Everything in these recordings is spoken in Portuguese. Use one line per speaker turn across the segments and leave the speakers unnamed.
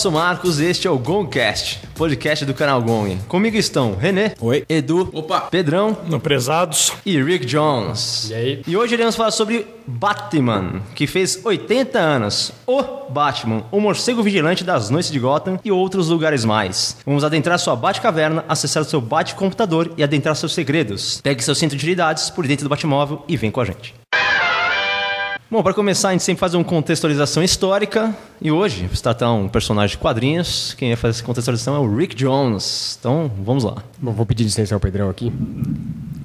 Sou o Marcos e este é o Gongcast, podcast do canal Gong. Comigo estão René,
Oi.
Edu,
Opa.
Pedrão
No Prezados.
e Rick Jones.
E aí?
E hoje iremos falar sobre Batman, que fez 80 anos. O Batman, o morcego vigilante das noites de Gotham e outros lugares mais. Vamos adentrar sua Batcaverna, acessar o seu Batcomputador e adentrar seus segredos. Pegue seu centro de utilidades por dentro do Batmóvel e vem com a gente. Bom, para começar, a gente sempre faz uma contextualização histórica. E hoje, se tratar um personagem de quadrinhos, quem vai fazer essa contextualização é o Rick Jones. Então, vamos lá.
Bom, vou pedir licença ao Pedrão aqui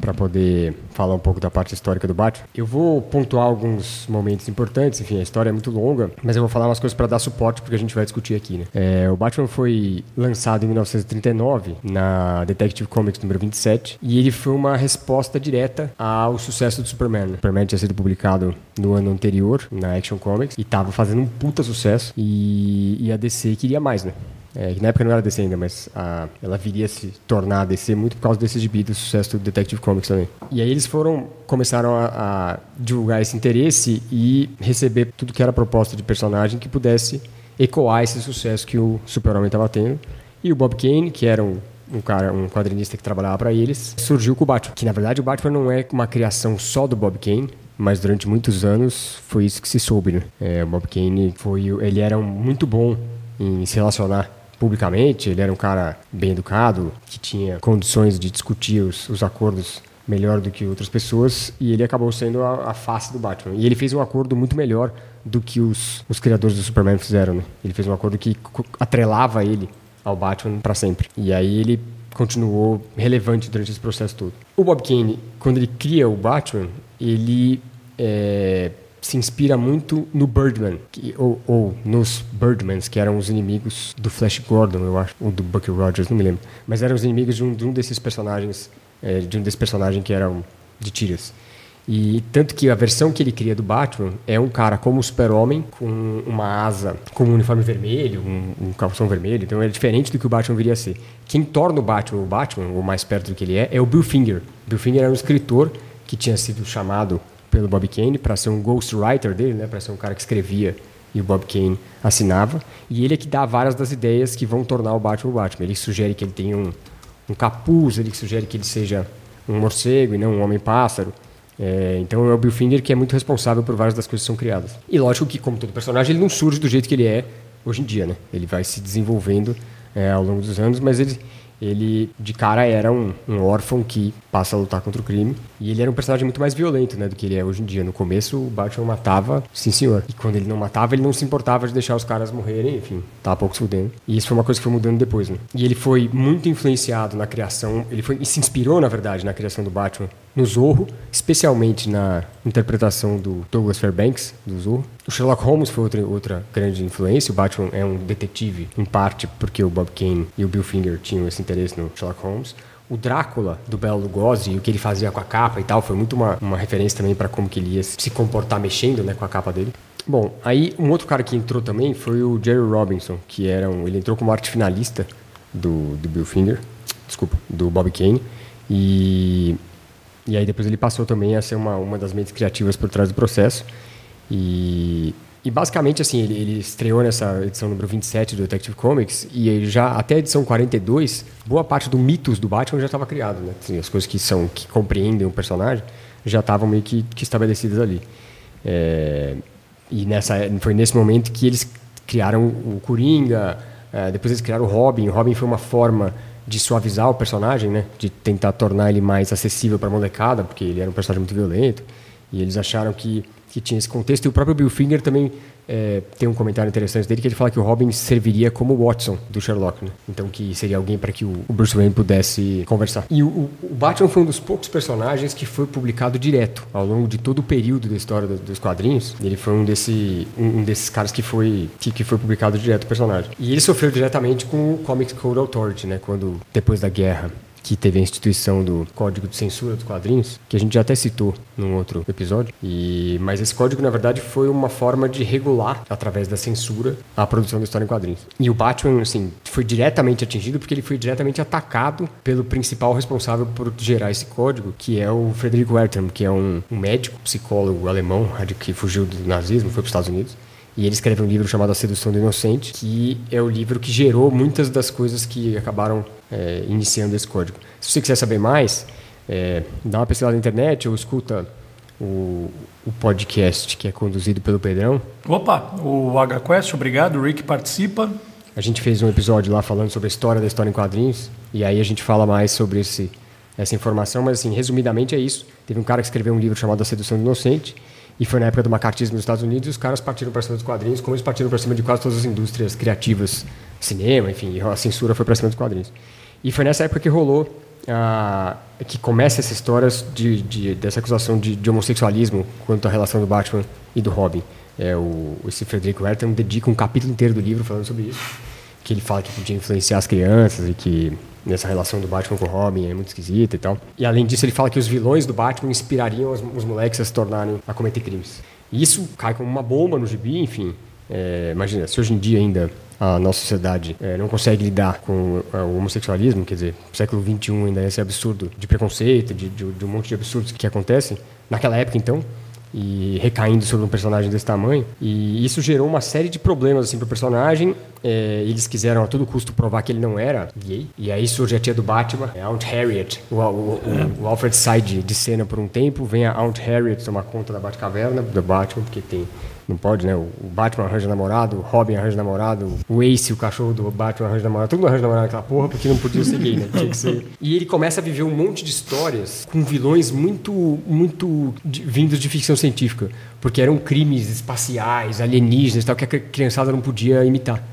para poder falar um pouco da parte histórica do Batman. Eu vou pontuar alguns momentos importantes, enfim, a história é muito longa, mas eu vou falar umas coisas para dar suporte porque a gente vai discutir aqui, né? É, o Batman foi lançado em 1939 na Detective Comics número 27 e ele foi uma resposta direta ao sucesso do Superman. O Superman tinha sido publicado no ano anterior na Action Comics e estava fazendo um puta sucesso e, e a DC queria mais, né? É, que na época não era DC ainda, mas a, ela viria a se tornar a DC muito por causa desse gibi do sucesso do Detective Comics também. E aí eles foram, começaram a, a divulgar esse interesse e receber tudo que era proposta de personagem que pudesse ecoar esse sucesso que o Super-Homem estava tendo. E o Bob Kane, que era um, um cara, um quadrinista que trabalhava para eles, surgiu com o Batman. Que na verdade o Batman não é uma criação só do Bob Kane, mas durante muitos anos foi isso que se soube, né? É, o Bob Kane foi, ele era um, muito bom em se relacionar publicamente, ele era um cara bem educado, que tinha condições de discutir os, os acordos melhor do que outras pessoas, e ele acabou sendo a, a, face do Batman. E ele fez um acordo muito melhor do que os, os criadores do Superman fizeram, né? Ele fez um acordo que atrelava ele ao Batman para sempre. E aí ele continuou relevante durante esse processo todo. O Bob Kane, quando ele cria o Batman, ele é, se inspira muito no Birdman, que, ou, ou, nos Birdmans, que eram os inimigos do Flash Gordon, eu acho, ou do Bucky Rogers, não me lembro. Mas eram os inimigos de um, de um desses personagens, é, de um desses personagens que eram de tiras. E tanto que a versão que ele cria do Batman é um cara como o Super-Homem, com uma asa, com um uniforme vermelho, um, um calção vermelho. Então é diferente do que o Batman viria a ser. Quem torna o Batman o Batman, ou mais perto do que ele é, é o Bill Finger. Bill Finger era um escritor que tinha sido chamado pelo Bob Kane para ser um ghostwriter dele, né, para ser um cara que escrevia e o Bob Kane assinava. E ele é que dá várias das ideias que vão tornar o Batman o Batman. Ele sugere que ele tenha um, um capuz, ele sugere que ele seja um morcego e não um homem-pássaro. É, então é o Bill Finger que é muito responsável por várias das coisas que são criadas. E lógico que, como todo personagem, ele não surge do jeito que ele é hoje em dia, né? Ele vai se desenvolvendo é, ao longo dos anos, mas ele, ele de cara era um, um, órfão que passa a lutar contra o crime. E ele era um personagem muito mais violento né, do que ele é hoje em dia. No começo, o Batman matava, sim senhor. E quando ele não matava, ele não se importava de deixar os caras morrerem, enfim, tava pouco se fudendo. E isso foi uma coisa que foi mudando depois. Né? E ele foi muito influenciado na criação, ele foi, e se inspirou, na verdade, na criação do Batman no Zorro, especialmente na interpretação do Douglas Fairbanks, do Zorro. O Sherlock Holmes foi outra, outra grande influência. O Batman é um detetive, em parte porque o Bob Kane e o Bill Finger tinham esse interesse no Sherlock Holmes. O Drácula, do Bela Lugosi, e o que ele fazia com a capa e tal, foi muito uma, uma referência também para como que ele ia se comportar mexendo né, com a capa dele. Bom, aí um outro cara que entrou também foi o Jerry Robinson, que era um, ele entrou como arte finalista do, do Bill Finger, desculpa, do Bob Kane, e e aí depois ele passou também a ser uma, uma das mentes criativas por trás do processo. E, e basicamente, assim, ele, ele, estreou nessa edição número 27 do Detective Comics e já até a edição 42, boa parte do mitos do Batman já estava criado, né? Assim, as coisas que são que compreendem o personagem já estavam meio que, que estabelecidas ali. É, e nessa, foi nesse momento que eles criaram o Coringa, é, depois eles criaram o Robin. O Robin foi uma forma de suavizar o personagem, né? De tentar tornar ele mais acessível para a molecada, porque ele era um personagem muito violento. E eles acharam que, que tinha esse contexto. E o próprio Bill Finger também é, tem um comentário interessante dele que ele fala que o Robin serviria como o Watson do Sherlock, né? Então que seria alguém para que o, o, Bruce Wayne pudesse conversar. E o, o, Batman foi um dos poucos personagens que foi publicado direto ao longo de todo o período da história do, dos quadrinhos. Ele foi um, desse, um, desses caras que foi que, que, foi publicado direto o personagem. E ele sofreu diretamente com o Comics Code Authority, né? Quando depois da guerra que teve a instituição do Código de Censura dos Quadrinhos, que a gente já até citou num outro episódio. E mas esse código na verdade foi uma forma de regular através da censura a produção da história em quadrinhos. E o Batman assim foi diretamente atingido porque ele foi diretamente atacado pelo principal responsável por gerar esse código, que é o Frederico Wertham, que é um, um médico, psicólogo alemão que fugiu do nazismo, foi para os Estados Unidos E ele escreve um livro chamado A Sedução do Inocente, que é o livro que gerou muitas das coisas que acabaram é, iniciando esse código. Se você quiser saber mais, é, dá uma pesquisada na internet ou escuta o, o, podcast que é conduzido pelo Pedrão.
Opa, o HQuest, obrigado, o Rick participa.
A gente fez um episódio lá falando sobre a história da história em quadrinhos, e aí a gente fala mais sobre esse, essa informação, mas assim, resumidamente é isso. Teve um cara que escreveu um livro chamado A Sedução do Inocente, e foi na época do macartismo nos Estados Unidos, e os caras partiram para cima dos quadrinhos, como eles partiram para cima de quase todas as indústrias criativas, cinema, enfim, a censura foi para cima dos quadrinhos. E foi nessa época que rolou, ah, que começa essa história de, de, dessa acusação de, de, homossexualismo quanto à relação do Batman e do Robin. É, o, esse Frederico Wertham dedica um capítulo inteiro do livro falando sobre isso, que ele fala que podia influenciar as crianças e que nessa relação do Batman com o Robin é muito esquisita e tal. E além disso, ele fala que os vilões do Batman inspirariam os, os moleques a se tornarem a cometer crimes. E isso cai como uma bomba no gibi, enfim. É, imagina, se hoje em dia ainda a nossa sociedade é, não consegue lidar com é, o homossexualismo, quer dizer, século XXI ainda é esse absurdo de preconceito, de, de, de um monte de absurdos que acontecem. Naquela época, então, e recaindo sobre um personagem desse tamanho. E isso gerou uma série de problemas assim, para o personagem. É, eles quiseram a todo custo provar que ele não era gay. E aí surge a tia do Batman, a Aunt Harriet. O, o, o, o Alfred sai de, de, cena por um tempo, vem a Aunt Harriet tomar conta da Batcaverna, do Batman, porque tem não pode, né? O Batman arranja namorado, o Robin arranja namorado, o Ace, o cachorro do Batman arranja namorado, todo mundo arranja namorado naquela porra, porque não podia ser gay, né? Tinha que ser. E ele começa a viver um monte de histórias com vilões muito, muito vindos de ficção científica, porque eram crimes espaciais, alienígenas tal, que a criançada não podia imitar.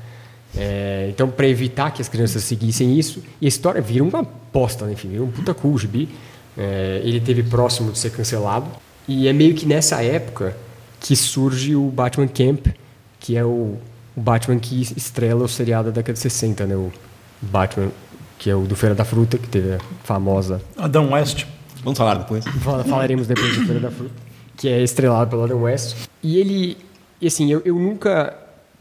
É, então, para evitar que as crianças seguissem isso, e a história vira uma bosta, né? enfim, vira um puta cool, gibi. É, ele teve próximo de ser cancelado. E é meio que nessa época que surge o Batman Camp, que é o, o Batman que estrela o seriado da década de 60, né? O Batman, que é o do Feira da Fruta, que teve a famosa...
Adam West.
Vamos falar depois.
Falaremos depois do Feira da Fruta. Que é estrelado pelo Adam West. E ele... E assim, eu, eu nunca,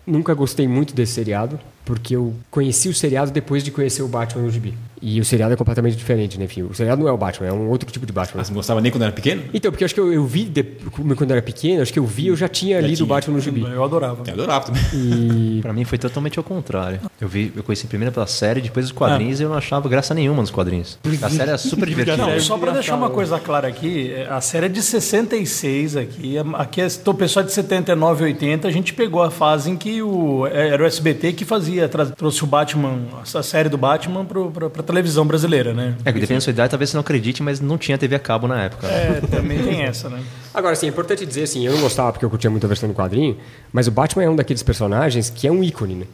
nunca gostei muito desse seriado, porque eu conheci o seriado depois de conhecer o Batman no gibi. E o seriado é completamente diferente, né? Enfim, o seriado não é o Batman, é um outro tipo de Batman.
Mas você não gostava nem quando era pequeno?
Então, porque acho que eu, eu vi, de, quando eu era pequeno, acho que eu vi, eu já tinha já lido tinha. o Batman no gibi.
Eu adorava.
Eu adorava também.
E... pra mim foi totalmente ao contrário. Eu vi, eu conheci primeiro pela série, depois os quadrinhos é. e eu não achava graça nenhuma nos quadrinhos. A série é super divertida.
Não, só pra deixar uma coisa clara aqui, a série é de 66 aqui, aqui é o pessoal de 79 80, a gente pegou a fase em que o, era o SBT que fazia, trouxe o Batman, a série do Batman pro, pra, pra televisão brasileira né?
É, dependendo da sua idade, talvez você não acredite, mas não tinha TV a cabo na época.
É, também tem essa, né?
Agora, sim, é importante dizer assim, eu não gostava porque eu curtia muito a versão do quadrinho, mas o Batman é um daqueles personagens que é um ícone, né?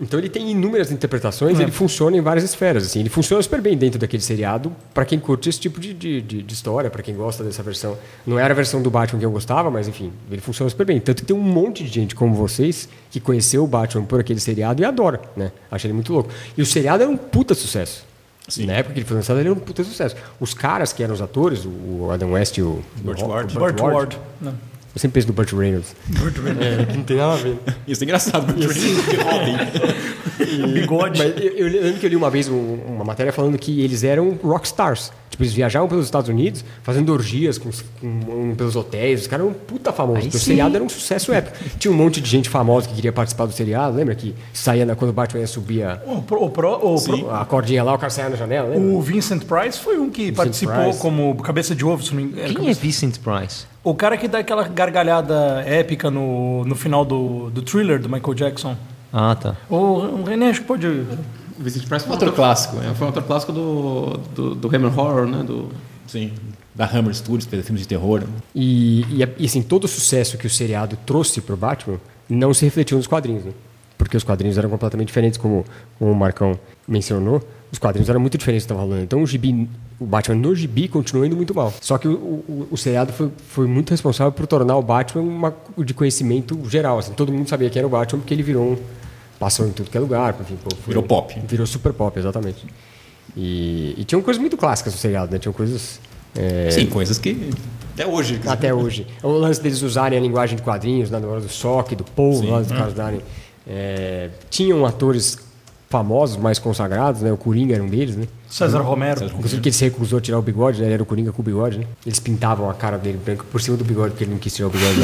Então ele tem inúmeras interpretações, é. ele funciona em várias esferas. Assim, ele funciona super bem dentro daquele seriado para quem curte esse tipo de, de, de história, para quem gosta dessa versão. Não era a versão do Batman que eu gostava, mas enfim, ele funciona super bem. Tanto que tem um monte de gente como vocês que conheceu o Batman por aquele seriado e adora, né? Acha ele muito louco. E o seriado era um puta sucesso. Sim. Na época que ele foi lançado, ele era um puta sucesso. Os caras que eram os atores, o Adam West e o
Burt Ward.
Burt Ward. Ward.
Eu sempre penso no Burt Reynolds.
Burt Reynolds.
É, não tem nada a ver.
Isso é engraçado, Burt Reynolds e
Robin. Bigode. Mas eu, eu, lembro que eu li uma vez um, uma matéria falando que eles eram rockstars. Tipo, eles viajavam pelos Estados Unidos fazendo orgias com, com, pelos hotéis. Os caras eram puta famosos. o seriado era um sucesso épico. Tinha um monte de gente famosa que queria participar do seriado. Lembra que saía na, quando o Batman ia subir a,
o pro, o pro, o pro,
a cordinha lá, o cara saía na janela? Lembra?
O Vincent Price foi um que Vincent participou
Price.
como cabeça de ovo.
Quem cabeça... é Vincent Price?
O cara que dá aquela gargalhada épica no, no final do, do thriller do Michael Jackson.
Ah, tá.
O, o René, acho que pode.
O Vincent Price foi um ator clássico. É, foi um ator clássico do, do, do Hammer Horror, né? Do, sim, da Hammer Studios, fez filmes de terror. Né?
E, e, e, assim, todo o sucesso que o seriado trouxe para o Batman não se refletiu nos quadrinhos, né? Porque os quadrinhos eram completamente diferentes, como, como o Marcão mencionou. Os quadrinhos eram muito diferentes do que estava rolando. Então o gibi, o Batman no gibi continuou indo muito mal. Só que o, o, o seriado foi, foi muito responsável por tornar o Batman uma, de conhecimento geral. Assim, todo mundo sabia que era o Batman porque ele virou um passou em tudo que é lugar. Enfim, pô,
foi, virou pop.
Virou super pop, exatamente. E, e tinham coisas muito clássicas no seriado, né? Tinham coisas.
É... Sim, coisas que. Até hoje.
Até hoje. O lance deles usarem a linguagem de quadrinhos, né? na hora do Sock, do Paul, lá dos caras darem. É... Tinham atores famosos, mais consagrados, né? O Coringa era um deles, né?
César Romero.
César
Inclusive que ele se recusou a tirar o bigode, né? Ele era o Coringa com o bigode, né? Eles pintavam a cara dele branca por cima do bigode, porque ele não quis tirar o bigode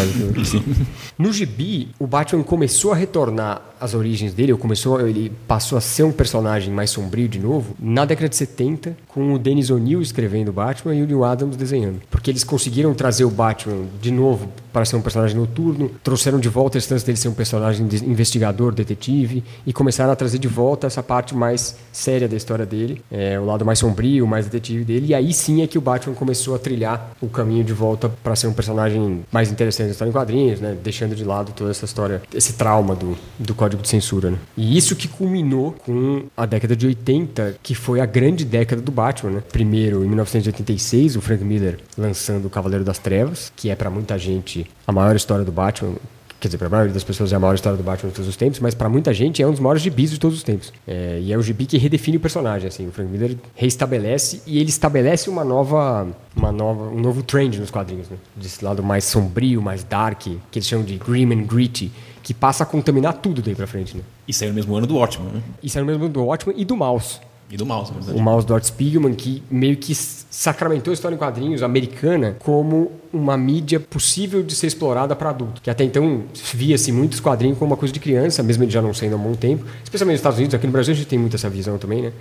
filme. No gibi, o Batman começou a retornar às origens dele, ou começou, ele passou a ser um personagem mais sombrio de novo, na década de 70, com o Dennis O'Neill escrevendo o Batman e o Neil Adams desenhando. Porque eles conseguiram trazer o Batman de novo para ser um personagem noturno, trouxeram de volta a instância dele ser um personagem de- investigador, detetive, e começaram a trazer de volta essa parte mais séria da história dele, é, o lado mais sombrio, mais detetive dele, e aí sim é que o Batman começou a trilhar o caminho de volta para ser um personagem mais interessante da história em quadrinhos, né? deixando de lado toda essa história, esse trauma do, do código de censura. Né? E isso que culminou com a década de 80, que foi a grande década do Batman. Né? Primeiro, em 1986, o Frank Miller lançando o Cavaleiro das Trevas, que é para muita gente a maior história do Batman. Quer dizer, para a maioria das pessoas é a maior história do Batman de todos os tempos, mas para muita gente é um dos maiores gibis de todos os tempos. É, e é o gibi que redefine o personagem, assim. O Frank Miller reestabelece e ele estabelece uma nova, uma nova, um novo trend nos quadrinhos, né? Desse lado mais sombrio, mais dark, que eles chamam de grim and gritty, que passa a contaminar tudo daí para frente, né?
E saiu no mesmo ano do Watchmen, né?
Isso é o mesmo do Watchmen e do Mouse.
E do Mouse, na verdade.
O Mouse do Art Spiegelman, que meio que sacramentou a história em quadrinhos americana como uma mídia possível de ser explorada para adulto. Que até então via-se muitos quadrinhos como uma coisa de criança, mesmo ele já não sendo há bom tempo. Especialmente nos Estados Unidos, aqui no Brasil a gente tem muito essa visão também, né?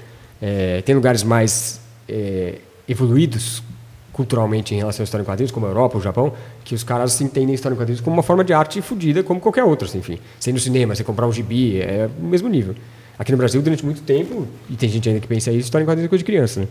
É, tem lugares mais é, evoluídos culturalmente em relação à história em quadrinhos, como a Europa, o Japão, que os caras entendem a história em quadrinhos como uma forma de arte fodida, como qualquer outra, assim, enfim. Ir no cinema, você comprar um gibi, é o mesmo nível. Aqui no Brasil, durante muito tempo, e tem gente ainda que pensa isso, história em quadrinhos é coisa de criança, né?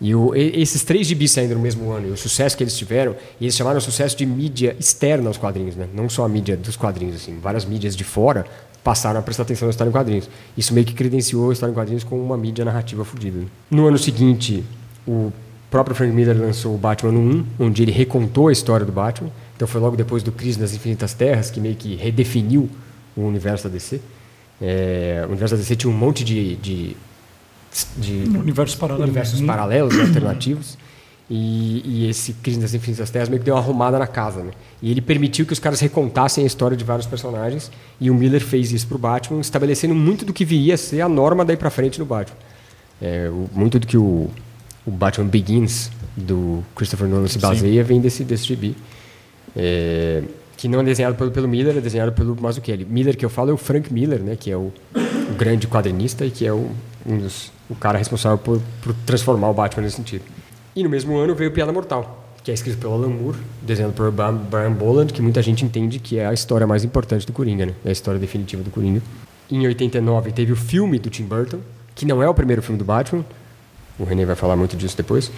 E o, esses três gibis saindo no mesmo ano, e o sucesso que eles tiveram, eles chamaram o sucesso de mídia externa aos quadrinhos, né? Não só a mídia dos quadrinhos, assim. Várias mídias de fora passaram a prestar atenção na história em quadrinhos. Isso meio que credenciou a história em quadrinhos como uma mídia narrativa fodida. No ano seguinte, o próprio Frank Miller lançou o Batman no 1, onde ele recontou a história do Batman. Então foi logo depois do Crise nas Infinitas Terras, que meio que redefiniu o universo da DC. É, o universo da DC tinha um monte de, de, de
Universo paralelo.
universos paralelos, né, alternativos. E, e esse Crise das Infinitas Terras meio que deu uma arrumada na casa, né? E ele permitiu que os caras recontassem a história de vários personagens. E o Miller fez isso pro Batman, estabelecendo muito do que viria a ser a norma daí pra frente no Batman. É, o- muito do que o, o Batman Begins, do Christopher Nolan, se baseia, vem desse, desse gibi. É, que não é desenhado pelo, pelo Miller, é desenhado pelo Mazzucchelli. Miller que eu falo é o Frank Miller, né? Que é o, o grande quadrinista e que é o, um dos, o cara responsável por, por transformar o Batman nesse sentido. E no mesmo ano veio Piada Mortal, que é escrito pelo Alan Moore, desenhado por Brian, Boland, que muita gente entende que é a história mais importante do Coringa, né? É a história definitiva do Coringa. Em 89 teve o filme do Tim Burton, que não é o primeiro filme do Batman, o René vai falar muito disso depois,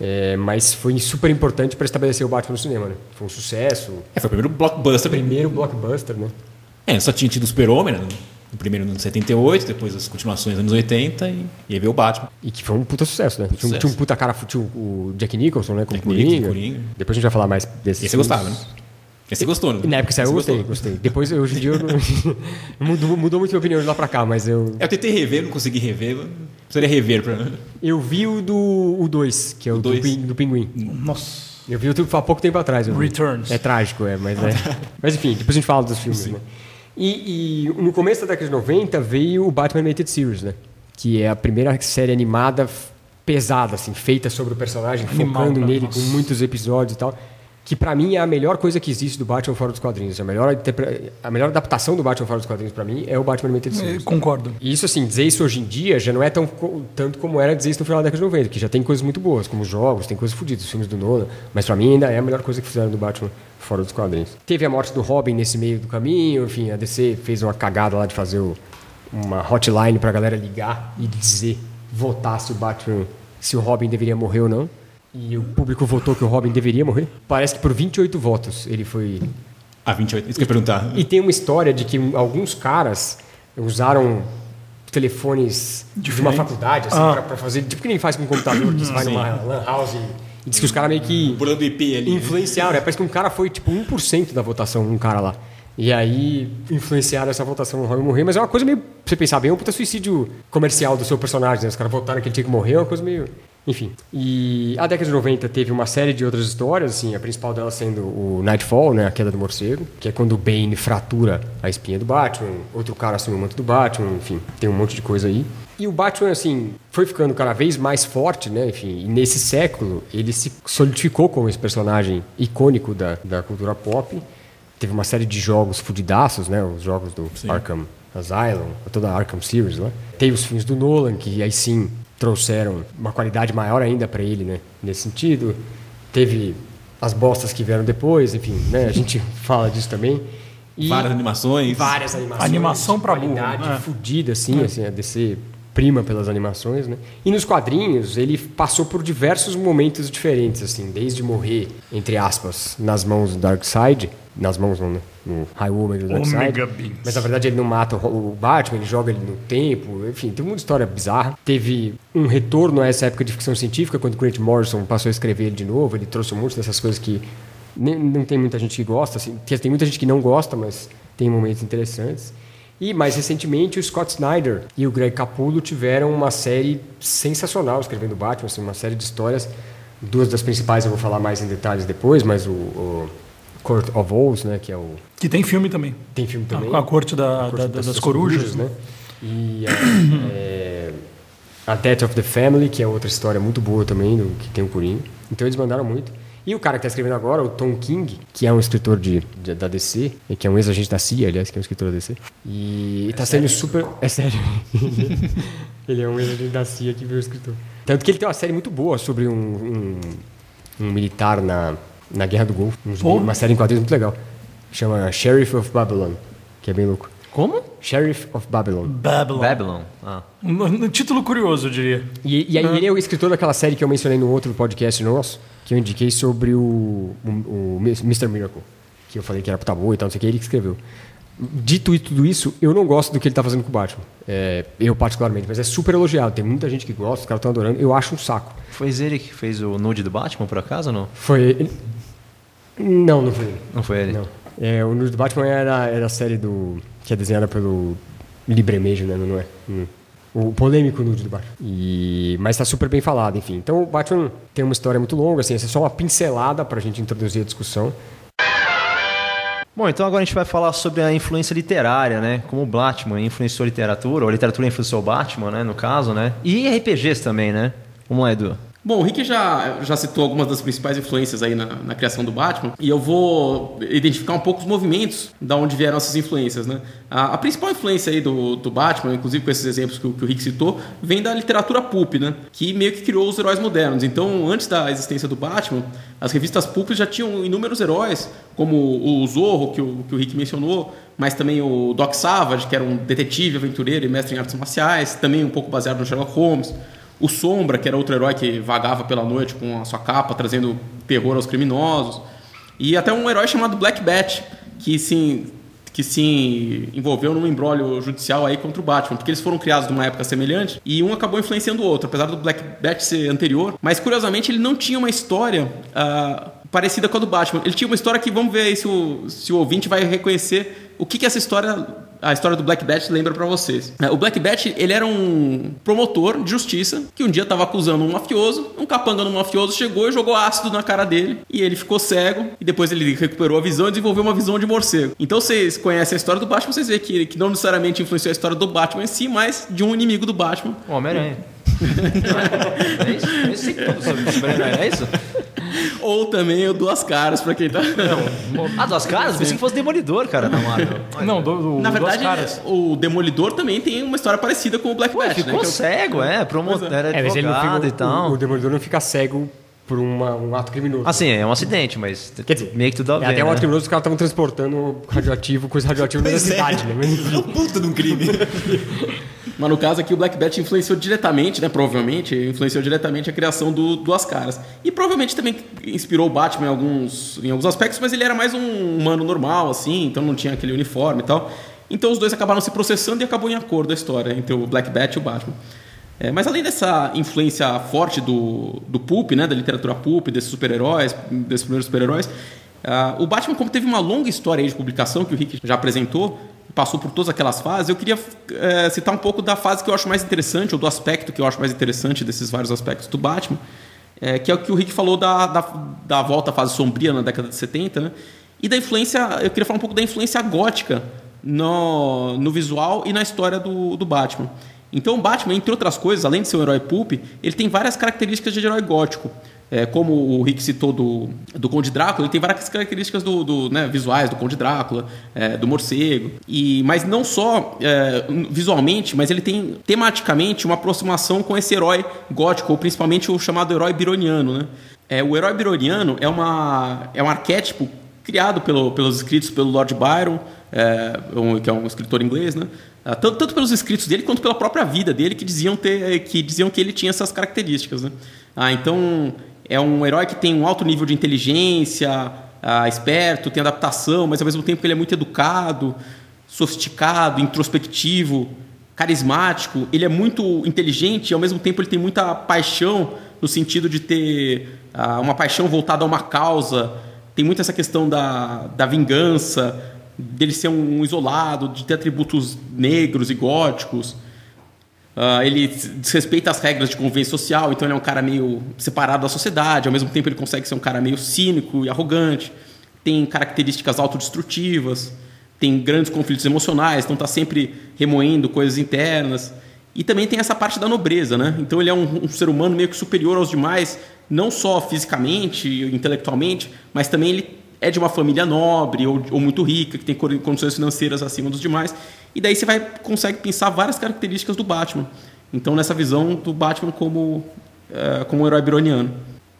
é, mas foi super importante para estabelecer o Batman no cinema, né? Foi um sucesso,
É, foi o primeiro blockbuster.
primeiro blockbuster, né?
É, só tinha tido o Super-Homem, né? O primeiro no 78, depois as continuações nos anos 80 e, e aí veio o Batman.
E que foi um puta sucesso, né? Tinha, um-
sucesso.
tinha um puta cara, tinha o Jack Nicholson, né? Como
Jack Nicholson,
Coringa.
Coringa.
Depois a gente vai falar mais desses
Esse você gostava, né? você gostou, né?
E na época que saiu, eu gostei,
gostou.
gostei. Depois, hoje em dia, não... mudou, mudou muito minha opinião de lá pra cá, mas eu...
É, Eu tentei rever, não consegui rever. Precisaria rever pra.
Eu vi o do 2, que é o,
O
do, do Pinguim.
Nossa.
Eu vi o há pouco tempo atrás.
Returns.
É trágico, é, mas é. mas enfim, depois a gente fala dos filmes, né? E, e no começo da década de 90 veio o Batman Animated Series, né? Que é a primeira série animada pesada, assim, feita sobre o personagem,
Animal,
focando nele,
Nossa.
com muitos episódios e tal. Que pra mim é a melhor coisa que existe do Batman fora dos quadrinhos. A melhor, a melhor adaptação do Batman fora dos quadrinhos pra mim é o Batman Animated Series.
Concordo.
E isso, assim, dizer isso hoje em dia já não é tão tanto como era dizer isso no final da década de 90, que já tem coisas muito boas, como jogos, tem coisas fodidas, os filmes do Nolan, mas pra mim ainda é a melhor coisa que fizeram do Batman fora dos quadrinhos. Teve a morte do Robin nesse meio do caminho, enfim, a DC fez uma cagada lá de fazer o- uma hotline pra galera ligar e dizer, votar se o Batman, se o Robin deveria morrer ou não. E o público votou que o Robin deveria morrer. Parece que por 28 votos ele foi
Ah, 28. Isso que eu ia perguntar.
e tem uma história de que alguns caras usaram telefones de uma
Diferente.
faculdade, assim,
Ah.
pra, pra fazer. Tipo que nem faz com um computador, que você vai numa lan house e, e diz que os caras meio que
Burlando o IP ali.
influenciaram. né? Parece que um cara foi tipo 1% da votação, um cara lá. E aí influenciaram essa votação no Robin morrer, mas é uma coisa meio. Pra você pensar bem, é um puta suicídio comercial do seu personagem, né? Os caras votaram que ele tinha que morrer, é uma coisa meio. Enfim. E a década de 90 teve uma série de outras histórias, assim, a principal delas sendo o Nightfall, né, a queda do morcego, que é quando o Bane fratura a espinha do Batman, outro cara assume o manto do Batman, enfim, tem um monte de coisa aí. E o Batman, assim, foi ficando cada vez mais forte, né? Enfim, e nesse século ele se solidificou como esse personagem icônico da, da cultura pop. Teve uma série de jogos fudidaços, né? Os jogos do sim. Arkham Asylum, toda a Arkham Series lá. Teve os filmes do Nolan, que aí sim trouxeram uma qualidade maior ainda para ele, né? Nesse sentido. Teve as bostas que vieram depois, enfim, né? A gente fala disso também.
E várias animações.
Várias animações.
Animação para burro.
Qualidade né? fodida, assim, é. assim, a DC prima pelas animações, né? E nos quadrinhos ele passou por diversos momentos diferentes, assim, desde morrer entre aspas nas mãos do Darkseid, nas mãos não, né? no High Woman do Darkseid. Mas na verdade ele não mata o Batman, ele joga ele no tempo, enfim, tem uma história bizarra. Teve um retorno a essa época de ficção científica quando Grant Morrison passou a escrever ele de novo, ele trouxe um monte dessas coisas que nem, não tem muita gente que gosta, assim, tem muita gente que não gosta, mas tem momentos interessantes. E mais recentemente o Scott Snyder e o Greg Capullo tiveram uma série sensacional escrevendo Batman, assim, uma série de histórias. Duas das principais eu vou falar mais em detalhes depois, mas o, o Court of Owls, né, que é o
que tem filme também.
Tem filme também.
A, a corte, da, a corte da, das, das, corujas, corujas né?
E a, é, a Death of the Family, que é outra história muito boa também, do, que tem o Corinho. Então eles mandaram muito. E o cara que está escrevendo agora, o Tom King, que é um escritor de, de da DC, que é um ex-agente da CIA, aliás, que é um escritor da DC. E está é sendo super. É sério. ele é um ex-agente da CIA que virou escritor. Tanto que ele tem uma série muito boa sobre um, um, um militar na, na Guerra do Golfo. Um, uma série em quadrinhos muito legal. Chama Sheriff of Babylon, que é bem louco.
Como?
Sheriff of Babylon.
Babylon.
Babylon. Ah.
Um, um título curioso, eu diria.
E, e aí, ah. ele é o escritor daquela série que eu mencionei no outro podcast nosso que eu indiquei sobre o, o, o Mr. Miracle, que eu falei que era puta boa e tal, não sei o que, ele que escreveu. Dito e tudo isso, eu não gosto do que ele está fazendo com o Batman. É, eu, particularmente, mas é super elogiado. Tem muita gente que gosta, os caras estão adorando. Eu acho um saco.
Foi ele que fez o nude do Batman, por acaso ou não?
Foi ele. Não, não foi ele.
Não foi ele?
Não. É, o nude do Batman era, era a série do. que é desenhada pelo Libremejo, né? Não é? Hum o polêmico nude do Batman. E, mas está super bem falado, enfim. Então o Batman tem uma história muito longa, assim, essa é só uma pincelada para a gente introduzir a discussão.
Bom, então agora a gente vai falar sobre a influência literária, né? Como o Batman influenciou a literatura, ou a literatura influenciou o Batman, né? No caso, né? E RPGs também, né? Vamos lá, Edu.
Bom, o Rick já, já citou algumas das principais influências aí na, na, criação do Batman, e eu vou identificar um pouco os movimentos da onde vieram essas influências, né? A, a principal influência aí do, do, Batman, inclusive com esses exemplos que, que o Rick citou, vem da literatura pulp, né? Que meio que criou os heróis modernos. Então, antes da existência do Batman, as revistas pulp já tinham inúmeros heróis, como o Zorro, que o, que o Rick mencionou, mas também o Doc Savage, que era um detetive, aventureiro e mestre em artes marciais, também um pouco baseado no Sherlock Holmes. O Sombra, que era outro herói que vagava pela noite com a sua capa, trazendo terror aos criminosos. E até um herói chamado Black Bat, que se, que se envolveu num embrólio judicial aí contra o Batman, porque eles foram criados numa época semelhante e um acabou influenciando o outro, apesar do Black Bat ser anterior. Mas curiosamente ele não tinha uma história uh, parecida com a do Batman. Ele tinha uma história que, vamos ver aí se o, se o ouvinte vai reconhecer o que, que essa história a história do Black Bat lembra para vocês. É, o Black Bat, ele era um promotor de justiça que um dia estava acusando um mafioso, um capanga do mafioso chegou e jogou ácido na cara dele e ele ficou cego e depois ele recuperou a visão e desenvolveu uma visão de morcego. Então vocês conhecem a história do Batman, vocês veem que, que não necessariamente influenciou a história do Batman em si, mas de um inimigo do Batman.
O Homem-Aranha. É isso? É isso? É isso?
Ou também o Duas Caras, pra quem tá.
Não. Ah, Duas Caras? Pensei que fosse Demolidor, cara, da Marvel.
Não, do, do,
Na verdade, o Demolidor também tem uma história parecida com o Black Bat.
Ficou
né?
cego, é. Promotor, era é,
advogado
e tal.
O, o Demolidor não fica cego por uma, um ato criminoso.
Assim, é um acidente, mas Quer dizer, meio que tudo a é, ver.
É, até
um
ato né? criminoso os caras estavam transportando radioativo, coisa radioativa na cidade, né?
Mas, é um puta de um crime. Mas no caso aqui o Black Bat influenciou diretamente, né? Provavelmente, influenciou diretamente a criação do Duas Caras. E provavelmente também inspirou o Batman em alguns, em alguns aspectos, mas ele era mais um humano normal, assim, então não tinha aquele uniforme e tal. Então os dois acabaram se processando e acabou em acordo a história entre o Black Bat e o Batman. É, mas além dessa influência forte do, do pulp, né, da literatura pulp, desses super-heróis, desses primeiros super-heróis, uh, o Batman, como teve uma longa história de publicação que o Rick já apresentou, passou por todas aquelas fases, eu queria é, citar um pouco da fase que eu acho mais interessante, ou do aspecto que eu acho mais interessante desses vários aspectos do Batman, é, que é o que o Rick falou da, da, da volta à fase sombria na década de 70, né? E da influência, eu queria falar um pouco da influência gótica no, no visual e na história do, do Batman. Então o Batman, entre outras coisas, além de ser um herói pulp, ele tem várias características de herói gótico. É, como o Rick citou do, do Conde Drácula, ele tem várias características do, do né, visuais do Conde Drácula, é, do morcego. E, mas não só é, visualmente, mas ele tem tematicamente uma aproximação com esse herói gótico, ou principalmente o chamado herói bironiano. Né? É, o herói bironiano é, uma, é um arquétipo criado pelo, pelos escritos pelo Lord Byron, é, um, que é um escritor inglês, né? Ah, tanto, tanto, pelos escritos dele quanto pela própria vida dele, que diziam, ter, que, diziam que ele tinha essas características. Né? Ah, então, é um herói que tem um alto nível de inteligência, ah, esperto, tem adaptação, mas ao mesmo tempo ele é muito educado, sofisticado, introspectivo, carismático. Ele é muito inteligente e ao mesmo tempo ele tem muita paixão no sentido de ter ah, uma paixão voltada a uma causa. Tem muito essa questão da, da vingança, dele ser um isolado, de ter atributos negros e góticos. Uh, ele desrespeita as regras de convivência social, então ele é um cara meio separado da sociedade, ao mesmo tempo ele consegue ser um cara meio cínico e arrogante, tem características autodestrutivas, tem grandes conflitos emocionais, então está sempre remoendo coisas internas. E também tem essa parte da nobreza, né? Então ele é um, um ser humano meio que superior aos demais, não só fisicamente, intelectualmente, mas também ele é de uma família nobre ou, ou muito rica, que tem condições financeiras acima dos demais. E daí você vai consegue pensar várias características do Batman. Então, nessa visão do Batman como, é, como um herói bironiano.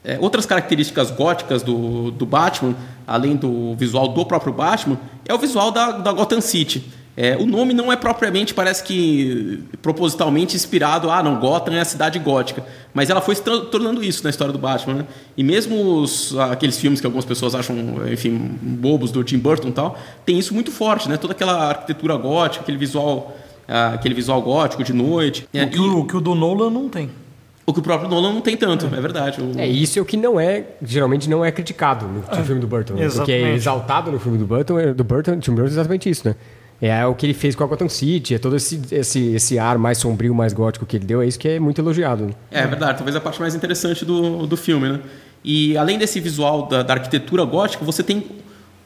É, outras características góticas do, do Batman, além do visual do próprio Batman, é o visual da, da Gotham City. É, o nome não é propriamente, parece que propositalmente inspirado, ah, não, Gotham é a cidade gótica. Mas ela foi se tornando isso na história do Batman. Né? E mesmo os, aqueles filmes que algumas pessoas acham, enfim, bobos do Tim Burton e tal, tem isso muito forte, né? Toda aquela arquitetura gótica, aquele visual, ah, aquele visual gótico de noite.
O, que, e, o, que o do Nolan não tem.
O que o próprio Nolan não tem tanto, é, é verdade. O...
É, isso é o que não é, geralmente não é criticado no é, filme do Burton. Né? O que é exaltado no filme do Burton, é, do Burton, Tim Burton é exatamente isso, né? É o que ele fez com a Gotham City, é todo esse, esse, esse ar mais sombrio, mais gótico que ele deu, é isso que é muito elogiado. Né?
É, é verdade, talvez a parte mais interessante do, do filme, né? E além desse visual da, da arquitetura gótica, você tem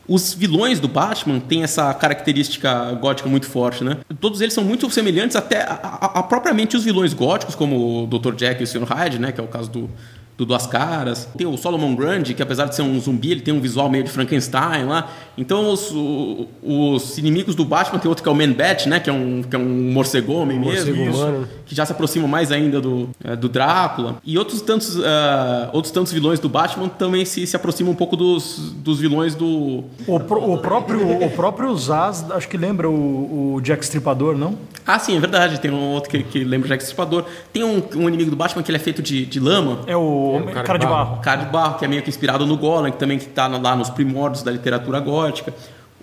os vilões do Batman têm essa característica gótica muito forte, né? Todos eles são muito semelhantes até a, a, a propriamente os vilões góticos, como o Dr. Jack e o Sr. Hyde, né? Que é o caso do, do Duas Caras. Tem o Solomon Grundy, que apesar de ser um zumbi, ele tem um visual meio de Frankenstein lá. Então os, os inimigos do Batman tem outro que é o Man-Bat, né? Que é um, que é um morcego-homem mesmo. Morcego que já se aproxima mais ainda do, é, do Drácula. E outros tantos, uh, outros tantos vilões do Batman também se, se aproximam um pouco dos, dos vilões do...
O, pro, o próprio, o próprio Zaz, acho que lembra o, o Jack Stripador, não?
Ah, sim, é verdade. Tem um outro que, que lembra o Jack Stripador. Tem um, um inimigo do Batman que ele é feito de, de lama.
É o o cara, cara, de barro. barro.
Cara de barro, que é meio que inspirado no Golem, que também está lá nos primórdios da literatura gótica.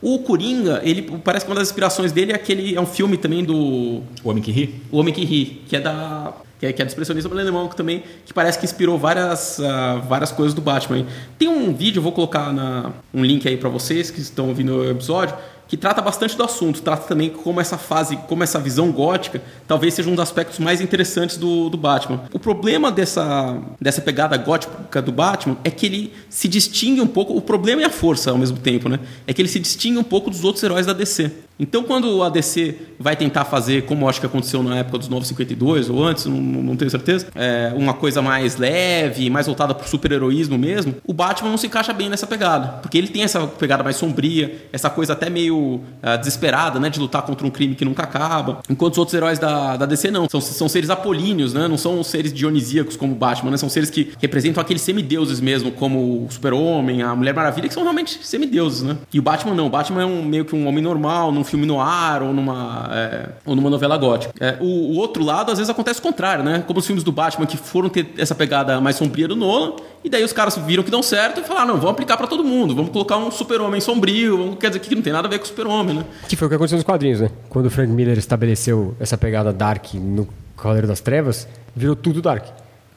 O Coringa, ele parece que uma das inspirações dele é aquele é um filme também do
O Homem que Ri.
O Homem que Ri, que é da que é, que é do expressionismo alemão que também que parece que inspirou várias, uh, várias coisas do Batman. Tem um vídeo, eu vou colocar na, um link aí para vocês que estão ouvindo o episódio, que trata bastante do assunto, trata também como essa fase, como essa visão gótica, talvez seja um dos aspectos mais interessantes do, do Batman. O problema dessa, dessa pegada gótica do Batman é que ele se distingue um pouco, o problema é a força ao mesmo tempo, né? É que ele se distingue um pouco dos outros heróis da DC. Então, quando a DC vai tentar fazer, como acho que aconteceu na época dos 952 ou antes, não, não tenho certeza, é, uma coisa mais leve, mais voltada para o super-heroísmo mesmo, o Batman não se encaixa bem nessa pegada. Porque ele tem essa pegada mais sombria, essa coisa até meio uh, desesperada, né? De lutar contra um crime que nunca acaba. Enquanto os outros heróis da, da DC não. São, são seres apolíneos, né? Não são seres dionisíacos como o Batman, né? São seres que representam aqueles semideuses mesmo, como o Super-Homem, a Mulher Maravilha, que são realmente semideuses, né? E o Batman não. O Batman é um, meio que um homem normal, não filme no ar ou numa, é, ou numa novela gótica. É, o, o, outro lado, às vezes, acontece o contrário, né? Como os filmes do Batman que foram ter essa pegada mais sombria do Nolan, e daí os caras viram que dão certo e falaram: não, vamos aplicar para todo mundo, vamos colocar um super-homem sombrio, vamos, quer dizer que não tem nada a ver com o super-homem, né?
Que foi o que aconteceu nos quadrinhos, né? Quando o Frank Miller estabeleceu essa pegada dark no Cavaleiro das Trevas, virou tudo dark.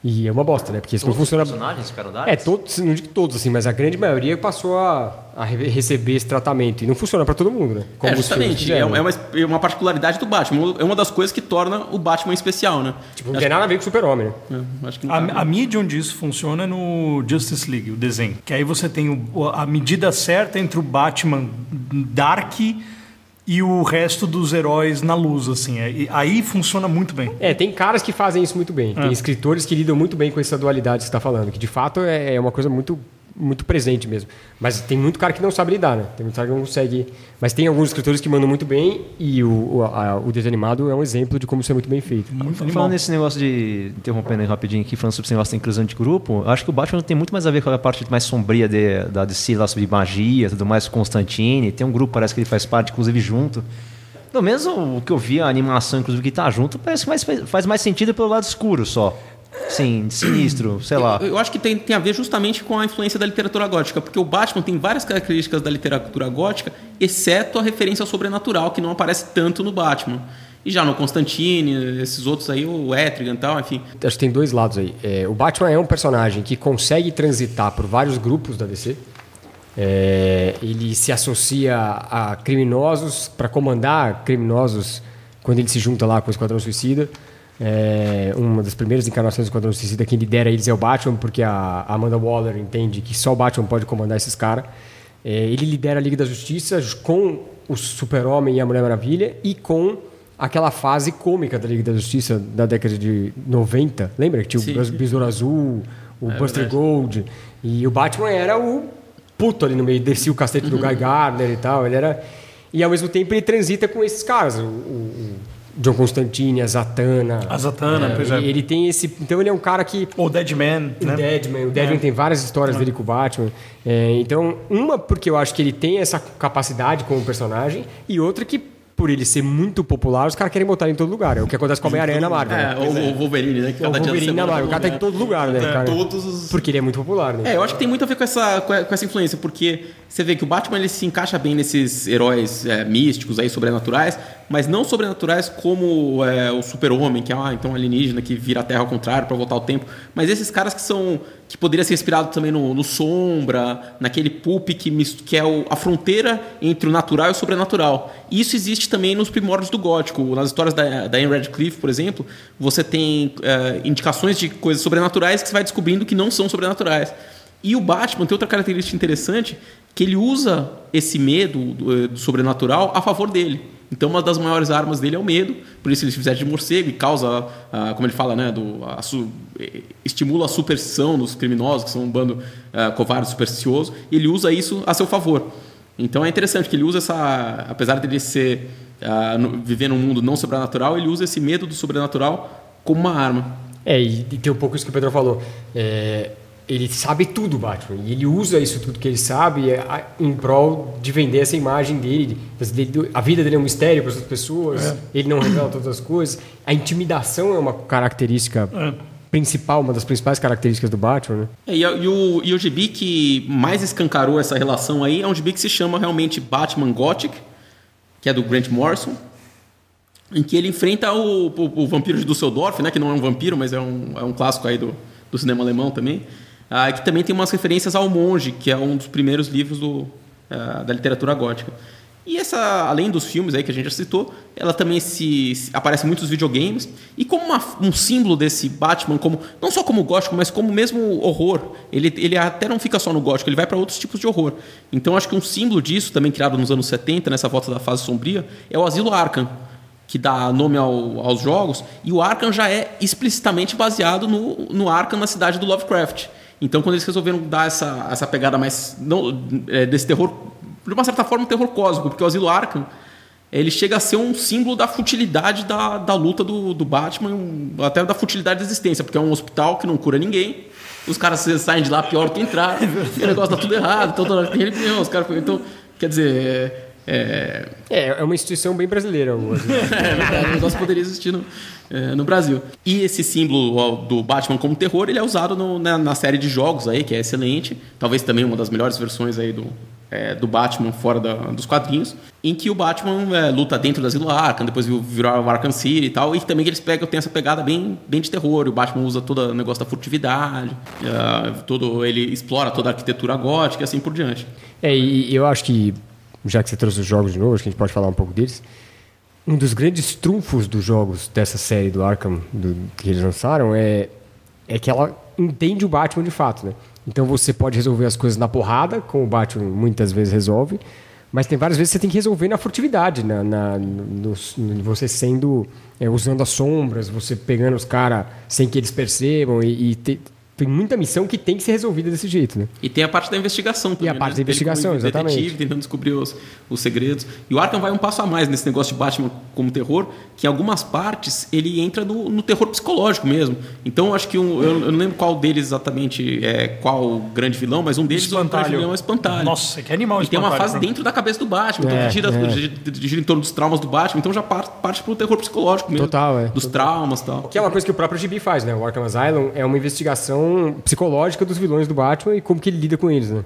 E é uma bosta, né? Porque isso não funciona.
personagens ficaram
É,
darks?
todos, não digo todos, assim, mas a grande maioria passou a, a re- receber esse tratamento. E não funciona pra todo mundo, né?
é,
os filmes
justamente. É, uma- é uma, é uma particularidade do Batman. É uma das coisas que torna o Batman especial, né?
Tipo, não tem nada a ver com o super-homem, né?
É, acho que não tá-
A, a medium disso funciona no Justice League, o desenho. Que aí você tem o- a medida certa entre o Batman Dark e o resto dos heróis na luz, assim. Aí, aí funciona muito bem.
É, tem caras que fazem isso muito bem. Tem escritores que lidam muito bem com essa dualidade que você está falando, que de fato é é uma coisa muito, muito presente mesmo. Mas tem muito cara que não sabe lidar, né? Tem muito cara que não consegue. Mas tem alguns escritores que mandam muito bem e o, o, a- o desenho animado é um exemplo de como isso é muito bem feito.
Muito
Falando
animal.
nesse negócio de. Interrompendo aí rapidinho aqui, falando sobre esse negócio da inclusão de grupo, acho que o Batman tem muito mais a ver com a parte mais sombria de, da DC lá sobre magia, tudo mais, Constantine. Tem um grupo, parece que ele faz parte, inclusive, junto. Pelo menos o que eu vi, a animação, inclusive, que tá junto, parece que mais, faz mais sentido pelo lado escuro só. Sim, sinistro, sei lá.
Eu, eu acho que tem, tem a ver justamente com a influência da literatura gótica, porque o Batman tem várias características da literatura gótica, exceto a referência ao sobrenatural, que não aparece tanto no Batman. E já no Constantine, esses outros aí, o Etrigan e tal, enfim.
Acho que tem dois lados aí. É, o Batman é um personagem que consegue transitar por vários grupos da DC. É, ele se associa a criminosos para comandar criminosos quando ele se junta lá com o Esquadrão Suicida. É, uma das primeiras encarnações do Esquadrão Suicida, quem lidera eles é o Batman, porque a Amanda Waller entende que só o Batman pode comandar esses caras. É, ele lidera a Liga da Justiça com o Super-Homem e a Mulher Maravilha e com aquela fase cômica da Liga da Justiça da década de 90. Lembra que tinha
Sim,
o. Besouro Azul, o Buster Gold. E o Batman era o puto ali no meio, descia o cacete do Guy Gardner e tal. Ele era... E ao mesmo tempo ele transita com esses caras. O- o John Constantine, a Zatanna.
A Zatanna, pois é.
Ele, ele tem esse... Então ele é um cara que...
Ou Deadman,
O
né?
Deadman. O Deadman tem várias histórias dele com o Batman. É, então, uma porque eu acho que ele tem essa capacidade como personagem, e outra que, por ele ser muito popular, os caras querem botar ele em todo lugar. É o que acontece com a Homem-Aranha na Marvel.
É,
né?
o, o Wolverine, né? Que
É o Wolverine na Marvel. O cara tá em todo lugar, né? cara?
Todos os...
Porque ele é muito popular, né?
É, eu acho que tem muito a ver com essa, com essa influência, porque você vê que o Batman ele se encaixa bem nesses heróis é, místicos, aí, sobrenaturais, mas não sobrenaturais como é, o super-homem, que é ah, então um alienígena que vira a Terra ao contrário para voltar ao tempo, mas esses caras que são que poderia ser inspirado também no, no Sombra, naquele Pulp que, que é o- a fronteira entre o natural e o sobrenatural. Isso existe também nos primórdios do gótico. Nas histórias da, da Anne Radcliffe, por exemplo, você tem é, indicações de coisas sobrenaturais que você vai descobrindo que não são sobrenaturais. E o Batman tem outra característica interessante, que ele usa esse medo do, do sobrenatural a favor dele. Então, uma das maiores armas dele é o medo, por isso ele se veste de morcego e causa, ah, como ele fala, né, do, a su- eh, estimula a superstição nos criminosos, que são um bando ah, covarde supersticioso, e ele usa isso a seu favor. Então é interessante que ele usa essa, apesar dele ser ah, no- viver num mundo não sobrenatural, ele usa esse medo do sobrenatural como uma arma.
É, e tem um pouco isso que o Pedro falou. É, ele sabe tudo, Batman. E ele usa isso tudo que ele sabe é, em prol de vender essa imagem dele. A vida dele é um mistério para as outras pessoas. Ele não revela todas as coisas. A intimidação é uma característica principal, uma das principais características do Batman. Né?
É, e, e o, e o gibi que mais escancarou essa relação aí é um gibi que se chama realmente Batman Gothic, que é do Grant Morrison, em que ele enfrenta o, o, o vampiro de Düsseldorf, né, que não é um vampiro, mas é um, é um clássico aí do, do cinema alemão também, ah, que também tem umas referências ao Monge, que é um dos primeiros livros do, ah, da literatura gótica. E essa, além dos filmes aí que a gente já citou, ela também se, se- aparece muitos videogames e como uma- um símbolo desse Batman, como não só como gótico, mas como mesmo horror. Ele, ele até não fica só no gótico, ele vai para outros tipos de horror. Então acho que um símbolo disso, também criado nos anos 70, nessa volta da fase sombria, é o Asilo Arkham, que dá nome ao- aos jogos, e o Arkham já é explicitamente baseado no, no Arkham na cidade do Lovecraft. Então, quando eles resolveram dar essa, essa pegada mais não, é, desse terror, de uma certa forma, um terror cósmico, porque o Asilo Arkham ele chega a ser um símbolo da futilidade da, da luta do, do Batman, até da futilidade da existência, porque é um hospital que não cura ninguém. Os caras saem de lá pior do que entraram, e o negócio tá tudo errado, então toda hora tem religião, os caras. Então, quer dizer. É,
É, é uma instituição bem brasileira. o
é negócio poderia existir no, é, no Brasil. E esse símbolo do Batman como terror, ele é usado no- na, na série de jogos aí, que é excelente. Talvez também uma das melhores versões aí do é, do Batman fora da, dos quadrinhos, em que o Batman é, luta dentro da Asilo Arkham, depois virou o Arkham City e tal, e também eles pegam, tem essa pegada bem, bem de terror, o Batman usa todo o negócio da furtividade, uh, todo, ele explora toda a arquitetura gótica e assim por diante.
É, e eu acho que, já que você trouxe os jogos de novo, acho que a gente pode falar um pouco deles, um dos grandes trunfos dos jogos dessa série do Arkham do, que eles lançaram é, é que ela entende o Batman de fato, né? Então você pode resolver as coisas na porrada, como o Batman muitas vezes resolve, mas tem várias vezes que você tem que resolver na furtividade, na, na no, no, você sendo é, usando as sombras, você pegando os caras sem que eles percebam e, e te, tem muita missão que tem que ser resolvida desse jeito, né?
E tem a parte da investigação também.
E a parte
né?
da investigação, exatamente.
Detetive, tentando descobrir os, os segredos. E o Arkham vai um passo a mais nesse negócio de Batman como terror, que em algumas partes ele entra no, no terror psicológico mesmo. Então acho que um, eu, eu, não lembro qual deles exatamente é qual o grande vilão, mas um deles
espantalho. o grande
vilão é o espantalho.
Nossa, que animal
E tem uma fase dentro da cabeça do Batman, então
É,
gira,
é.
gira em torno dos traumas do Batman, então já parte, parte pro terror psicológico mesmo.
Total, é.
Dos traumas e tal.
Que é uma coisa que o próprio GB faz, né? O Arkham Asylum é uma investigação psicológica dos vilões do Batman e como que ele lida com eles, né?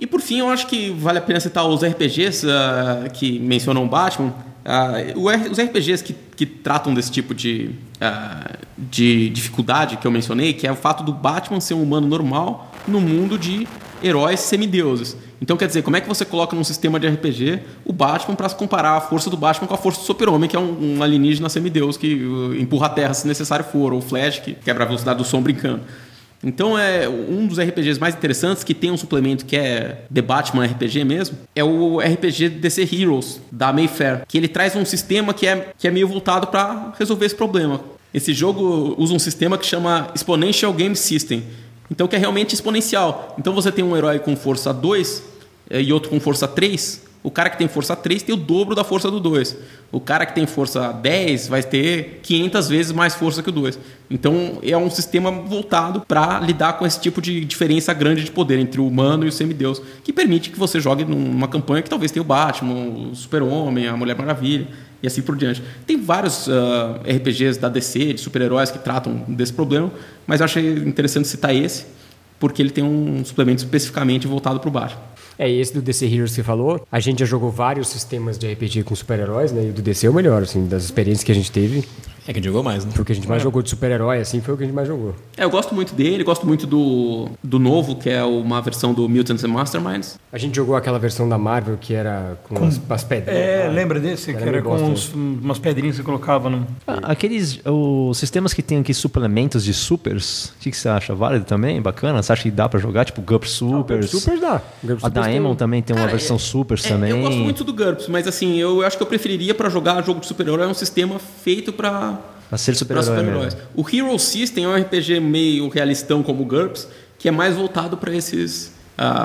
E por fim, eu acho que vale a pena citar os RPGs uh, que mencionam o Batman. Uh, os RPGs que, que tratam desse tipo de, uh, de dificuldade que eu mencionei, que é o fato do Batman ser um humano normal no mundo de heróis semideuses. Então, quer dizer, como é que você coloca num sistema de RPG o Batman para se comparar a força do Batman com a força do Super-Homem, que é um, um alienígena semideus que empurra a Terra se necessário for, ou o Flash, que quebra a velocidade do som brincando. Então é um dos RPGs mais interessantes que tem um suplemento que é The Batman RPG mesmo, é o RPG DC Heroes da Mayfair, que ele traz um sistema que é, que é meio voltado para resolver esse problema. Esse jogo usa um sistema que chama Exponential Game System, então que é realmente exponencial. Então você tem um herói com força 2 e outro com força 3, o cara que tem força 3 tem o dobro da força do 2. O cara que tem força 10 vai ter 500 vezes mais força que o 2. Então é um sistema voltado para lidar com esse tipo de diferença grande de poder entre o humano e o semideus, que permite que você jogue numa campanha que talvez tenha o Batman, o Super-Homem, a Mulher Maravilha e assim por diante. Tem vários uh, RPGs da DC, de super-heróis que tratam desse problema, mas eu achei interessante citar esse, porque ele tem um suplemento especificamente voltado para o Batman.
É, esse do DC Heroes que você falou, a gente já jogou vários sistemas de RPG com super-heróis, né? E o do DC é o melhor, assim, das experiências que a gente teve.
É quem jogou mais, né?
Porque a gente mais jogou de super-herói, assim, foi o que a gente mais jogou.
É, eu gosto muito dele, gosto muito do, do novo, que é uma versão do Mutants and Masterminds.
A gente jogou aquela versão da Marvel que era com, as, as pedrinhas.
É,
lá.
lembra desse?
Era
que era com uns- umas pedrinhas que você colocava no.
Ah, Aqueles os sistemas que tem aqui suplementos de supers, o que, que você acha? Válido também? Bacana? Você acha que dá pra jogar? Tipo GURP Supers?
Super dá.
A Daemon também tem uma
Cara,
versão
é-
Supers
É,
também.
Eu gosto muito do GURPS, mas assim, eu acho que eu preferiria para jogar jogo de super-herói um sistema feito para
Pra ser
para
super-herói mesmo.
O Hero System é um RPG meio realistão como o GURPS, que é mais voltado para esses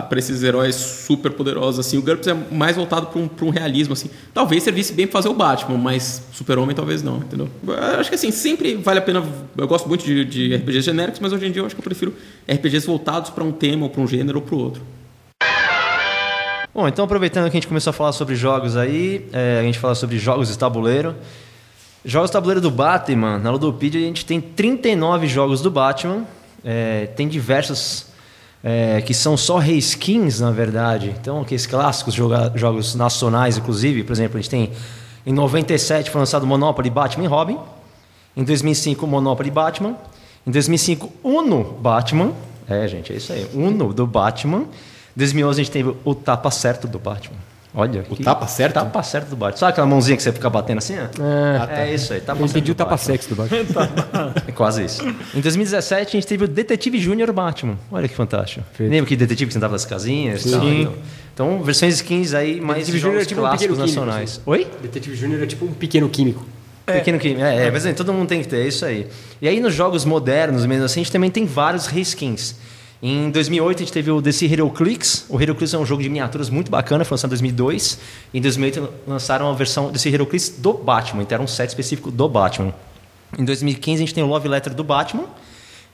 para esses heróis super poderosos assim. O GURPS é mais voltado para um, pra um realismo assim. Talvez servisse bem para fazer o Batman, mas Super-Homem talvez não, entendeu? Eu acho que assim, sempre vale a pena. Eu gosto muito de, de RPGs genéricos, mas hoje em dia eu acho que eu prefiro RPGs voltados para um tema, ou para um gênero ou para o outro.
Bom, então aproveitando que a gente começou a falar sobre jogos aí, é, a gente fala sobre jogos de tabuleiro. Jogos de tabuleiro do Batman, na Ludopedia a gente tem 39 jogos do Batman, é, tem diversos é, que são só reskins, na verdade. Então, aqueles clássicos joga- jogos nacionais, inclusive, por exemplo, a gente tem em 97 foi lançado Monopoly Batman e Robin, em 2005 Monopoly Batman, em 2005 Uno Batman, é gente, é isso aí, Uno do Batman. Em 2011 a gente teve o Tapa Certo do Batman. Olha.
O Tapa Certo?
Tapa Certo do Batman. Sabe aquela mãozinha que você fica batendo assim? ó? É, isso aí, Tapa
Eu
Certo
entendi o tapa sexo do Batman.
É quase isso. Em 2017 a gente teve o Detetive Júnior Batman. Olha que fantástico.
Feito.
Lembra que detetive que sentava nas casinhas? e tal?
Sim.
Então, então, versões skins aí, mais
Detetive
jogos
é tipo um
clássicos
químico,
nacionais.
assim.
Oi?
Detetive Júnior é tipo um pequeno químico.
Pequeno que é, é, mas assim, todo mundo tem que ter, é isso aí. E aí nos jogos modernos, mesmo assim, a gente também tem vários reskins. Em 2008 a gente teve o DC Hero Clicks. O Hero Clicks é um jogo de miniaturas muito bacana, foi lançado em 2002. Em 2008 lançaram a versão desse Hero Clicks do Batman, então era um set específico do Batman. Em 2015 a gente tem o Love Letter do Batman.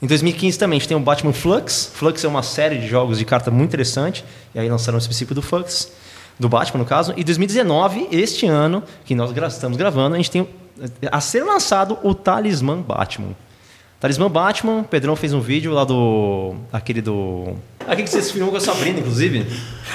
Em 2015 também a gente tem o Batman Flux. Flux é uma série de jogos de carta muito interessante. E aí lançaram um específico do Flux, do Batman no caso. E 2019, este ano, que nós estamos gravando, a gente tem a ser lançado o Talismã Batman. Talismã Batman, o Pedrão fez um vídeo lá do. aquele do. Aquele que vocês filmou com a Sabrina, inclusive.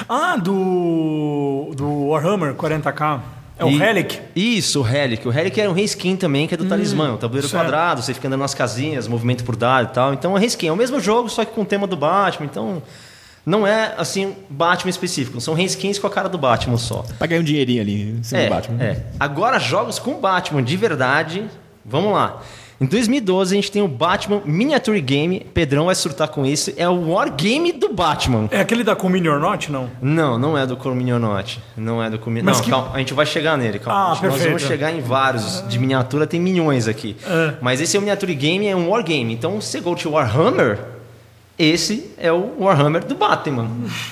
Ah, do. do Warhammer 40k. É o
E-
Relic?
Isso, o Relic. O Relic era um reskin também, que é do Talismã. O tabuleiro
certo.
quadrado, você fica andando nas casinhas, movimento por dado e tal. Então é reskin. É o mesmo jogo, só que com o tema do Batman. Então não é, assim, Batman específico. São reskins com a cara do Batman só.
Pra ganhar um dinheirinho ali em cima
É,
do Batman.
é. Agora, jogos com Batman de verdade. Vamos lá. Em 2012, a gente tem o Batman Miniature Game. Pedrão vai surtar com isso. É o Wargame do Batman.
É aquele da Comini or Not, não?
Não, não é do Corminionote. Não é do.
Mas
Não,
que-
calma, a gente vai chegar nele, calma.
Ah,
Nós
perfeito.
vamos chegar em vários. De miniatura tem milhões aqui.
É.
Mas esse é o Miniature Game, é um Wargame. Então, se você go to Warhammer, esse é o Warhammer do Batman.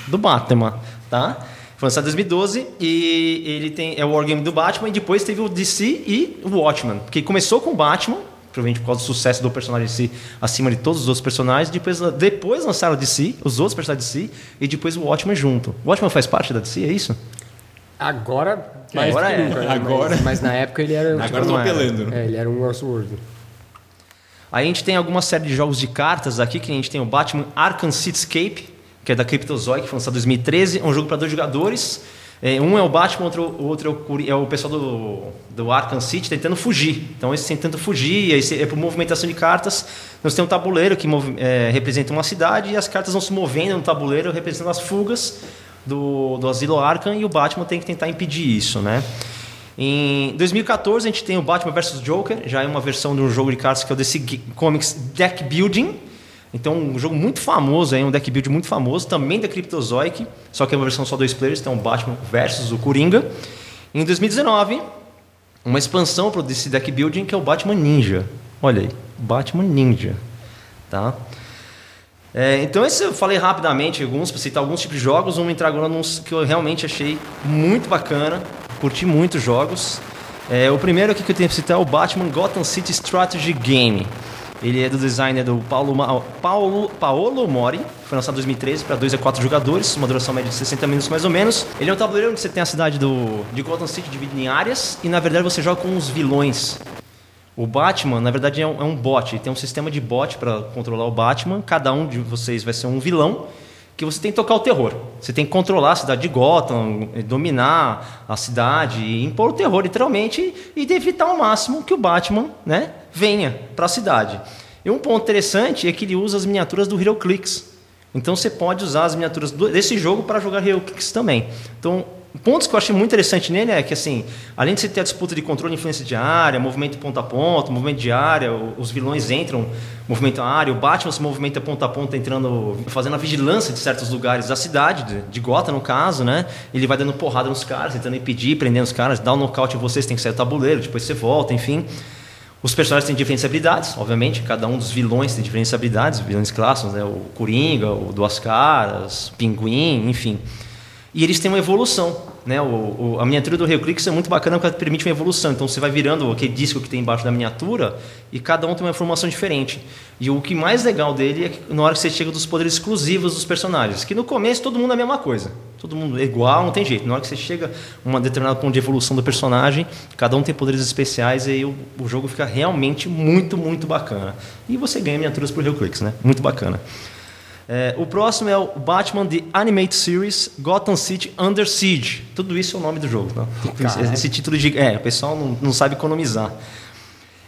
Do Batman, tá? Foi lançado em 2012 e ele tem, é o Wargame do Batman e depois teve o DC e o Watchman. Porque começou com o Batman, provavelmente por causa do sucesso do personagem DC acima de todos os outros personagens. Depois, depois lançaram o DC, os outros personagens DC e depois o Watchman junto. O Watchman faz parte da DC, é isso?
Agora, mais
Agora é.
nunca, né?
Agora-
Mas, mas na época ele era.
Agora estão
é.
apelando.
É, ele era um Elseworld.
Aí a gente tem alguma série de jogos de cartas aqui, que a gente tem o Batman Arkham Cityscape, que é da Cryptozoic, que foi lançado em 2013. É um jogo para dois jogadores. É, um é o Batman, outro, outro é, é o pessoal do, do Arkham City tentando fugir. Então esse tentando fugir, aí é por movimentação de cartas. Nós temos um tabuleiro que movi- é, representa uma cidade e as cartas vão se movendo no tabuleiro representando as fugas do, do asilo Arkham e o Batman tem que tentar impedir isso, né? Em 2014 a gente tem o Batman vs Joker, já é uma versão de um jogo de cartas que é o DC Comics Deck Building. Então um jogo muito famoso, aí, um deck build muito famoso, também da Cryptozoic, só que é uma versão só dois players, então o Batman versus o Coringa. Em 2019, uma expansão para DC Deck Building que é o Batman Ninja. Olha aí, Batman Ninja, tá? É, então, esse eu falei rapidamente, alguns, para citar alguns tipos de jogos, vamos entrar agora nos que eu realmente achei muito bacana, curti muito os jogos. É, o primeiro aqui que eu tenho para citar é o Batman Gotham City Strategy Game. Ele é do designer do Paulo, Ma- Paulo, Paolo Mori, foi lançado em 2013 para 2 a 4 jogadores, uma duração média de 60 minutos mais ou menos. Ele é um tabuleiro onde você tem a cidade do, de Gotham City dividida em áreas e na verdade você joga com os vilões. O Batman, na verdade, é um, é um bot. Ele tem um sistema de bot para controlar o Batman. Cada um de vocês vai ser um vilão que você tem que tocar o terror. Você tem que controlar a cidade de Gotham, eh, dominar a cidade, impor o terror, literalmente, e evitar ao máximo que o Batman né, venha para a cidade. E um ponto interessante é que ele usa as miniaturas do HeroClix. Então você pode usar as miniaturas desse jogo para jogar HeroClix também. Então, pontos que eu achei muito interessante nele é que, assim, além de você ter a disputa de controle e influência de área, movimento ponta a ponta, movimento de área, os vilões entram, movimento a área, o Batman se movimenta ponta a ponta, entrando, fazendo a vigilância de certos lugares da cidade, de, de Gotham no caso, né? Ele vai dando porrada nos caras, tentando impedir, prendendo os caras, dá um nocaute em vocês, tem que sair do tabuleiro, depois você volta, enfim. Os personagens têm diferentes habilidades, obviamente, cada um dos vilões tem diferentes habilidades, vilões clássicos, né? o Coringa, o Duas Caras, o Pinguim, enfim. E eles têm uma evolução. Né? O, o- a miniatura do Reclix é muito bacana porque ela permite uma evolução. Então você vai virando aquele disco que tem embaixo da miniatura e cada um tem uma informação diferente. E o que mais legal dele é que na hora que você chega dos poderes exclusivos dos personagens, que no começo todo mundo é a mesma coisa. Todo mundo é igual, não tem jeito. Na hora que você chega a um determinado ponto de evolução do personagem, cada um tem poderes especiais e aí o, o jogo fica realmente muito, muito bacana. E você ganha miniaturas por Reclix, né? Muito bacana. É, o próximo é o Batman The Animated Series Gotham City Under Siege. Tudo isso é o nome do jogo. Tá? Esse, esse título de. É, o pessoal não, não sabe economizar.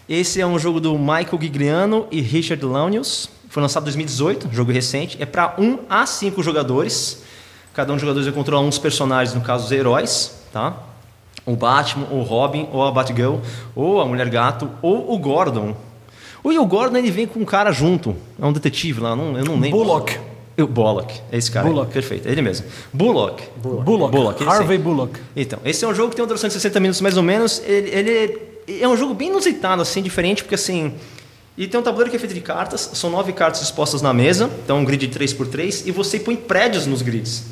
Esse é um jogo do Michael Gigliano e Richard Launius. Foi lançado em 2018, jogo recente. É para 1 a 5 jogadores. Cada um dos jogadores vai controlar uns personagens, no caso os heróis. Tá? O Batman, o Robin, ou a Batgirl, ou a Mulher Gato, ou o Gordon. O Will Gordon ele vem com um cara junto. É um detetive lá, não, eu não lembro.
Bullock.
Eu, Bullock, é esse cara.
Bullock.
Aí, perfeito, é ele mesmo. Bullock.
Bullock.
Bullock, esse
Harvey
aí.
Bullock.
Então, esse é um jogo que tem uma duração de 60 minutos mais ou menos. Ele, ele é um jogo bem inusitado, assim, diferente, porque assim. E tem um tabuleiro que é feito de cartas, são nove cartas expostas na mesa, então um grid de 3x3, e você põe prédios nos grids.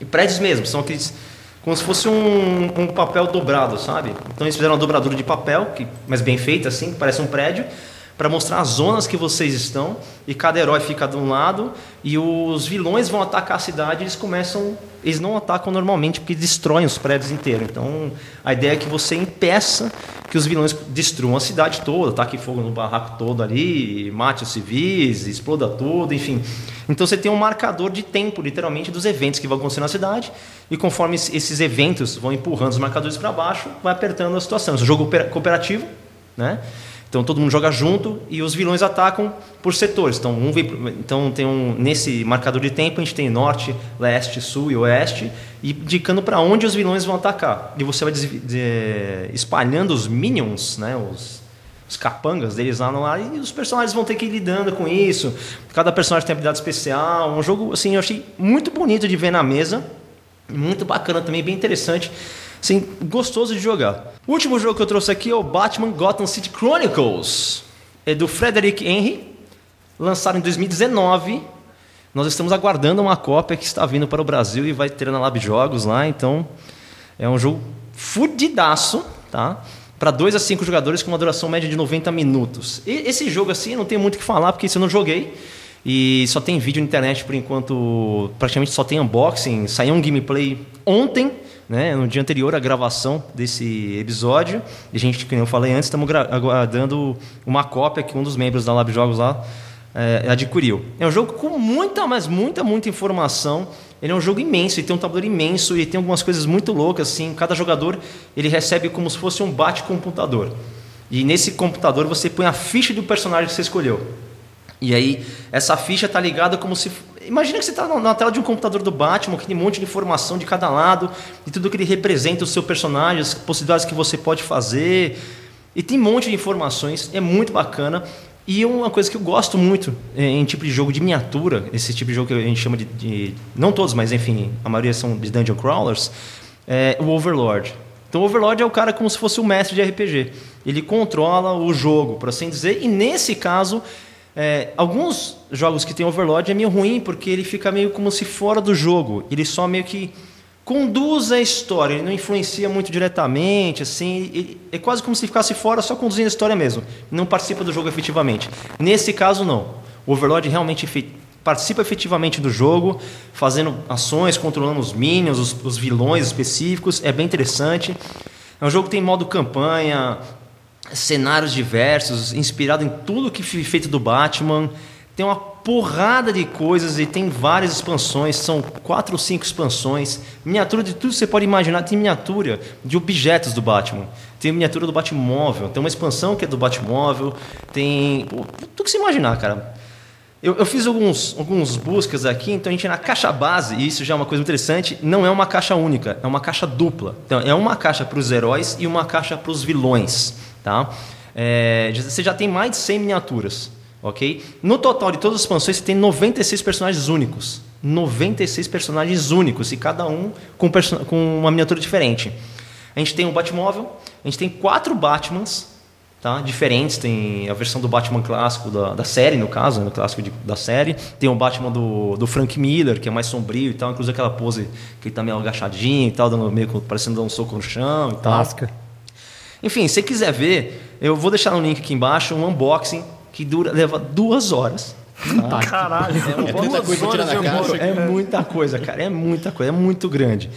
E prédios mesmo, são aqueles. Como se fosse um, um papel dobrado, sabe? Então eles fizeram uma dobradura de papel, que, mas bem feita, assim, que parece um prédio. Para mostrar as zonas que vocês estão e cada herói fica de um lado e os vilões vão atacar a cidade, eles começam, eles não atacam normalmente porque destroem os prédios inteiros. Então, a ideia é que você impeça que os vilões destruam a cidade toda, ataquem fogo no barraco todo ali, mate os civis, exploda tudo, enfim. Então você tem um marcador de tempo, literalmente, dos eventos que vão acontecer na cidade e conforme esses eventos vão empurrando os marcadores para baixo, vai apertando a situação. É um jogo cooperativo, né? Então todo mundo joga junto e os vilões atacam por setores. Então, um vem, então tem um nesse marcador de tempo a gente tem norte, leste, sul e oeste, e indicando para onde os vilões vão atacar. E você vai espalhando os minions, né, os, os capangas deles lá no ar e os personagens vão ter que ir lidando com isso. Cada personagem tem habilidade especial. Um jogo assim eu achei muito bonito de ver na mesa, muito bacana também, bem interessante assim, gostoso de jogar. O último jogo que eu trouxe aqui é o Batman Gotham City Chronicles. É do Frederick Henry, lançado em 2019. Nós estamos aguardando uma cópia que está vindo para o Brasil e vai ter na Lab Jogos lá, então é um jogo fudidaço, tá? Para 2 a 5 jogadores com uma duração média de 90 minutos. E esse jogo assim, não tem muito o que falar porque isso eu não joguei. E só tem vídeo na internet por enquanto, praticamente só tem unboxing. Saiu um gameplay ontem né, no dia anterior à gravação desse episódio. E a gente, como eu falei antes, estamos aguardando uma cópia que um dos membros da Lab Jogos lá é, adquiriu. É um jogo com muita, mas muita, muita informação. Ele é um jogo imenso, ele tem um tabuleiro imenso e tem algumas coisas muito loucas. Assim, cada jogador ele recebe como se fosse um bate-computador. E nesse computador você põe a ficha do personagem que você escolheu. E aí, essa ficha está ligada como se. Imagina que você está na tela de um computador do Batman, um monte de informação de cada lado, de tudo que ele representa, o seu personagem, as possibilidades que você pode fazer. E tem um monte de informações, é muito bacana. E uma coisa que eu gosto muito é, em tipo de jogo de miniatura, esse tipo de jogo que a gente chama de. de não todos, mas enfim, a maioria são de dungeon crawlers, é o Overlord. Então o Overlord é o cara como se fosse o mestre de RPG. Ele controla o jogo, por assim dizer, e nesse caso é, alguns jogos que tem Overlord é meio ruim porque ele fica meio como se fora do jogo. Ele só meio que conduz a história, ele não influencia muito diretamente, assim, é quase como se ficasse fora só conduzindo a história mesmo, não participa do jogo efetivamente. Nesse caso não. O Overlord realmente participa efetivamente do jogo, fazendo ações, controlando os minions, os, os vilões específicos, é bem interessante. É um jogo que tem modo campanha, cenários diversos, inspirado em tudo que foi feito do Batman. Tem uma porrada de coisas e tem várias expansões, são quatro ou cinco expansões. Miniatura de tudo que você pode imaginar, tem miniatura de objetos do Batman. Tem miniatura do Batmóvel, tem uma expansão que é do Batmóvel, tem. Tudo que você imaginar, cara. Eu, eu, fiz alguns, alguns buscas aqui, então a gente na caixa base, e isso já é uma coisa interessante, não é uma caixa única, é uma caixa dupla. Então é uma caixa para os heróis e uma caixa para os vilões. Tá? É, você já tem mais de 100 miniaturas. ok? No total de todas as expansões, você tem 96 personagens únicos. 96 personagens únicos, e cada um com, com uma miniatura diferente. A gente tem um Batmóvel, a gente tem quatro Batmans tá? diferentes. Tem a versão do Batman clássico da, da série, no caso, né? clássico de, da série. Tem o Batman do, do Frank Miller, que é mais sombrio e tal, inclusive aquela pose que ele tá meio agachadinho e tal, dando, meio parecendo dar um soco no chão e tal.
Clássica.
Enfim, se quiser ver, eu vou deixar no link aqui embaixo um unboxing que dura, leva duas horas.
Tá? Caralho,
é, é muita coisa caixa. É muita coisa, cara. É muita coisa, é muito grande.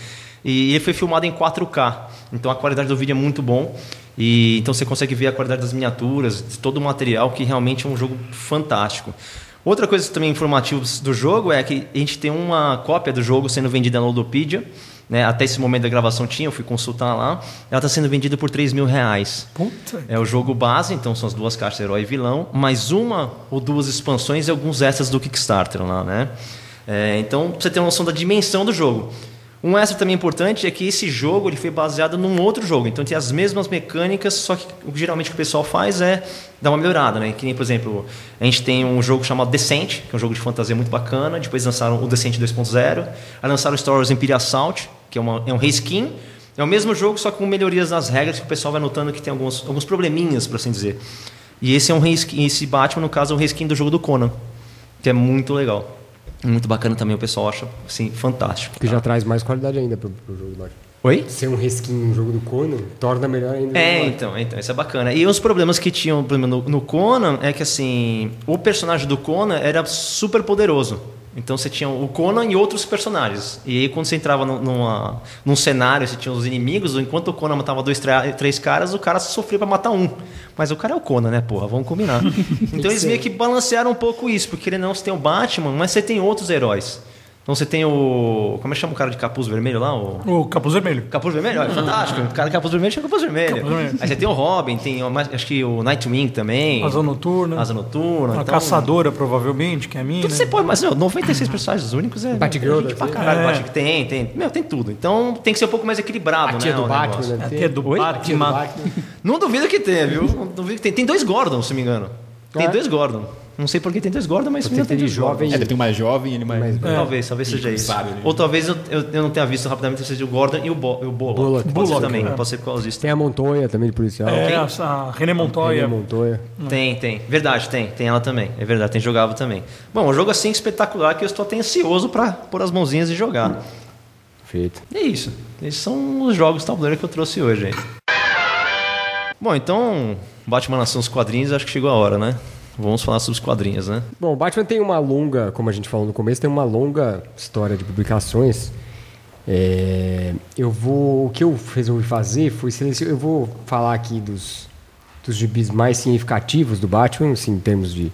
E ele foi filmado em 4K. Então a qualidade do vídeo é muito bom. E então você consegue ver a qualidade das miniaturas, de todo o material, que realmente é um jogo fantástico. Outra coisa também informativa do jogo é que a gente tem uma cópia do jogo sendo vendida na Ludopedia. Né? Até esse momento da gravação tinha, eu fui consultar lá. Ela está sendo vendida por 3 mil reais.
Puta.
É o jogo base, então são as duas caixas herói e vilão, mais uma ou duas expansões e alguns extras do Kickstarter lá, né? É, então, pra você ter uma noção da dimensão do jogo. Um extra também importante é que esse jogo ele foi baseado num outro jogo. Então tem as mesmas mecânicas, só que o que geralmente o pessoal faz é dar uma melhorada, né? Que nem, por exemplo, a gente tem um jogo chamado Descent, que é um jogo de fantasia muito bacana. Depois lançaram o Descent 2.0. Aí lançaram o Star Wars Imperial Assault, que é, uma, é um reskin. É o mesmo jogo, só com melhorias nas regras que o pessoal vai notando que tem alguns, alguns probleminhas, por assim dizer. E esse é um reskin, esse Batman, no caso, é um reskin do jogo do Conan, que é muito legal. Muito bacana também, o pessoal acha assim, fantástico.
Que tá? já traz mais qualidade ainda pro, pro jogo do Batman.
Oi?
Ser um reskin no jogo do Conan torna melhor ainda.
É, então, então, isso é bacana. E os problemas que tinham no, no Conan é que assim, o personagem do Conan era super poderoso. Então você tinha o Conan e outros personagens. E aí quando você entrava num, numa, num cenário, você tinha os inimigos, enquanto o Conan matava dois, três caras, o cara sofria para matar um. Mas o cara é o Conan, né, porra? Vamos combinar. então eles meio que balancearam um pouco isso, porque ele não você tem o Batman, mas você tem outros heróis. Então você tem o. Como é que chama o cara de capuz vermelho lá? O,
o capuz vermelho.
Capuz vermelho? Olha, fantástico. O cara de capuz vermelho chama capuz vermelho. capuz vermelho. Aí você tem o Robin, tem acho que o Nightwing também.
Asa Noturna.
Asa Noturna.
A então... Caçadora, provavelmente, que é a minha.
Tudo você pode, mas meu, 96 personagens únicos é.
Batgirl,
é pra caralho. É. Tem, tem. Meu, tem tudo. Então tem que ser um pouco mais equilibrado,
a tia
né?
Do Batman,
a tia do Batman.
Não duvido que tenha, viu? Não duvido que tem. Tem dois Gordon, se me engano. Tem é? dois Gordon. Não sei porque tem dois Gordon, mas
tem, tem de jovem.
É, ele tem um mais jovem ele mais.
É. Talvez, talvez seja isso. Sabe, né? Ou talvez eu, eu, eu, não tenha visto rapidamente seja o Gordon e o, Bo, o Bullock. Bullock. Pode Bullock, ser também, é. pode ser por causa disso.
Tem a Montoya também de policial.
É, a, a René Montoya. René
Montoya.
Tem, tem. Verdade, tem. Tem ela também. É verdade, tem jogável também. Bom, um jogo assim espetacular que eu estou até ansioso para pôr as mãozinhas e jogar.
Feito.
E é isso. Esses são os jogos tabuleiro que eu trouxe hoje aí. Bom, então, Batman Nação os quadrinhos, acho que chegou a hora, né? Vamos falar sobre os quadrinhos, né?
Bom, Batman tem uma longa, como a gente falou no começo, tem uma longa história de publicações. É, eu vou, o que eu resolvi fazer foi selecionar, eu vou falar aqui dos, dos gibis mais significativos do Batman, assim, em termos de,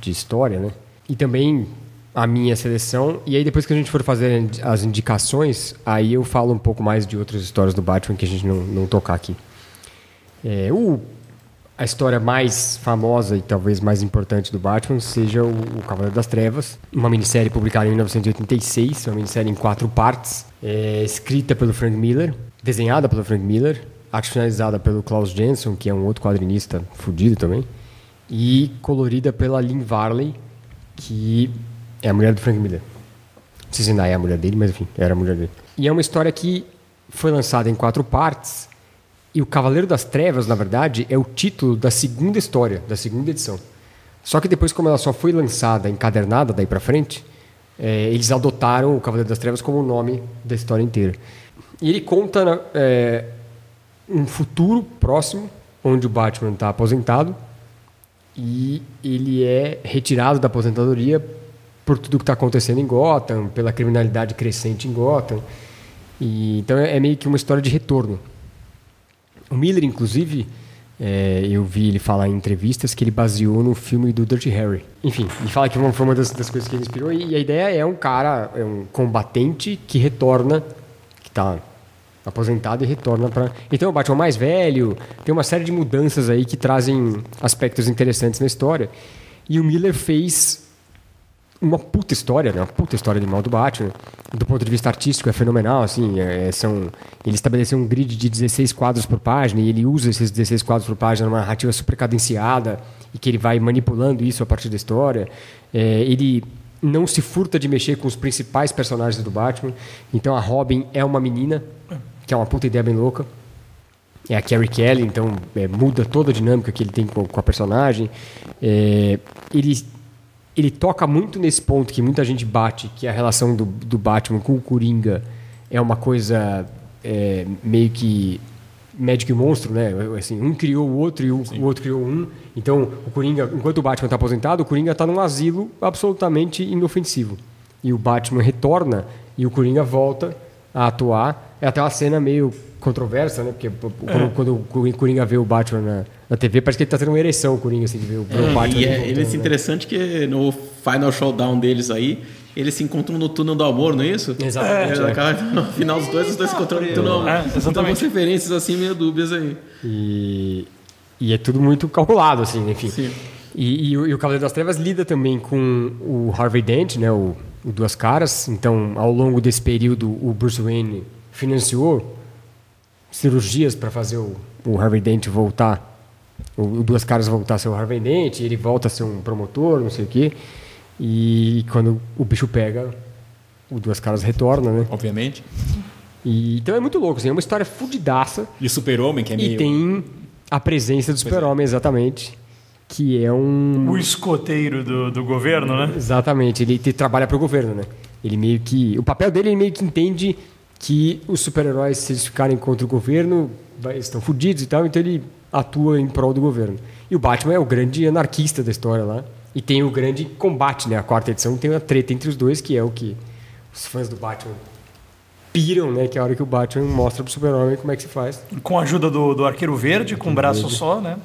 de história, né? E também a minha seleção. E aí depois que a gente for fazer as indicações, aí eu falo um pouco mais de outras histórias do Batman que a gente não, não tocar aqui. É, o a história mais famosa e talvez mais importante do Batman seja o, o Cavaleiro das Trevas, uma minissérie publicada em 1986, uma minissérie em quatro partes, é, escrita pelo Frank Miller, desenhada pelo Frank Miller, finalizada pelo Klaus Jensen, que é um outro quadrinista fudido também, e colorida pela Lynn Varley, que é a mulher do Frank Miller. Não sei se ainda é a mulher dele, mas enfim, era a mulher dele. E é uma história que foi lançada em quatro partes e o Cavaleiro das Trevas, na verdade, é o título da segunda história, da segunda edição. Só que depois, como ela só foi lançada encadernada daí para frente, é, eles adotaram o Cavaleiro das Trevas como o nome da história inteira. E ele conta é, um futuro próximo, onde o Batman está aposentado e ele é retirado da aposentadoria por tudo que está acontecendo em Gotham, pela criminalidade crescente em Gotham. E, então é, é meio que uma história de retorno o Miller, inclusive, é, eu vi ele falar em entrevistas que ele baseou no filme do Dirty Harry. Enfim, ele fala que foi uma das, das coisas que ele inspirou. E a ideia é um cara, é um combatente que retorna, que está aposentado e retorna para. Então o Batman mais velho, tem uma série de mudanças aí que trazem aspectos interessantes na história. E o Miller fez uma puta história, né? Uma puta história de mal do Batman. Do ponto de vista artístico é fenomenal, assim, é, são ele estabeleceu um grid de 16 quadros por página e ele usa esses 16 quadros por página numa narrativa super cadenciada e que ele vai manipulando isso a partir da história. É, ele não se furta de mexer com os principais personagens do Batman. Então a Robin é uma menina, que é uma puta ideia bem louca. É a Carrie Kelly, então é, muda toda a dinâmica que ele tem com, com a personagem. É, ele ele toca muito nesse ponto que muita gente bate, que é a relação do, do Batman com o Coringa é uma coisa é, meio que médico e monstro, né? Assim, um criou o outro e o, o outro criou um. Então, o Coringa, enquanto o Batman está aposentado, o Coringa está num asilo absolutamente inofensivo. E o Batman retorna e o Coringa volta a atuar. É até uma cena meio controversa, né? Porque quando, é. quando, o Coringa vê o Batman na, na TV, parece que ele tá tendo uma ereção, o Coringa, assim, de ver o, é, Batman.
E é, ele é né? interessante que no Final Showdown deles aí, eles se encontram no túnel do amor, não é isso?
Exatamente.
É, é. No final, os dois, os dois se encontram no túnel do amor. É, exatamente. Então, referências assim meio dúbias aí.
E, e é tudo muito calculado, assim, enfim. Sim. E, e, o, e o Cavaleiro das Trevas lida também com o Harvey Dent, né, o, o Duas Caras. Então, ao longo desse período, o Bruce Wayne financiou cirurgias para fazer o, o Harvey Dent voltar, o, o Duas Caras voltar a ser o Harvey Dent, ele volta a ser um promotor, não sei o quê. E quando o bicho pega, o Duas Caras retorna, né?
Obviamente.
E, então é muito louco, assim, é uma história fudidaça.
E o Super-Homem, que é meio...
E tem a presença do é. Super-Homem, exatamente. Que é um...
O escoteiro do, do governo, né?
Exatamente, ele, ele trabalha para o governo, né? Ele meio que... O papel dele, ele meio que entende que os super-heróis, se eles ficarem contra o governo, estão fodidos e tal, então ele atua em prol do governo. E o Batman é o grande anarquista da história lá. E tem o grande combate, né? A quarta edição tem uma treta entre os dois, que é o que os fãs do Batman piram, né? Que é a hora que o Batman mostra pro super-homem como é que se faz.
Com a ajuda do, do Arqueiro Verde, com um braço só, né?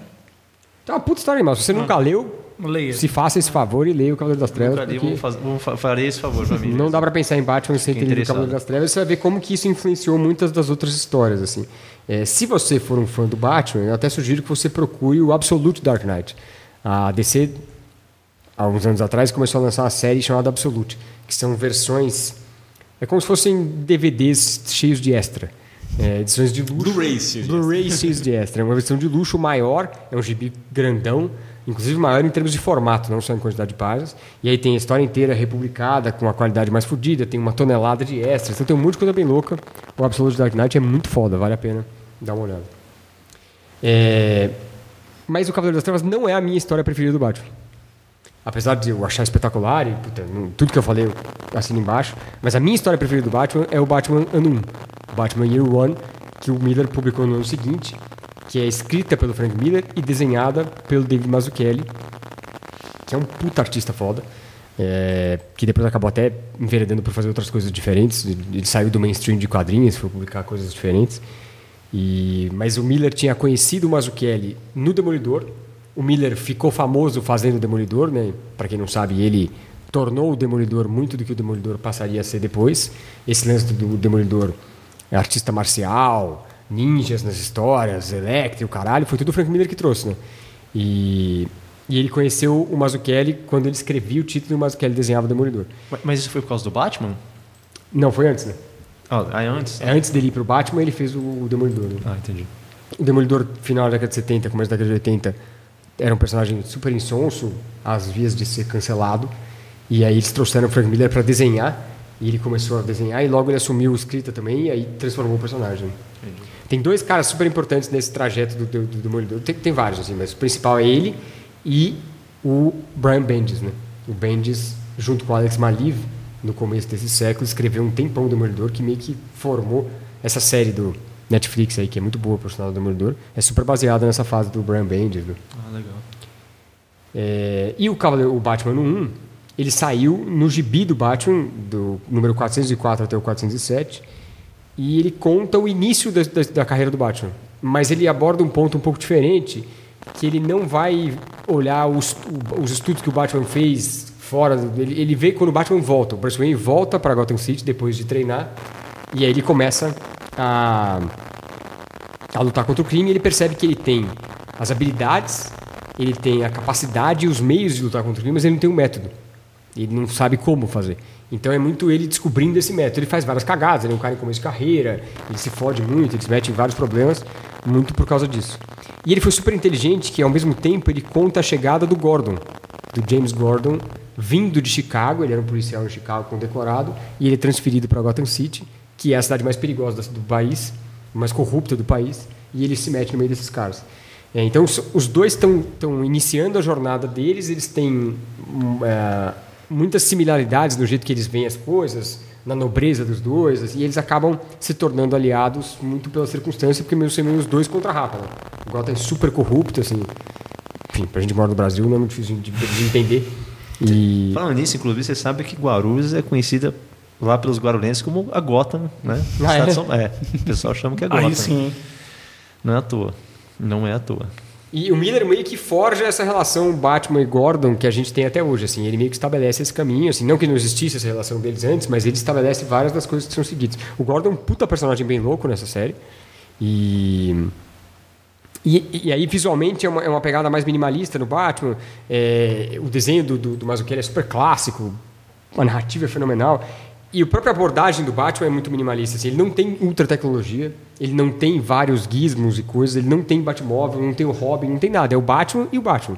Então, uma puta história animal. Se você nunca leu,
Leia.
se faça esse favor e leia o Cavaleiro das Trevas.
Nunca
porque
faz- farei esse favor pra mim.
Não dá pra pensar em Batman sem ter lido o. Cavaleiro das Trevas. Você vai ver como que isso influenciou muitas das outras histórias. assim. É, se você for um fã do Batman, eu até sugiro que você procure o Absolute Dark Knight. A DC, há uns anos atrás, começou a lançar uma série chamada Absolute, que são versões... É como se fossem DVDs cheios de extra. É, edições de luxo.
Blu-rays cheios de
Blu-ray cheios de extra. É uma versão de luxo maior, é um gibi grandão, inclusive maior em termos de formato, não só em quantidade de páginas. E aí tem a história inteira republicada, com uma qualidade mais fodida, tem uma tonelada de extras. Então tem um monte de coisa bem louca. O Absolute Dark Knight é muito foda, vale a pena dar uma olhada. É, Mas o Cavaleiro das Trevas não é a minha história preferida do Batman. Apesar de eu achar espetacular e puta, tudo que eu falei eu assino embaixo, mas a minha história preferida do Batman é o Batman Ano 1, o Batman Year One, que o Miller publicou no ano seguinte, que é escrita pelo Frank Miller e desenhada pelo David Mazzucchelli, que é um puta artista foda, é, que depois acabou até enveredando por fazer outras coisas diferentes. Ele saiu do mainstream de quadrinhos, foi publicar coisas diferentes. E, mas o Miller tinha conhecido o Mazzucchelli no Demolidor. O Miller ficou famoso fazendo o Demolidor, né? Para quem não sabe, ele tornou o Demolidor muito do que o Demolidor passaria a ser depois. Esse lance do Demolidor é artista marcial, ninjas nas histórias, Electro, o caralho, foi tudo o Frank Miller que trouxe, né? E, e ele conheceu o Mazzucchelli quando ele escrevia o título e o Mazzucchelli desenhava o Demolidor.
Mas- isso foi por causa do Batman?
Não, foi antes, né?
Ah, aí antes?
É antes dele ir pro Batman, ele fez o, Demolidor. Né?
Ah, entendi.
O Demolidor, final da década de 70, começo da década de 80, era um personagem super insonso, às vias de ser cancelado. E aí eles trouxeram o Frank Miller para desenhar, e ele começou a desenhar, e logo ele assumiu escrita também, e aí transformou o personagem. Tem dois caras super importantes nesse trajeto do, do, do Demolidor. Tem, tem vários, assim, mas o principal é ele e o Brian Bendis, né? O Bendis, junto com o Alex Maliv, no começo desse século, escreveu um tempão o Demolidor que meio que formou essa série do Netflix aí, que é muito boa, por sinal, do Demolidor. É super baseada nessa fase do Brian Bendis. né?
Ah, legal.
É, e o, Cavaleiro, o Batman no 1, ele saiu no gibi do Batman, do número 404 até o 407, e ele conta o início da, da, da carreira do Batman. Mas ele aborda um ponto um pouco diferente, que ele não vai olhar os, os estudos que o Batman fez fora. Ele, ele vê quando o Batman volta. O Bruce Wayne volta para Gotham City depois de treinar, e aí ele começa a a lutar contra o crime, ele percebe que ele tem as habilidades, ele tem a capacidade e os meios de lutar contra o crime, mas ele não tem um método. Ele não sabe como fazer. Então é muito ele descobrindo esse método. Ele faz várias cagadas, ele é um cara em começo de carreira, ele se fode muito, ele se mete em vários problemas, muito por causa disso. E ele foi super inteligente que, ao mesmo tempo, ele conta a chegada do Gordon, do James Gordon, vindo de Chicago, ele era um policial em Chicago condecorado, e ele é transferido para Gotham City, que é a cidade mais perigosa do país, mais corrupta do país, e ele se mete no meio desses caras. É, então, os, dois estão iniciando a jornada deles, eles têm é, muitas similaridades no jeito que eles veem as coisas, na nobreza dos dois, e eles acabam se tornando aliados muito pela circunstância, porque mesmo sendo os dois contra a Rapa. Né? O Gotham é super corrupto, assim. Enfim, pra gente que mora no Brasil não é muito difícil de, de entender. E
Falando nisso, inclusive, você sabe que Guarulhos é conhecida lá pelos guarulhenses como a Gotham, né?
Ah,
Estado
é?
de São- é, o pessoal chama que é Gotham.
Aí sim.
Não é à toa. Não é à toa.
E o Miller meio que forja essa relação Batman e Gordon que a gente tem até hoje, assim, ele meio que estabelece esse caminho, assim, não que não existisse essa relação deles antes, mas ele estabelece várias das coisas que são seguidas. O Gordon é um puta personagem bem louco nessa série. E e, e aí visualmente é uma, é uma pegada mais minimalista no Batman, é, o desenho do, do, do Mazzucchelli é super clássico, a narrativa é fenomenal. E a própria abordagem do Batman é muito minimalista. Assim, ele não tem ultra tecnologia, ele não tem vários gizmos e coisas, ele não tem Batmóvel, não tem o Robin, não tem nada. É o Batman e o Batman.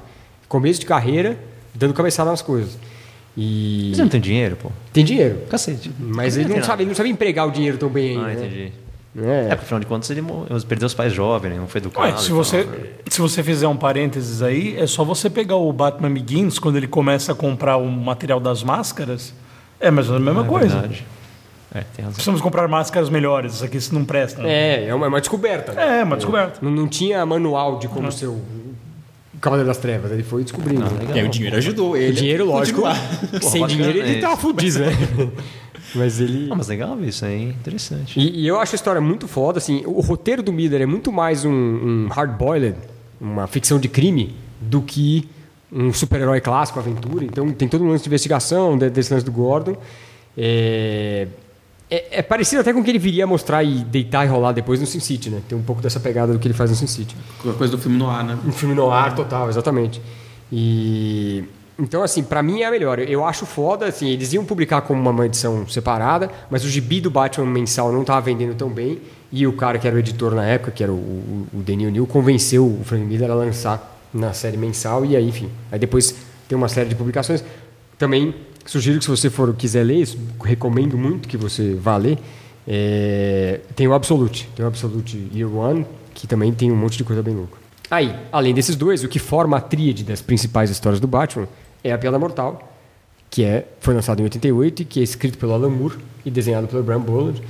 Começo de carreira, dando cabeçada nas coisas. E
Mas ele não tem dinheiro, pô.
tem dinheiro.
Cacete.
Mas ele não, sabe, ele não sabe empregar o dinheiro tão bem ainda.
Ah,
né?
entendi.
É.
É, porque afinal de contas ele perdeu os pais jovens, né? não foi educado.
Ué, se,
tal,
você,
né?
se você fizer um parênteses aí, é só você pegar o Batman Begins, quando ele começa a comprar o material das máscaras, é ou menos a mesma
É
coisa.
verdade. É, tem razão.
Precisamos comprar máscaras melhores, isso aqui isso não presta.
É, é uma, é uma descoberta. né?
É, uma descoberta.
Não, não tinha manual de como ser o Cavaleiro das Trevas. Ele foi descobrindo. né?
É, o dinheiro ajudou ele.
O dinheiro, lógico. Sem dinheiro ele
é
tava
isso.
fudido, né? Mas ele.
Ah, mas legal isso aí, interessante.
E, e eu acho a história muito foda, assim, o roteiro do Miller é muito mais um, um hard-boiled, uma ficção de crime, do que um super-herói clássico, aventura. Então tem todo um lance de investigação de- desse lance do Gordon. É, é, é parecido até com o que ele viria a mostrar e deitar e rolar depois no Sin City, né? Tem um pouco dessa pegada do que ele faz no Sin City.
Coisa do filme no ar, né?
Um filme no ar total, exatamente. E então assim, pra mim é a melhor. Eu- Eu acho foda, assim, eles iam publicar como uma edição separada, mas o gibi do Batman mensal não tava vendendo tão bem e o cara que era o editor na época, que era o, o, o Daniel New, convenceu o Frank Miller a lançar na série mensal e aí, enfim, aí depois tem uma série de publicações. Também sugiro que se você for quiser ler, isso, recomendo muito que você vá ler. É, tem o Absolute, tem o Absolute Year One, que também tem um monte de coisa bem louca. Aí, além desses dois, o que forma a tríade das principais histórias do Batman é a Piada Mortal, que é, foi lançado em 88 e que é escrito pelo Alan Moore e desenhado pelo Brian Bollard.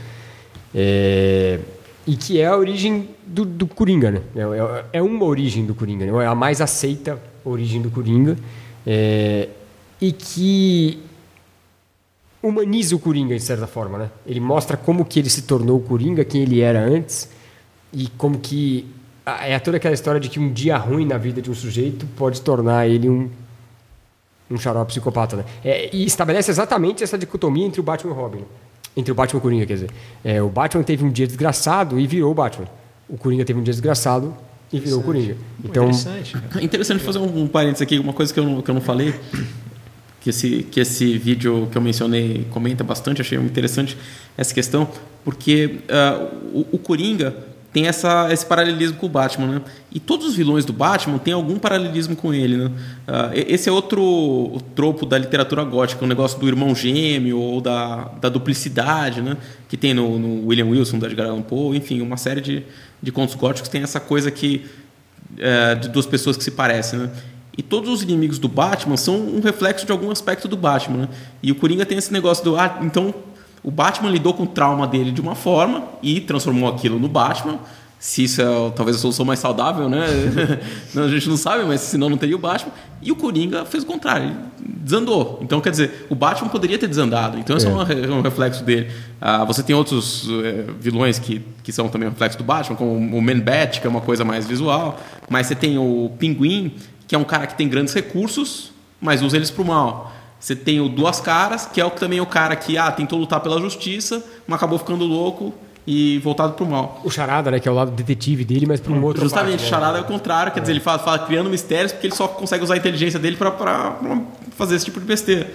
É, e que é a origem do, do Coringa, né? É, é- é uma origem do Coringa, né? é a mais aceita origem do Coringa. É, e que humaniza o Coringa, de certa forma, né? Ele mostra como que ele se tornou o Coringa, quem ele era antes, e como que... É toda aquela história de que um dia ruim na vida de um sujeito pode tornar ele um, um xarope psicopata, né? É, e estabelece exatamente essa dicotomia entre o Batman e o Robin. Entre o Batman e o Coringa, quer dizer. É, o Batman teve um dia desgraçado e virou o Batman. O Coringa teve um dia desgraçado e virou o Coringa. Então,
Interessante.
É interessante fazer um, um parênteses aqui, uma coisa que eu não, que eu não falei, que esse, que esse vídeo que eu mencionei comenta bastante, achei muito interessante essa questão, porque ah, o, o Coringa tem essa, esse paralelismo com o Batman, né? E todos os vilões do Batman têm algum paralelismo com ele, né? E- esse é outro tropo da literatura gótica, o negócio do irmão gêmeo ou da, da duplicidade, né? Que tem no, no William Wilson, da Edgar Allan Poe, enfim, uma série de, de contos góticos tem essa coisa que é, de duas pessoas que se parecem, né? E todos os inimigos do Batman são um reflexo de algum aspecto do Batman, né? E o Coringa tem esse negócio do ah, então o Batman lidou com o trauma dele de uma forma e transformou aquilo no Batman. Se isso é talvez a solução mais saudável, né? Não, a gente não sabe, mas senão não teria o Batman. E o Coringa fez o contrário, desandou. Então, quer dizer, o Batman poderia ter desandado. Então, esse é, um re- um reflexo dele. Ah, você tem outros eh, vilões que, que são também um reflexo do Batman, como o Man-Bat, que é uma coisa mais visual. Mas você tem o Pinguim, que é um cara que tem grandes recursos, mas usa eles pro mal. Você tem o Duas Caras, que é o, também o cara que ah, tentou lutar pela justiça, mas acabou ficando louco e voltado pro mal.
o Charada, né? Que é o lado detetive dele, mas por um outro
Justamente,
parte, né?
Charada é o contrário, quer dizer, ele fala, fala criando mistérios porque ele só consegue usar a inteligência dele pra fazer esse tipo de besteira.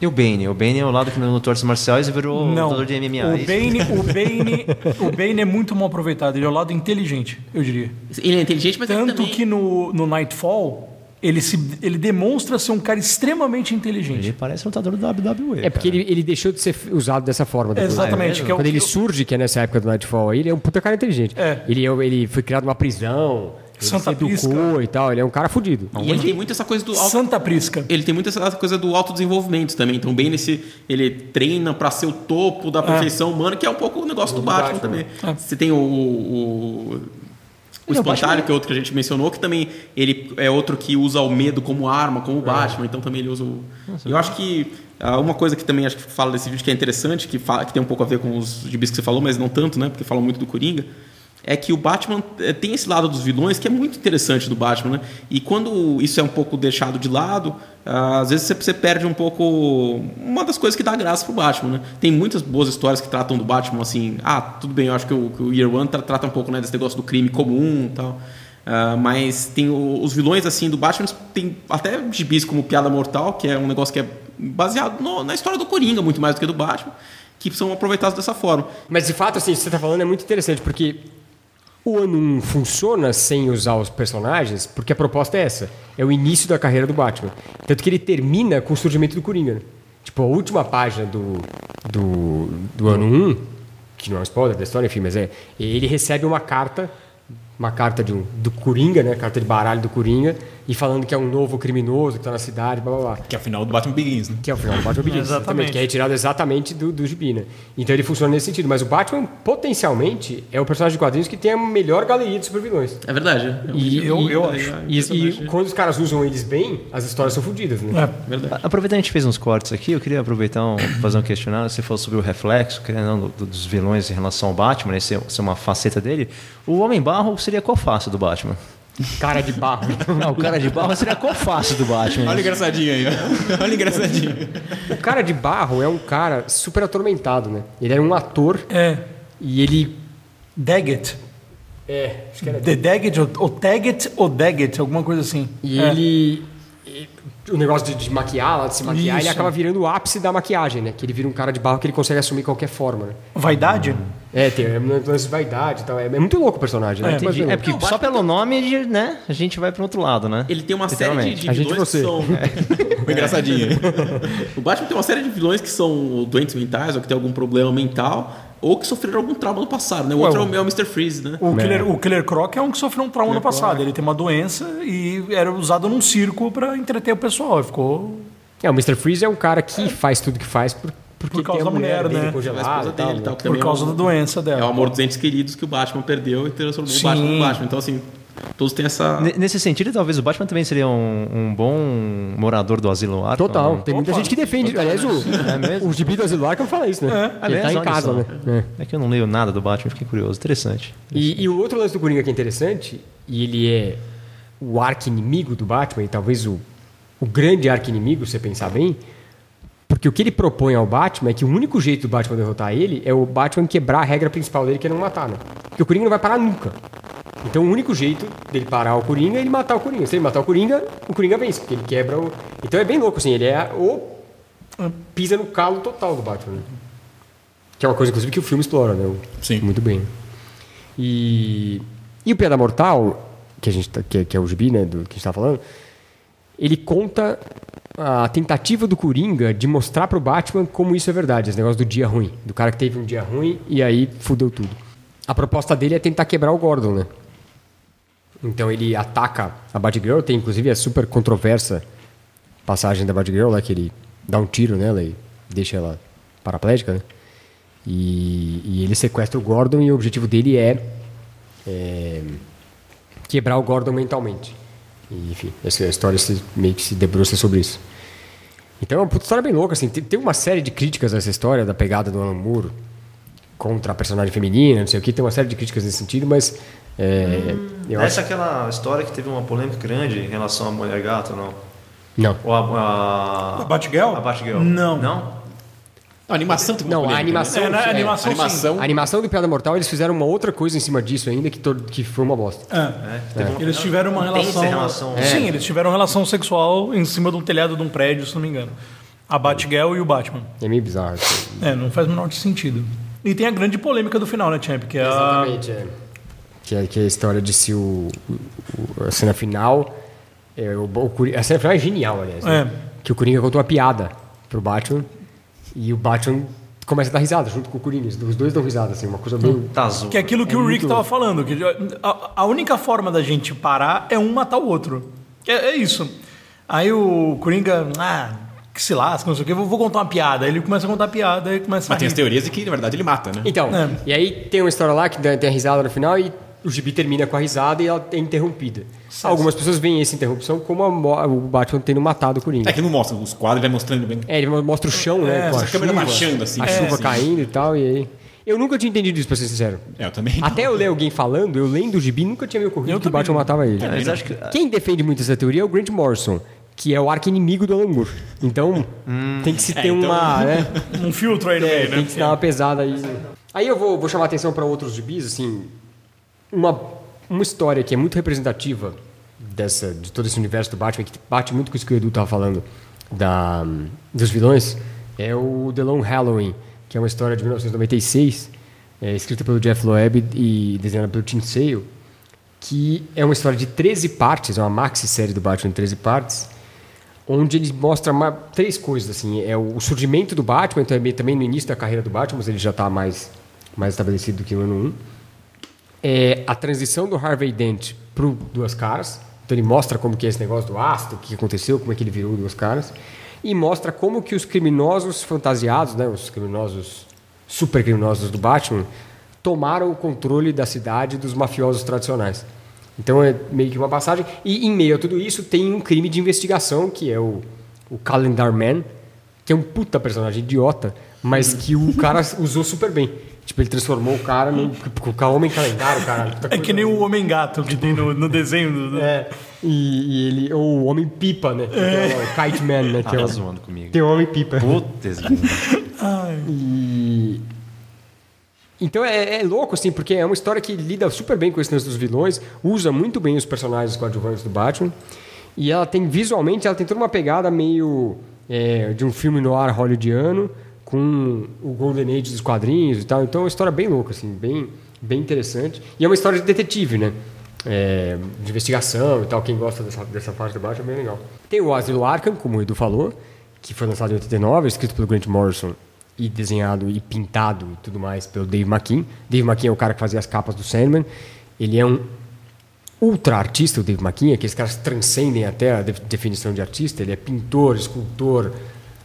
E o Bane? O Bane é o lado que não artes marciais e virou
Não,
lutador de MMA. é
o
isso?
Bane, o, Bane, o Bane é muito mal aproveitado. Ele é o lado inteligente, eu diria.
Ele é inteligente, mas ele
Tanto
também...
que no, no Nightfall, ele, se, ele demonstra ser um cara extremamente inteligente.
Ele parece lutador do WWE.
É porque ele, ele deixou de ser usado dessa forma. depois.
Exatamente.
É
que é
Quando ele surge, que é nessa época do Nightfall, aí, ele é um puta cara inteligente.
É.
Ele, é- ele foi criado numa prisão, ele
Santa
se educou
Prisca.
e tal, ele é um cara fudido.
E ele tem muito essa coisa do auto...
Santa Prisca.
Ele tem muito essa coisa do autodesenvolvimento também. Então, bem nesse. Ele treina pra ser o topo da perfeição humana, que é um pouco o negócio do Batman, também. Você tem o. o o
Ele é o
espantalho, que é outro que a gente mencionou, que também ele é outro que usa o medo como arma, como o Batman, então também ele usa o. E eu acho que ah, uma coisa que também acho que fala desse vídeo que é interessante, que, fala, que tem um pouco a ver com os gibis que você falou, mas não tanto, né? Porque fala muito do Coringa, é que o Batman eh, tem esse lado dos vilões que é muito interessante do Batman, né? E quando isso é um pouco deixado de lado, ah, às vezes você, perde um pouco uma das coisas que dá graça pro Batman, né? Tem muitas boas histórias que tratam do Batman assim, ah, tudo bem, eu acho que o, que o Year One tra- trata um pouco né, desse negócio do crime comum e tal. Ah, mas tem o- os vilões assim do Batman, tem até gibis como Piada Mortal, que é um negócio que é baseado no- na história do Coringa, muito mais do que do Batman, que são aproveitados dessa forma.
Mas de fato, assim, o que você está falando é muito interessante, porque o ano 1 funciona sem usar os personagens, porque a proposta é essa. É o início da carreira do Batman. Tanto que ele termina com o surgimento do Coringa. né? Tipo, a última página do, do, do ano 1, que não é um spoiler da história, enfim, mas é. Ele recebe uma carta uma carta de um, do Coringa, né? Carta de baralho do Coringa, e falando que é um novo criminoso que tá na cidade, blá blá blá.
Que é o final do Batman Begins, né?
Que é o final do Batman Begins,
Exatamente.
exatamente. Que é retirado exatamente do, do gibi, né? Então ele funciona nesse sentido. Mas o Batman, potencialmente, é o personagem de quadrinhos que tem a melhor galeria de supervilões.
É verdade.
E,
Eu-
e-
eu
e-
acho.
E, e quando os caras usam eles bem, as histórias são fodidas, né?
É.
Verdade.
Aproveitando que a gente fez uns cortes aqui, eu queria aproveitar um, fazer um questionário. Você falou sobre o reflexo, querendo do- dos vilões em relação ao Batman, né? Ser, ser uma faceta dele. O Homem Barro seria qual face do Batman?
Cara de barro.
Não, o cara de barro seria qual face do Batman?
Olha o engraçadinho aí, ó. Olha o engraçadinho.
o cara de barro é um cara super atormentado, né? Ele era um ator
É.
e ele.
Daggett.
É, acho que era.
The Daggett, ou, ou Taggett ou Daggett, alguma coisa assim.
E
É.
ele. O negócio de, de maquiar, lá, de se maquiar, ele
Isso.
acaba virando o ápice da maquiagem, né? Que ele vira um cara de barro que ele consegue assumir qualquer forma, né?
Vaidade?
É, tem é, um lance de vaidade e tal. É, é muito louco o personagem, né?
É,
Entendi. É
meu,
porque só pelo nome, né, a gente vai para outro lado, né?
Ele tem uma série de, de
A gente
vilões que são.
O engraçadinho.
O Batman tem uma série de vilões que são doentes mentais ou que tem algum problema mental ou que sofreram algum trauma no passado, né? O
Ué,
outro é
o-
é Mr. Freeze, né?
O Killer, o Killer Croc é um que sofreu um trauma no passado. Ele tem uma doença e era usado num circo pra entreter o pessoal. Ficou.
É, o Mr. Freeze é um cara que faz tudo que faz por, porque
Por causa
tem a
da mulher,
dele
né?
A
congelada
esposa
tal,
dele e
né?
tal, que
Por
também
causa
é
da doença dela.
é o amor dos entes queridos que o Batman perdeu e transformou
Sim.
o Batman no Batman. Então, assim, todos têm essa.
N- Nesse sentido, talvez o Batman também seria um, um bom morador do asilo Arkham.
Total.
né?
Tem muita gente que defende. Aliás, o,
É mesmo?
o gibi do Asilo Arkham fala isso, né? Que ele tá em casa, né? É.
É que eu não leio nada do Batman, fiquei curioso. Interessante.
E, e o outro lance do Coringa que é interessante, e ele é o arqui-inimigo do Batman, e talvez o, o grande arqui-inimigo, se você pensar bem, porque o que ele propõe ao Batman é que o único jeito do Batman derrotar ele é o Batman quebrar a regra principal dele, que é não matar, né? Porque o Coringa não vai parar nunca. Então o único jeito dele parar o Coringa é ele matar o Coringa. Se ele matar o Coringa, o Coringa vence, porque ele quebra o... Então é bem louco, assim, ele é o... pisa no calo total do Batman, né? Que é uma coisa, inclusive, que o filme explora, né?
Sim.
Muito bem. E, e o Piada Mortal, que, a gente tá- que, é- é o gibi, né, do que a gente está falando, ele conta a tentativa do Coringa de mostrar pro Batman como isso é verdade, esse negócio do dia ruim, do cara que teve um dia ruim e aí fudeu tudo. A proposta dele é tentar quebrar o Gordon, né? Então ele ataca a Batgirl, tem inclusive a super controversa passagem da Batgirl lá que ele dá um tiro nela e deixa ela paraplégica, né? E, e ele sequestra o Gordon e o objetivo dele é, é, quebrar o Gordon mentalmente. E, enfim, essa história se, meio que se debruça sobre isso. Então é uma puta história bem louca, assim. Tem, tem uma série de críticas a essa história da pegada do Alan Moore contra a personagem feminina, não sei o que. Tem uma série de críticas nesse sentido, mas é, eu acho...
Essa é aquela história que teve uma polêmica grande em relação à mulher gato, não?
Não.
Ou a, a,
A Batgirl?
A Batgirl.
Não.
Não?
A animação tem uma
Não, a
polêmica, né?
animação...
É, na
é,
animação,
A animação.
A animação do Piada Mortal, eles fizeram uma outra coisa em cima disso ainda que, to- que foi uma bosta.
É.
É, uma-
Eles tiveram uma relação.
relação.
Sim, eles tiveram relação sexual em cima de um telhado de um prédio, se não me engano. A Batgirl e o Batman.
É meio bizarro.
É, não faz o menor sentido. E tem a grande polêmica do final, né, Champ? Que é a.
Exatamente, é. Que, é. que é a história de se o, o- a cena final. É, o, o a cena final é genial, aliás. né?
É.
Que o Coringa contou uma piada pro Batman e o Batman começa a dar risada junto com o Coringa. Os dois dão risada, assim, uma coisa bem.
Tá azul.
Que é aquilo que
É
o Rick
muito
tava falando. Que a, a única forma da gente parar é um matar o outro. É, é isso. Aí o Coringa, ah, que se lasca, não sei o quê, vou, vou contar uma piada. Aí ele começa a contar piada e começa
Mas
a
tem as teorias de que, na verdade, ele mata, né?
Então,
É.
e aí tem uma história lá que tem a risada no final e o gibi termina com a risada e ela é interrompida. Algumas pessoas veem essa interrupção como a o Batman tendo matado o Coringa.
É que não mostra, os quadros vai mostrando bem.
É, ele mostra o chão, né?
É,
com
a câmera
chuva,
marchando, assim.
A
É,
chuva
sim.
caindo e tal, e aí. Eu nunca tinha entendido isso, pra ser sincero.
É, eu também. não.
Até eu ler alguém falando, eu lendo o gibi, nunca tinha me ocorrido
Eu
que o Batman
não.
matava ele.
Mas acho que-
Quem defende muito essa teoria é o Grant Morrison, que é o arqui-inimigo do Alan Moore. Então, tem que se ter
então-
uma. Né?
Um filtro aí no
É,
meio,
tem
né?
que se dar uma pesada aí. Aí eu vou, vou chamar a atenção para outros gibis, assim. Uma, uma história que é muito representativa dessa, de todo esse universo do Batman, que bate muito com isso que o Edu estava falando da, dos vilões, é o The Long Halloween, que é uma história de 1996, é, escrita pelo Jeff Loeb e desenhada pelo Tim Sale, que é uma história de 13 partes, é uma maxi-série do Batman em 13 partes, onde ele mostra uma- três coisas assim é o, o surgimento do Batman meio- também no início da carreira do Batman mas ele já está mais mais estabelecido do que no ano 1 é a transição do Harvey Dent pro Duas Caras. Então ele mostra como que é esse negócio do ácido, o que aconteceu, como é que ele virou Duas Caras. E mostra como que os criminosos fantasiados, né, os criminosos super criminosos do Batman, tomaram o controle da cidade dos mafiosos tradicionais. Então é meio que uma passagem. E em meio a tudo isso tem um crime de investigação, que é o, o Calendar Man, que é um puta personagem idiota, mas que o cara usou super bem. Tipo, ele transformou o cara no o homem calendário, cara.
É que nem o Homem-Gato que tem no, no desenho. Do...
É, e, e ele, ou o Homem Pipa, né? Que é. o Kite Man, né?
Ah,
é
tá
o,
zoando comigo.
tem o Homem Pipa.
Putz,
E... Então é, é louco, assim, porque é uma história que lida super bem com esse lance dos vilões, usa muito bem os personagens coadjuvantes do Batman, e ela tem, visualmente, ela tem toda uma pegada meio é, de um filme no ar hollywoodiano, com o Golden Age dos quadrinhos e tal. Então é uma história bem louca, assim, bem, bem interessante. E é uma história de detetive, né? É, de investigação e tal. Quem gosta dessa, dessa parte do Batman é bem legal. Tem o Asilo Arkham, como o Edu falou, que foi lançado em 89, escrito pelo Grant Morrison e desenhado e pintado e tudo mais pelo Dave McKean. Dave McKean é o cara que fazia as capas do Sandman. Ele é um ultra artista, o Dave McKean, aqueles caras transcendem até a de- definição de artista. Ele é pintor, escultor,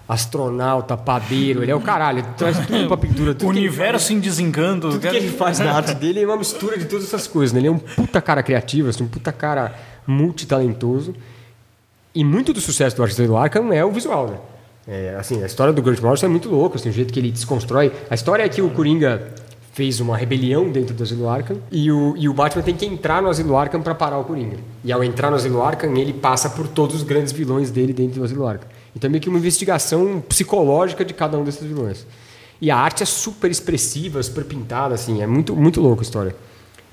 astronauta, padeiro. Ele é o caralho, ele traz tudo pra pintura. Tudo
O universo em desencanto.
tudo que ele faz na arte dele é uma mistura de todas essas coisas. né? Ele é um puta cara criativo, assim, um puta cara multitalentoso. E muito do sucesso do artista do Arkham é o visual, né? É, assim, a história do Grant Morrison é muito louca, assim, o jeito que ele desconstrói. A história é que o Coringa fez uma rebelião dentro do Asilo Arkham e o, e o Batman tem que entrar no Asilo Arkham para parar o Coringa. E ao entrar no Asilo Arkham, ele passa por todos os grandes vilões dele dentro do Asilo Arkham. Então é meio que uma investigação psicológica de cada um desses vilões. E a arte é super expressiva, super pintada, assim, é muito, muito louco a história.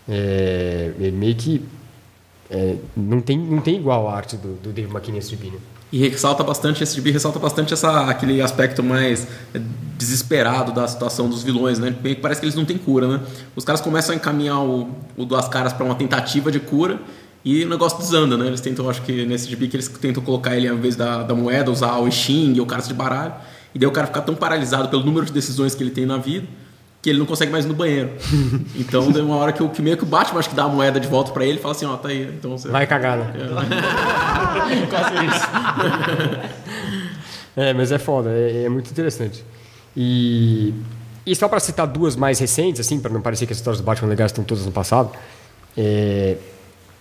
É, é meio que é, não, tem, não tem igual a arte do, do Dave McKean nesse gibi, né?
E ressalta bastante, esse gibi ressalta bastante essa, aquele aspecto mais eh, desesperado da situação dos vilões, né? Parece que eles não têm cura, né? Os caras começam a encaminhar o, o Duas Caras para uma tentativa de cura e o negócio desanda, né? Eles tentam, acho que nesse gibi que eles tentam colocar ele, ao invés da, da moeda, usar o Xing ou cartas de baralho. E daí o cara fica tão paralisado pelo número de decisões que ele tem na vida que ele não consegue mais ir no banheiro. então, tem uma hora que, o, que meio que o Batman acho que dá a moeda de volta para ele e fala assim, ó, tá aí. Então você...
Vai cagar, né? É, mas é foda, é, é muito interessante. E, e só para citar duas mais recentes, assim, para não parecer que as histórias do Batman legais estão todas no passado, é,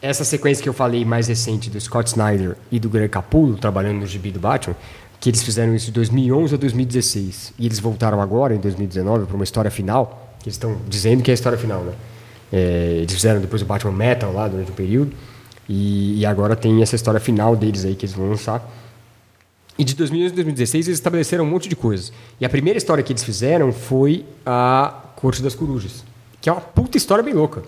essa sequência que eu falei mais recente do Scott Snyder e do Greg Capullo trabalhando no gibi do Batman, que eles fizeram isso de 2011 a 2016 e eles voltaram agora em 2019 para uma história final, que eles estão dizendo que é a história final, né? É, eles fizeram depois o Batman Metal lá durante um período e, e agora tem essa história final deles aí que eles vão lançar. E de 2011 a 2016 eles estabeleceram um monte de coisas. E a primeira história que eles fizeram foi a Corte das Corujas, que é uma puta história bem louca.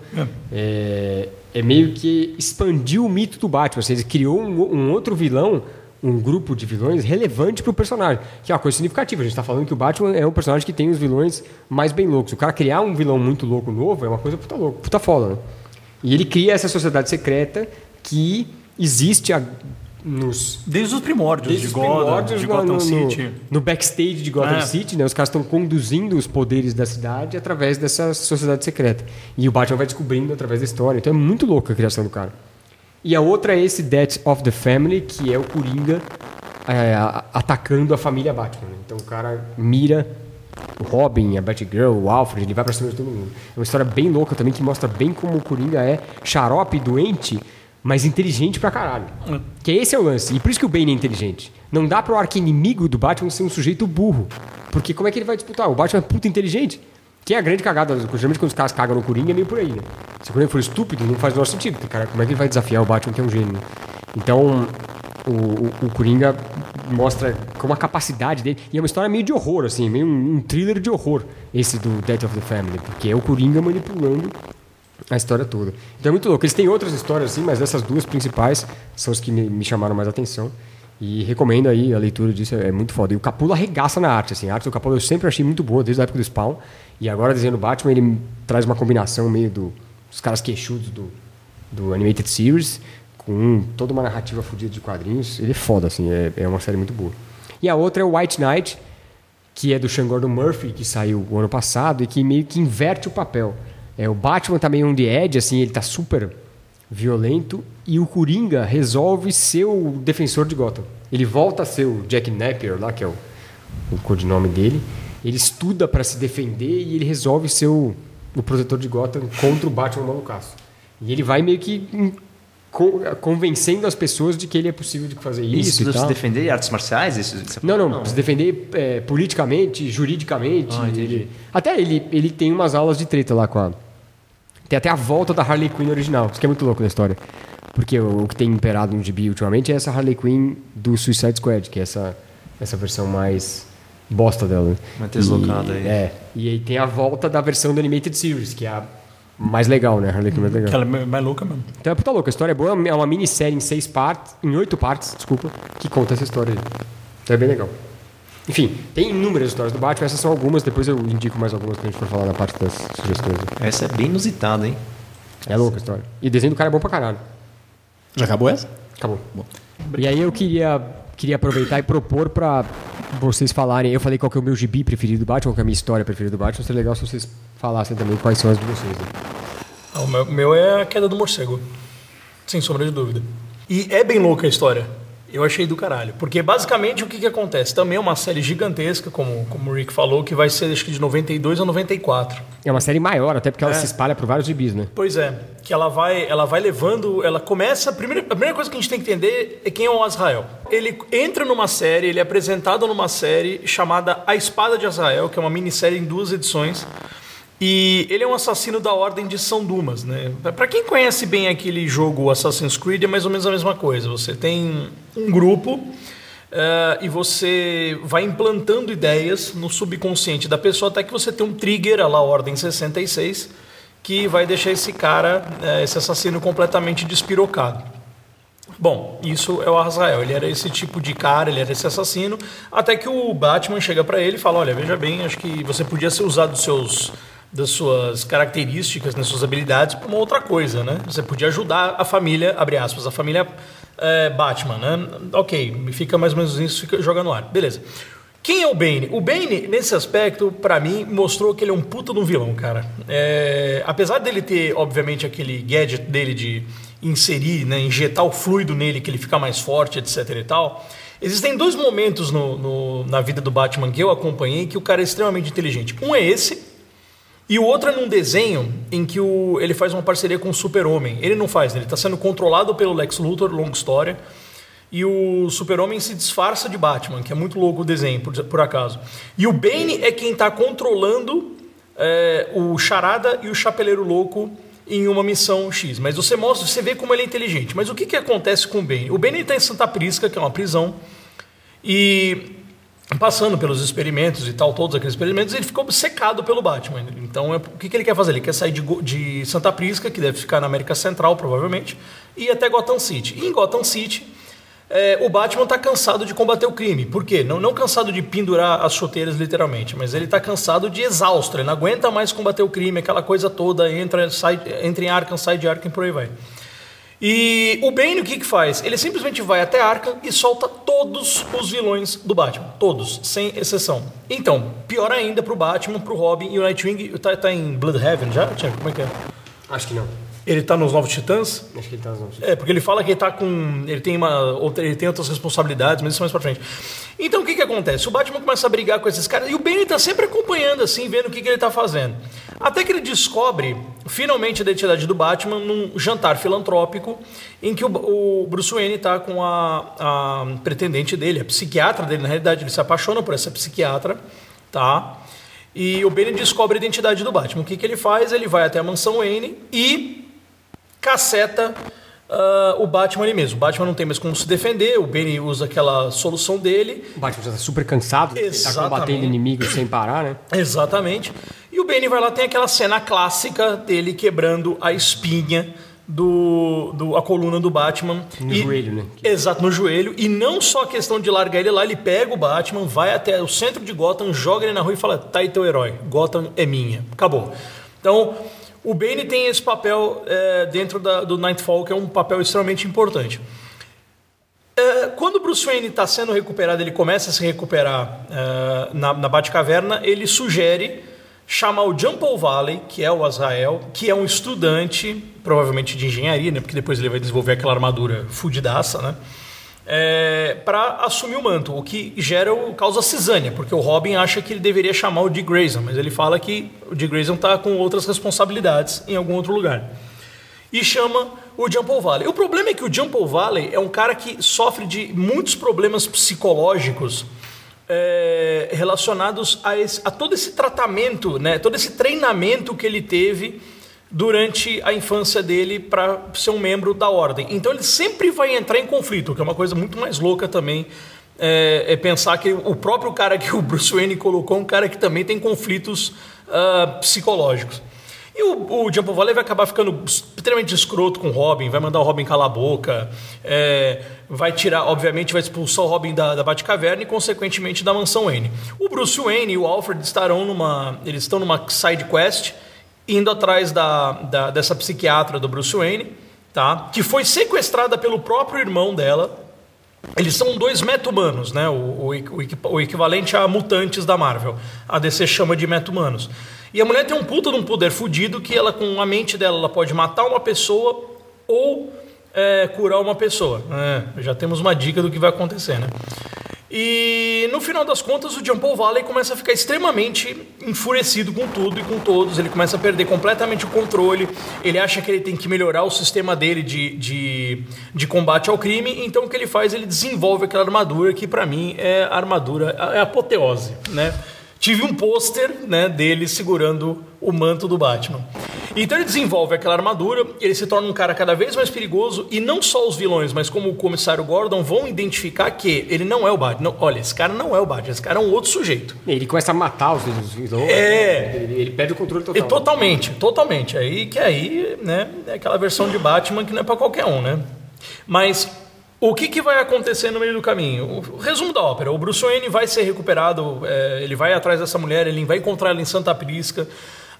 É, é meio que expandiu o mito do Batman. Ou seja, ele criou um, um outro vilão, um grupo de vilões relevante para o personagem. Que é uma coisa significativa. A gente está falando que o Batman é um personagem que tem os vilões mais bem loucos. O cara criar um vilão muito louco novo é uma coisa puta louca, puta foda, né? E ele cria essa sociedade secreta que existe a- nos
Desde os primórdios
Desde
de
os
Gotham,
primórdios
de
no-
Gotham
no, no-
City.
No, backstage de Gotham
É.
City, né? Os caras estão conduzindo os poderes da cidade através dessa sociedade secreta. E o Batman vai descobrindo através da história. Então é muito louca a criação do cara. E a outra é esse Death of the Family, que é o Coringa é, atacando a família Batman. né? Então o cara mira o Robin, a Batgirl, o Alfred, ele vai pra cima de todo mundo. É uma história bem louca também, que mostra bem como o Coringa é xarope, doente, mas inteligente pra caralho. Que esse é o lance. E por isso que o Bane é inteligente. Não dá pro arqui-inimigo do Batman ser um sujeito burro. Porque como é que ele vai disputar? O Batman é puta inteligente. Que é a grande cagada. Geralmente quando os caras cagam no Coringa é meio por aí, né? Se o Coringa for estúpido, não faz o menor sentido. Porque, cara, como é que ele vai desafiar o Batman que é um gênio? né? Então, o, o, o Coringa mostra como a capacidade dele. E é uma história meio de horror, assim, meio um, um thriller de horror, esse do Death of the Family. Porque é o Coringa manipulando a história toda. Então é muito louco. Eles têm outras histórias, assim, mas essas duas principais são as que me, me chamaram mais atenção. E recomendo aí a leitura disso, é muito foda. E o Capullo arregaça na arte, assim. A arte do Capullo eu sempre achei muito boa, desde a época do Spawn. E agora, desenhando Batman, ele traz uma combinação meio do, dos caras queixudos do, do Animated Series com toda uma narrativa fodida de quadrinhos. Ele é foda, assim. É, é uma série muito boa. E a outra é o White Knight, que é do Sean Gordon Murphy, que saiu o ano passado e que meio que inverte o papel. É, o Batman tá meio on the edge, assim, ele tá super violento. E o Coringa resolve ser o defensor de Gotham. Ele volta a ser o Jack Napier lá, que é o, o codinome dele. Ele estuda para se defender e ele resolve ser o, o protetor de Gotham contra o Batman malucaço. E ele vai meio que con- convencendo as pessoas de que ele é possível de fazer isso,
Isso, de se defender de artes marciais? Isso, isso-
Não, não, se defender é, politicamente, juridicamente.
Ah,
ele- até ele, ele tem umas aulas de treta lá com a. Tem até a volta da Harley Quinn original, isso que é muito louco na história. Porque o, o que tem imperado no gibi ultimamente é essa Harley Quinn do Suicide Squad, que é essa, essa versão mais bosta dela. né?
Mais deslocada
E-
aí.
É. E aí tem a volta da versão do Animated Series, que é a mais legal, né? Harley Quinn mais legal.
Ela é mais louca mesmo.
Então é puta louca. A história é boa, é uma minissérie em seis partes, em oito partes, desculpa, que conta essa história aí. Então é bem legal. Enfim, tem inúmeras histórias do Batman, essas são algumas, depois eu indico mais algumas que a gente for falar na parte das sugestões.
Essa é bem inusitada, hein?
É louca a história. E o desenho do cara é bom pra caralho.
Já acabou essa?
Acabou. E aí eu queria, queria aproveitar e propor pra vocês falarem. Eu falei qual que é o meu gibi preferido do Batman, qual que é a minha história preferida do Batman. Seria legal se vocês falassem também quais são as de vocês. né?
Ah, O meu, o meu é a queda do morcego. Sem sombra de dúvida. E é bem louca a história. Eu achei do caralho. Porque basicamente o que, que acontece? Também é uma série gigantesca, como, como o Rick falou, que vai ser acho que de 92 a 94.
É uma série maior, até porque ela se espalha por vários gibis, né?
Pois é, que ela vai, ela vai levando, ela começa, a primeira, a primeira coisa que a gente tem que entender é quem é o Azrael. Ele entra numa série, ele é apresentado numa série chamada A Espada de Azrael, que é uma minissérie em duas edições. E ele é um assassino da Ordem de São Dumas, né? Pra quem conhece bem aquele jogo Assassin's Creed, é mais ou menos a mesma coisa. Você tem um grupo eh, e você vai implantando ideias no subconsciente da pessoa até que você tem um trigger, a lá Ordem 66, que vai deixar esse cara, eh, esse assassino completamente despirocado. Bom, isso é o Azrael. Ele era esse tipo de cara, ele era esse assassino. Até que o Batman chega pra ele e fala: Olha, veja bem, acho que você podia ser usado dos seus, das suas características, das suas habilidades para uma outra coisa, né? Você podia ajudar a família, abre aspas, a família eh, Batman, né? Ok, fica mais ou menos isso, fica, joga no ar. Beleza. Quem é o Bane? O Bane, nesse aspecto, pra mim, mostrou que ele é um puta de um vilão, cara. É, apesar dele ter, obviamente, aquele gadget dele de inserir, né, injetar o fluido nele, que ele fica mais forte, etc e tal, existem dois momentos no, no- na vida do Batman que eu acompanhei que o cara é extremamente inteligente. Um é esse, e o outro é num desenho em que o, ele faz uma parceria com o Super-Homem. Ele não faz, ele está sendo controlado pelo Lex Luthor, longa história. E o Super-Homem se disfarça de Batman, que é muito louco o desenho, por, por acaso. E o Bane é quem está controlando é, o Charada e o Chapeleiro Louco em uma missão X. Mas você mostra, você vê como ele é inteligente. Mas o que, que acontece com o Bane? O Bane está em Santa Prisca, que é uma prisão, e passando pelos experimentos e tal, todos aqueles experimentos, ele ficou obcecado pelo Batman. Então, é- o que, que ele quer fazer? Ele quer sair de, de Santa Prisca, que deve ficar na América Central, provavelmente, e até Gotham City. E em Gotham City, é, o Batman está cansado de combater o crime. Por quê? Não, não cansado de pendurar as chuteiras, literalmente, mas ele está cansado de exausto. Ele não aguenta mais combater o crime, aquela coisa toda, entra, sai, entra em Arkham, sai de Arkham e por aí vai. E o Bane o que que faz? Ele simplesmente vai até Arkham e solta todos os vilões do Batman, todos, sem exceção. Então, pior ainda pro Batman, pro Robin e o Nightwing tá, tá em Bloodhaven já? Tiago, como é que é?
Acho que não.
Ele tá nos Novos Titãs?
Acho que ele tá nos
É, porque ele fala que ele tá com. Ele tem, uma, outra, ele tem outras responsabilidades, mas isso mais pra frente. Então o que que acontece? O Batman começa a brigar com esses caras e o Bane tá sempre acompanhando, assim, vendo o que, que ele tá fazendo. Até que ele descobre, finalmente, a identidade do Batman num jantar filantrópico em que o, o Bruce Wayne tá com a, a pretendente dele, a psiquiatra dele, na realidade, ele se apaixona por essa psiquiatra, tá? E o Bane descobre a identidade do Batman. O que, que ele faz? Ele vai até a mansão Wayne e caceta ah, o Batman ali mesmo. O Batman não tem mais como se defender, o Bane usa aquela solução dele.
O Batman já tá super cansado, ele tá combatendo inimigos sem parar, né?
Exatamente. E o Bane vai lá, tem aquela cena clássica dele quebrando a espinha do, do a coluna do Batman.
No
E-
joelho, né?
Exato, no joelho. E não só a questão de largar ele lá, ele pega o Batman, vai até o centro de Gotham, joga ele na rua e fala: tá aí teu herói, Gotham é minha. Acabou. Então, o Bane tem esse papel é, dentro da- do Nightfall, que é um papel extremamente importante. É, quando o Bruce Wayne está sendo recuperado, ele começa a se recuperar é, na, na Batcaverna, ele sugere chamar o Paul Valley, que é o Azrael, que é um estudante, provavelmente de engenharia, né? Porque depois ele vai desenvolver aquela armadura fudidaça, né? É, para assumir o manto, o que gera o causa cisânia, porque o Robin acha que ele deveria chamar o Dick Grayson, mas ele fala que o Dick Grayson está com outras responsabilidades em algum outro lugar. E chama o Paul Valley. O problema é que o Paul Valley é um cara que sofre de muitos problemas psicológicos é, relacionados a, esse, a, todo esse tratamento, né, todo esse treinamento que ele teve durante a infância dele para ser um membro da ordem. Então ele sempre vai entrar em conflito, que é uma coisa muito mais louca também. É, é pensar que o próprio cara que o Bruce Wayne colocou é um cara que também tem conflitos uh, psicológicos. E o, o Jumbo Valley vai acabar ficando extremamente escroto com o Robin, vai mandar o Robin calar a boca, é, vai tirar, obviamente, vai expulsar o Robin da, da Batcaverna e, consequentemente, da mansão Wayne. O Bruce Wayne e o Alfred estarão numa. Eles estão numa side quest, indo atrás da, da dessa psiquiatra do Bruce Wayne, tá? Que foi sequestrada pelo próprio irmão dela. Eles são dois meta-humanos, né? O, o, o, equivalente a mutantes da Marvel. A DC chama de meta-humanos. E a mulher tem um puta de um poder fudido que ela, com a mente dela, ela pode matar uma pessoa ou é, curar uma pessoa. É, já temos uma dica do que vai acontecer, né? E no final das contas, o John Paul Valley começa a ficar extremamente enfurecido com tudo e com todos. Ele começa a perder completamente o controle. Ele acha que ele tem que melhorar o sistema dele de, de, de combate ao crime. Então, o que ele faz? Ele desenvolve aquela armadura que, para mim, é armadura, é apoteose, né? tive um pôster né, dele segurando o manto do Batman. Então ele desenvolve aquela armadura, ele se torna um cara cada vez mais perigoso e não só os vilões, mas como o comissário Gordon vão identificar que ele não é o Batman. Não, olha, esse cara não é o Batman, esse cara é um outro sujeito.
Ele começa a matar os vilões.
É.
Ele, ele perde o controle total.
E totalmente, totalmente. Aí que aí, né, é aquela versão de Batman que não é para qualquer um, né? Mas o que, que, vai acontecer no meio do caminho? O resumo da ópera: o Bruce Wayne vai ser recuperado, é, ele vai atrás dessa mulher, ele vai encontrar ela em Santa Prisca.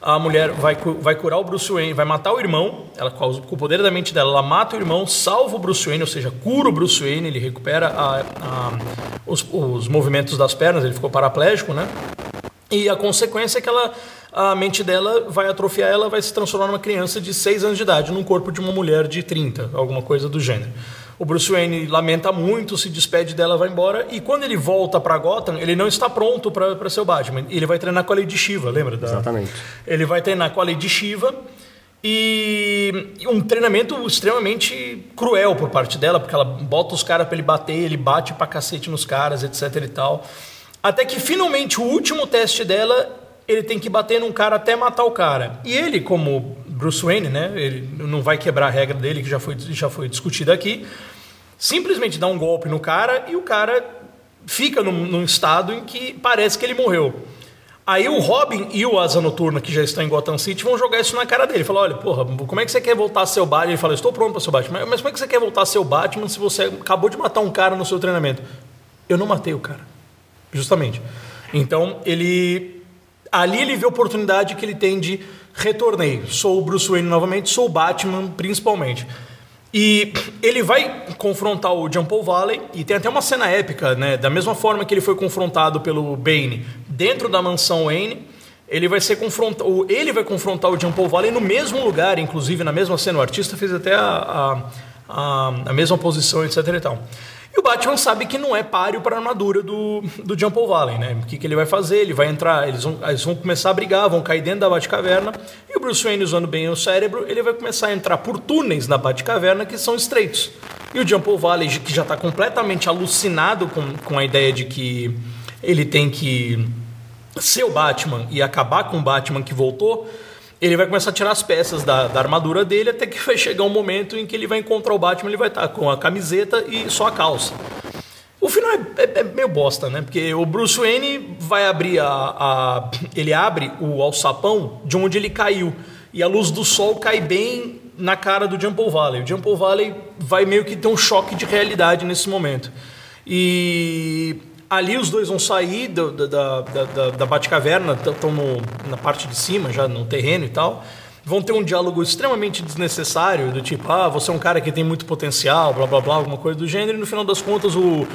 A mulher vai, vai curar o Bruce Wayne, vai matar o irmão. Ela, com o poder da mente dela, ela mata o irmão, salva o Bruce Wayne, ou seja, cura o Bruce Wayne. Ele recupera a, a, os, os movimentos das pernas, ele ficou paraplégico, né? E a consequência é que ela, a mente dela vai atrofiar, ela vai se transformar numa criança de 6 anos de idade, num corpo de uma mulher de 30, alguma coisa do gênero. O Bruce Wayne lamenta muito, se despede dela, vai embora. E quando ele volta para Gotham, ele não está pronto para ser o Batman. Ele vai treinar com a Lady Shiva, lembra? Da...
Exatamente.
Ele vai treinar com a Lady Shiva. E um treinamento extremamente cruel por parte dela, porque ela bota os caras para ele bater, ele bate pra cacete nos caras, etc e tal. Até que finalmente o último teste dela, ele tem que bater num cara até matar o cara. E ele, como Bruce Wayne, né? Ele não vai quebrar a regra dele, que já foi, já foi discutida aqui. Simplesmente dá um golpe no cara e o cara fica num, num estado em que parece que ele morreu. Aí o Robin e o Asa Noturna, que já estão em Gotham City, vão jogar isso na cara dele. Fala, olha, porra, como é que você quer voltar a ser o Batman? Ele fala, estou pronto para ser o Batman. Mas como é que você quer voltar a ser o Batman se você acabou de matar um cara no seu treinamento? Eu não matei o cara. Justamente. Então, ele... Ali ele vê a oportunidade que ele tem de retornei. Sou o Bruce Wayne novamente, sou o Batman principalmente. E ele vai confrontar o John Paul Valley, e tem até uma cena épica, né? Da mesma forma que ele foi confrontado pelo Bane dentro da mansão Wayne, ele vai ser confrontado, ele vai confrontar o John Paul Valley no mesmo lugar, inclusive na mesma cena. O artista fez até a, a, a, a mesma posição, etc e tal. E o Batman sabe que não é páreo para a armadura do, do John Paul Valley, né? O que, que ele vai fazer? Ele vai entrar, eles vão, eles vão começar a brigar, vão cair dentro da Batcaverna, e o Bruce Wayne, usando bem o cérebro, ele vai começar a entrar por túneis na Batcaverna que são estreitos. E o John Paul Valley, que já está completamente alucinado com, com a ideia de que ele tem que ser o Batman e acabar com o Batman que voltou, ele vai começar a tirar as peças da, da, armadura dele até que vai chegar um momento em que ele vai encontrar o Batman, ele vai estar com a camiseta e só a calça. O final é, é, é meio bosta, né? Porque o Bruce Wayne vai abrir a, a, ele abre o alçapão de onde ele caiu e a luz do sol cai bem na cara do Jump Valley. O Jump Valley vai meio que ter um choque de realidade nesse momento. E Ali os dois vão sair da, da, da, da Batcaverna, estão na parte de cima, já no terreno e tal. Vão ter um diálogo extremamente desnecessário, do tipo, ah, você é um cara que tem muito potencial, blá blá blá, alguma coisa do gênero, e no final das contas o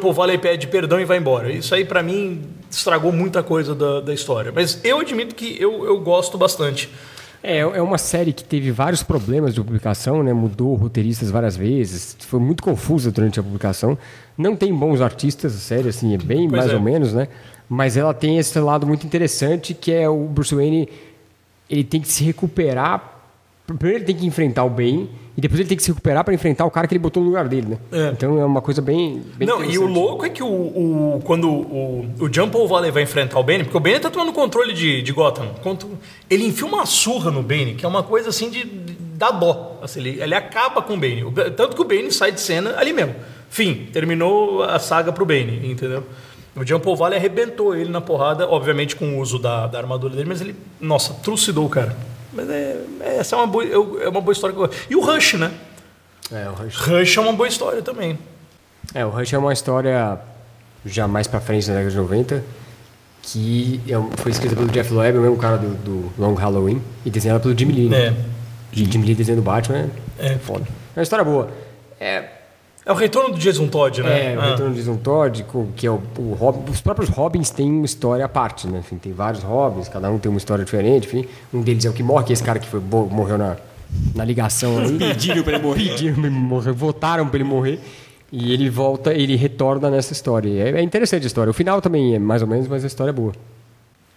Paul Valley pede perdão e vai embora. Isso aí, para mim, estragou muita coisa da, da história. Mas eu admito que eu, eu gosto bastante.
É, é uma série que teve vários problemas de publicação, né? Mudou roteiristas várias vezes, foi muito confusa durante a publicação. Não tem bons artistas, a série, assim, é bem
Pois
mais
é.
ou menos, né? Mas ela tem esse lado muito interessante que é o Bruce Wayne, ele tem que se recuperar. Primeiro ele tem que enfrentar o Bane e depois ele tem que se recuperar para enfrentar o cara que ele botou no lugar dele, né?
É.
Então é uma coisa bem, bem
Não, e o louco é que o, o- quando o, o John Paul Valley vai enfrentar o Bane, porque o Bane tá tomando controle de, de Gotham. Ele enfia uma surra no Bane, que é uma coisa assim de, dar dó. Assim, ele, ele acaba com o Bane. Tanto que o Bane sai de cena ali mesmo. Fim, terminou a saga pro Bane, entendeu? O John Paul Valley arrebentou ele na porrada, obviamente com o uso da, da armadura dele, mas ele, nossa, trucidou o cara. Mas é, é- essa é uma boa, é uma boa história que eu. E o Rush, né?
É, o Rush.
Rush é uma boa história também.
É, o Rush é uma história já mais pra frente na década de 90, que é foi escrita pelo Jeff Loeb, o mesmo cara do, do Long Halloween, e desenhada pelo Jim Lee. né?
É.
Jim Lee desenhando o Batman é,
É.
foda. É uma história boa. É,
É o retorno do Jason Todd, né?
é o
Ah.
Retorno de Jason Todd, que é o, o Robin, os próprios Robins têm uma história à parte, né? Enfim, tem vários Robins, cada um tem uma história diferente, enfim. Um deles é o que morre, que é esse cara que foi, morreu na, na ligação aí.
Pediram pra ele morrer.
Pediram pra ele morrer, votaram pra ele morrer. E ele volta, ele retorna nessa história. É, é interessante a história. O final também é mais ou menos, mas a história é boa.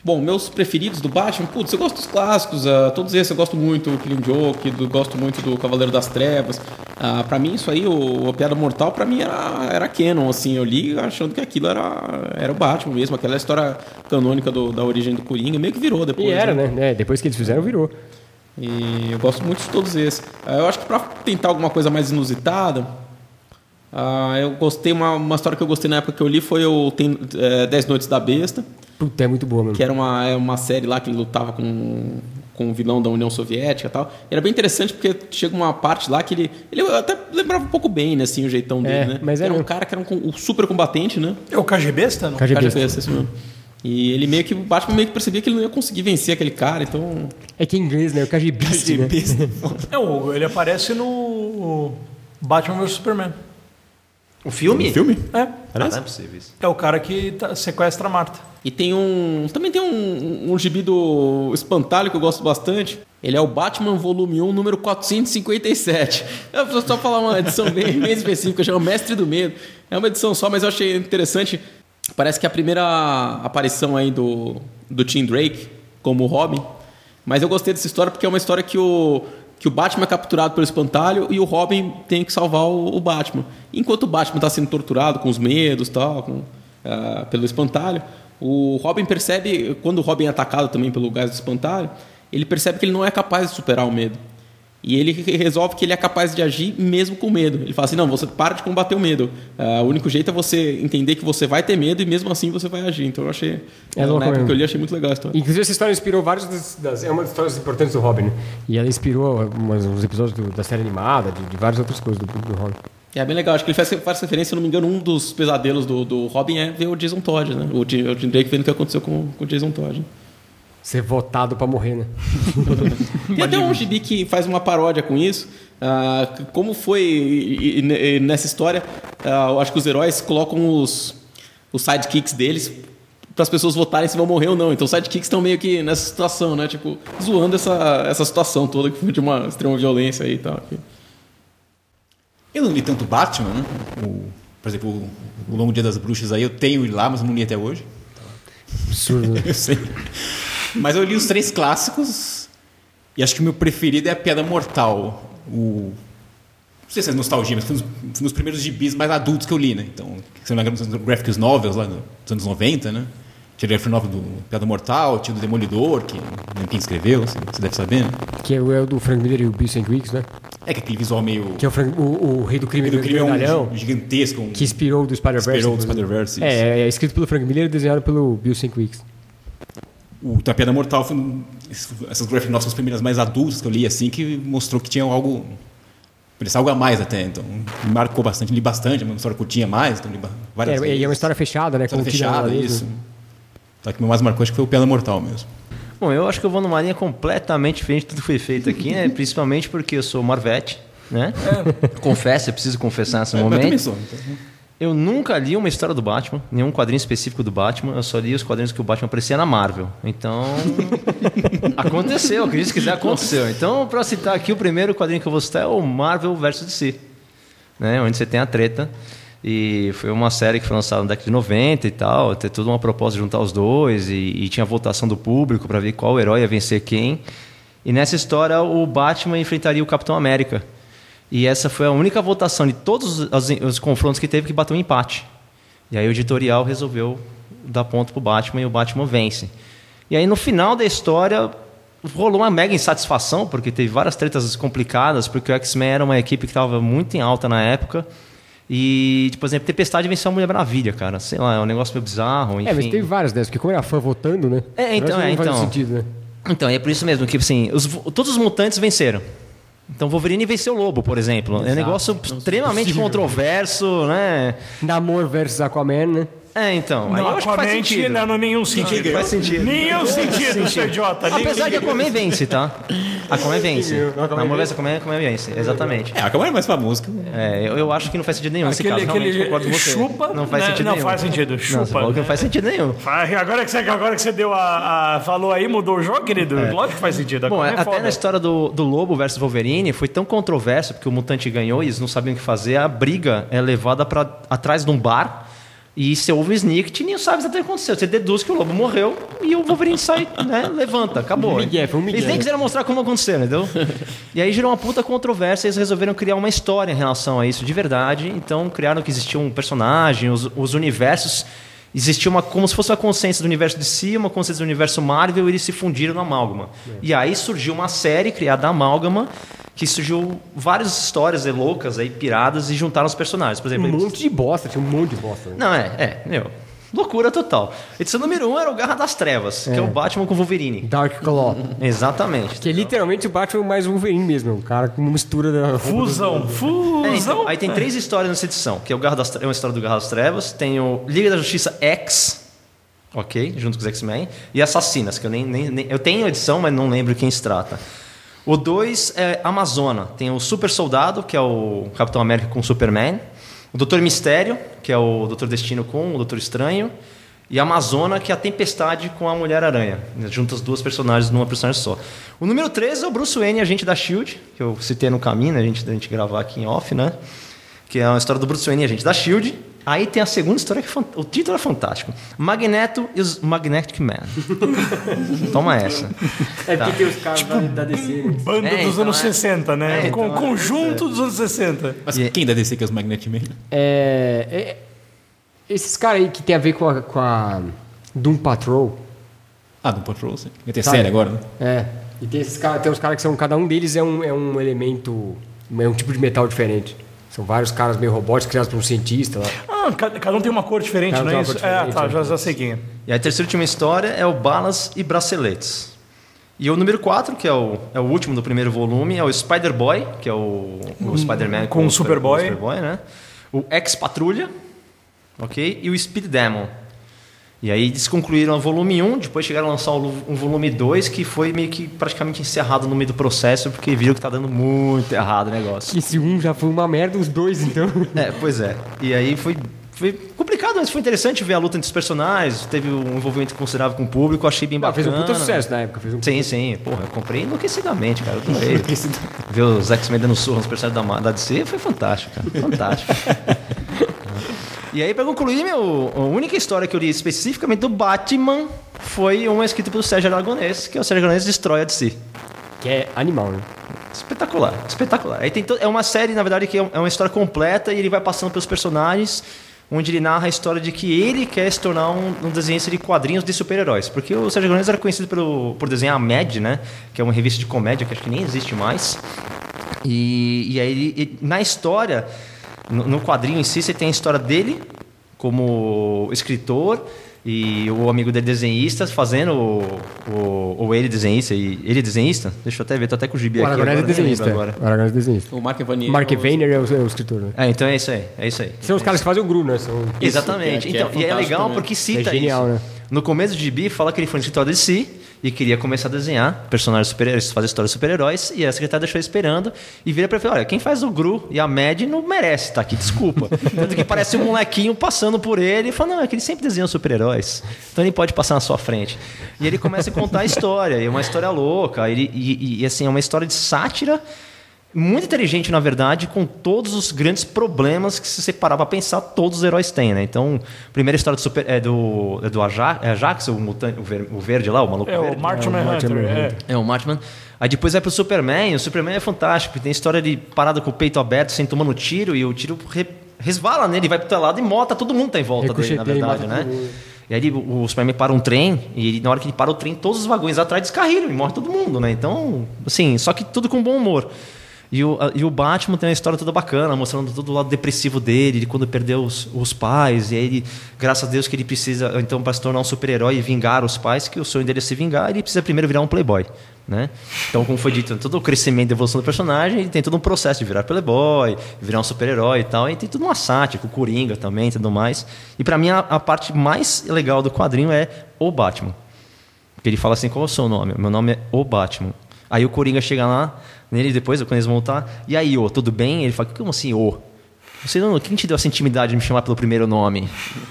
Bom, meus preferidos do Batman, putz, eu gosto dos clássicos, ah, todos esses eu gosto muito, o Killing Joke, do, gosto muito do Cavaleiro das Trevas. Ah, pra mim, isso aí, o, a Piada Mortal, pra mim era, era canon, assim, eu li achando que aquilo era, era o Batman mesmo, aquela história canônica do- da origem do Coringa, meio que virou depois.
E era, né? É, depois que eles fizeram, virou.
E eu gosto muito de todos esses. Ah, eu acho que pra tentar alguma coisa mais inusitada, ah, eu gostei, uma, uma história que eu gostei na época que eu li foi o tem, é, Dez Noites da Besta,
Puta, é muito boa mesmo.
que era uma, é uma série lá que ele lutava com, com o vilão da União Soviética e tal. E era bem interessante porque chega uma parte lá que ele. Ele até lembrava um pouco bem, né, assim, o jeitão dele,
É,
né?
mas é
era um cara que era um, um super combatente, né?
É o KGBesta, não?
KGB.
Cabeça, esse mesmo. E ele meio que. O Batman meio que percebia que ele não ia conseguir vencer aquele cara, então.
É que em inglês, né? O KGB, né?
É, o- ele aparece no Batman vs Superman.
O filme?
Filme?
É.
Ah, não é possível isso.
É o cara que tá- sequestra a Marta.
E tem um. Também tem um, um gibi do Espantalho que eu gosto bastante. Ele é o Batman Volume 1, número 457. Eu vou só falar uma edição bem, bem específica, chama Mestre do Medo. É uma edição só, mas eu achei interessante. Parece que é a primeira aparição aí do, do Tim Drake como Robin. Mas eu gostei dessa história porque é uma história que o, que o Batman é capturado pelo espantalho e o Robin tem que salvar o, o Batman. Enquanto o Batman está sendo torturado com os medos tal, com, ah, pelo espantalho, o Robin percebe, quando o Robin é atacado também pelo gás do espantalho, ele percebe que ele não é capaz de superar o medo. E ele re- resolve que ele é capaz de agir mesmo com medo. Ele fala assim: não, você para de combater o medo. Ah, o único jeito é você entender que você vai ter medo e mesmo assim você vai agir. Então eu achei.
É
na
louco
época
mesmo.
que eu li, achei muito legal a história.
Inclusive, essa história inspirou vários das, das- É uma das histórias importantes do Robin, né? E ela inspirou umas- uns episódios do- da série animada, de, de várias outras coisas do, do Robin.
É bem legal, acho que ele faz, faz referência, se não me engano, um dos pesadelos do, do Robin é ver o Jason Todd, né? O, Jim- o Jim Drake vendo o que aconteceu com, com o Jason Todd.
Ser votado pra morrer, né?
Tem até um gibi que faz uma paródia com isso. ah, como foi e- e- e nessa história, ah, eu acho que os heróis colocam os, os sidekicks deles para as pessoas votarem se vão morrer ou não. Então os sidekicks estão meio que nessa situação, né? Tipo, zoando essa, essa situação toda que foi de uma extrema violência aí e tal.
Eu não li tanto Batman, né? O- por exemplo, o, o Longo Dia das Bruxas aí, eu tenho ele lá, mas não li até hoje.
Absurdo. né?
Eu sei. Mas eu li os três clássicos e acho que o meu preferido é a Piada Mortal. O... Não sei se é nostalgia, mas foi um dos, primeiros gibis mais adultos que eu li, né? Então, se não me engano, são graphic novels lá dos anos 90, né? Tinha o graphic novel do Piada Mortal, tinha o do Demolidor, que não quem escreveu, você, você deve saber, né?
que é o, é o do Frank Miller e o Bill St. Weeks, né?
É que aquele visual meio...
Que é o, Frank- o, o Rei do Crime
do
do
crime é
Medalhão,
um gigantesco, um...
que inspirou do Spider-Verse.
Inspirou do. Spider-Verse,
É, é, é escrito pelo Frank Miller e desenhado pelo Bill St. Weeks.
O da Piada Mortal foi um, essas graphic novels são as primeiras mais adultas que eu li, assim, que mostrou que tinha algo. Parecia algo a mais até. Então, me marcou bastante, li bastante, uma história curtinha mais, então li várias
É,
vezes.
e é uma história fechada, né?
História fechada,
nela mesmo.
isso. Então, o que mais marcou acho que foi o Piada Mortal mesmo.
Bom, eu acho que eu vou numa linha completamente diferente de tudo que foi feito aqui, né? Principalmente porque eu sou Marvete, né? Confesso, eu preciso confessar nesse
Eu também
momento.
sou. então.
Eu nunca li uma história do Batman, nenhum quadrinho específico do Batman. Eu só li os quadrinhos que o Batman aparecia na Marvel. Então. aconteceu, que quiser, aconteceu. Então, para citar aqui, o primeiro quadrinho que eu vou citar é o Marvel vs DC, né? onde você tem a treta. E foi uma série que foi lançada na década de 90 e tal. Ter toda uma proposta de juntar os dois. E, e tinha votação do público para ver qual herói ia vencer quem. E nessa história, o Batman enfrentaria o Capitão América. E essa foi a única votação de todos os, os confrontos que teve que bateu um empate. E aí o editorial resolveu dar ponto pro Batman e o Batman vence. E aí no final da história rolou uma mega insatisfação, porque teve várias tretas complicadas, porque o X-Men era uma equipe que estava muito em alta na época. E, tipo, por exemplo, Tempestade venceu a Mulher Maravilha, cara. Sei lá, é um negócio meio bizarro, enfim.
É, mas teve várias dessas, porque como era fã votando, né?
É, então, é, então.
sentido, né?
Então, é por isso mesmo que, assim, os- todos os mutantes venceram. Então, Wolverine venceu o Lobo, por exemplo. É um negócio extremamente controverso, né?
Namor versus Aquaman, né?
É, então. aí
Não,
eu acho que faz sentido.
não, não, nenhum sentido.
Faz sentido.
Nenhum sentido, seu idiota.
Apesar de
sentido.
Aquaman vence, tá? Aquaman vence.
Aquaman
Namor vs Aquaman, vence. Exatamente.
É, a Aquaman é mais que o-
É, eu, eu acho que não faz sentido nenhum nesse
Aquele-
caso. Realmente,
aquele
concordo com você.
chupa,
Não faz
né?
sentido
Não
nenhum.
faz sentido,
Não,
chupa,
você falou que não
né?
faz sentido nenhum.
Agora que você, agora que você deu a, a- Falou aí, mudou o jogo, querido? Lógico que faz sentido.
É. Bom,
é
até
foda.
na história do, do Lobo versus Wolverine foi tão controverso porque o mutante ganhou e eles não sabiam o que fazer. A briga é levada para atrás de um bar e você ouve o snicket e nem sabe exatamente o que aconteceu. Você deduz que o Lobo morreu e o Wolverine sai, né? Levanta, acabou.
Migué, foi um migué.
Eles nem quiseram mostrar como aconteceu, entendeu? e aí gerou uma puta controvérsia e eles resolveram criar uma história em relação a isso de verdade. Então criaram que existia um personagem, os, os universos. Existia uma, como se fosse uma consciência do universo de si, uma consciência do universo Marvel, e eles se fundiram no Amálgama. E aí surgiu uma série criada Amálgama, que surgiu várias histórias aí loucas, aí, piradas, e juntaram os personagens. Por exemplo,
Um
eles-
monte de bosta, tinha um monte de bosta. Né?
não, é, é, meu. Loucura total. Edição número um era o Garra das Trevas, que é o Batman com Wolverine.
Dark Claw.
Exatamente.
que é literalmente o Batman mais Wolverine mesmo. O cara com uma mistura da...
Fusão,
É,
fusão.
então, aí tem três histórias nessa edição, que é o Garra das Tre- é uma história do Garra das Trevas, tem o Liga da Justiça X, ok, junto com os X-Men, e Assassinas, que eu nem, nem, nem- eu tenho a edição, mas não lembro quem se trata. O 2 é Amazona, tem o Super Soldado, que é o Capitão América com o Superman, o Doutor Mistério, que é o Doutor Destino com o Doutor Estranho, e a Amazona, que é a Tempestade com a Mulher-Aranha. Junta as duas personagens numa personagem só. O número 3 é o Bruce Wayne, agente da S.H.I.E.L.D., que eu citei no caminho, né, a gente, a gente gravar aqui em off, né? Que é uma história do Bruce Wayne, agente da S.H.I.E.L.D., Aí tem a segunda história que é o título é fantástico. Magneto e os Magnetic Man. Toma essa.
É porque tem os caras da, da DC?
Banda
É,
dos
então
anos
é.
60, né?
É, então é.
conjunto dos anos 60.
Mas
E-
quem da DC que é os Magnetic Man?
É, é- esses caras aí que tem a ver com a, com a Doom Patrol.
Ah, do Patrol, sim. Vai ter
Sabe?
série agora, né?
É. E tem esses caras, tem uns caras que são. Cada um deles é um, é um elemento. É um tipo de metal diferente. São vários caras meio robóticos criados por um cientista lá.
Ah, cada, cada um tem uma cor diferente,
Cada
não é isso? É, tá, já, já sei quem é.
E a terceira e última história é o Balas e Braceletes. E o número 4, que é o, é o último do primeiro volume, é o Spider-Boy, que é o, o Spider-Man
com o
Super-
Superboy.
com o Superboy, né? O Ex-Patrulha, ok? E o Speed Demon. E aí eles concluíram o volume 1, depois chegaram a lançar um volume 2, que foi meio que praticamente encerrado no meio do processo, porque viram que tá dando muito errado o negócio.
Esse um já foi uma merda, os dois então.
É, pois é. E aí foi, foi complicado, mas foi interessante ver a luta entre os personagens, teve um envolvimento considerável com o público, achei bem
Ah, fez
bacana.
um puta sucesso na época. Fez um
Sim, sim. Porra, eu comprei enlouquecidamente, cara. Eu adorei. ver os X-Men dando surra nos personagens da DC foi fantástico, cara. Fantástico. e aí, pra concluir, meu, a única história que eu li especificamente do Batman foi uma escrita pelo Sérgio Aragonês, que é o Sérgio Aragonês destrói a DC.
Que é animal, né?
Espetacular, espetacular. Aí tem to- é uma série, na verdade, que é é uma história completa e ele vai passando pelos personagens, onde ele narra a história de que ele quer se tornar um, um desenhista de quadrinhos de super-heróis. Porque o Sérgio Aragonês era conhecido pelo, por desenhar a Mad, né? Que é uma revista de comédia que acho que nem existe mais. E, e aí, ele- na história, no, no quadrinho em si, você tem a história dele como escritor e o amigo dele desenhista fazendo o, o, o ele desenhista e ele desenhista. Deixa eu até ver, tô até com o gibi
O
aqui
é
agora, nem
desenhista. é.
agora.
O Aragonés é desenhista.
O Mark Vanier.
Mark
o-
Vayner é o, é o escritor, né?
É, então é isso aí, é isso aí.
São os caras que fazem o Gru, né? São...
Exatamente.
que é- que é
então, e é legal
né?
porque cita
É genial,
isso.
né?
No começo do gibi fala que ele foi no escritório de si e queria começar a desenhar personagens super-heróis, fazer histórias de super-heróis, e a secretária deixou esperando e vira pra ele olha, quem faz o Gru e a Mad não merece estar aqui, desculpa. Tanto que parece um molequinho passando por ele e fala, não, é que ele sempre desenha super-heróis, então ele pode passar na sua frente. E ele começa a contar a história, e é uma história louca, e, e, e assim, é uma história de sátira muito inteligente, na verdade, com todos os grandes problemas que, se você parar pra pensar, todos os heróis têm, né? Então, a primeira história do, super, é do, é do Ajax, é Ajax o, mutante, o, ver, o verde lá, o maluco
É,
verde.
o Martian
É, o Martian
Hunter. É.
É, o. Aí depois vai pro Superman, e o Superman é fantástico, tem história de parada com o peito aberto, sem tomando tiro, e o tiro re- resvala nele, vai pro teu lado e mota, todo mundo tá em volta dele, na verdade, né? E aí o Superman para um trem, e ele- na hora que ele para o trem, todos os vagões atrás descarrilham e morre todo mundo, né? Então, assim, só que tudo com bom humor. E o, e o Batman tem uma história toda bacana, mostrando todo o lado depressivo dele, de quando perdeu os, os pais, e aí ele, graças a Deus que ele precisa, então, para se tornar um super-herói e vingar os pais, que o sonho dele é se vingar, ele precisa primeiro virar um playboy, né? Então, como foi dito, todo o crescimento e evolução do personagem, ele tem todo um processo de virar playboy, virar um super-herói e tal, e tem tudo uma sátira, o Coringa também e tudo mais. E para mim, a, a parte mais legal do quadrinho é o Batman. Porque ele fala assim, qual é o seu nome? Meu nome é O Batman. Aí o Coringa chega lá, nele depois, quando eles vão voltar, e aí, ô, tudo bem? Ele fala, como assim, ô? Você não, quem te deu essa intimidade de me chamar pelo primeiro nome?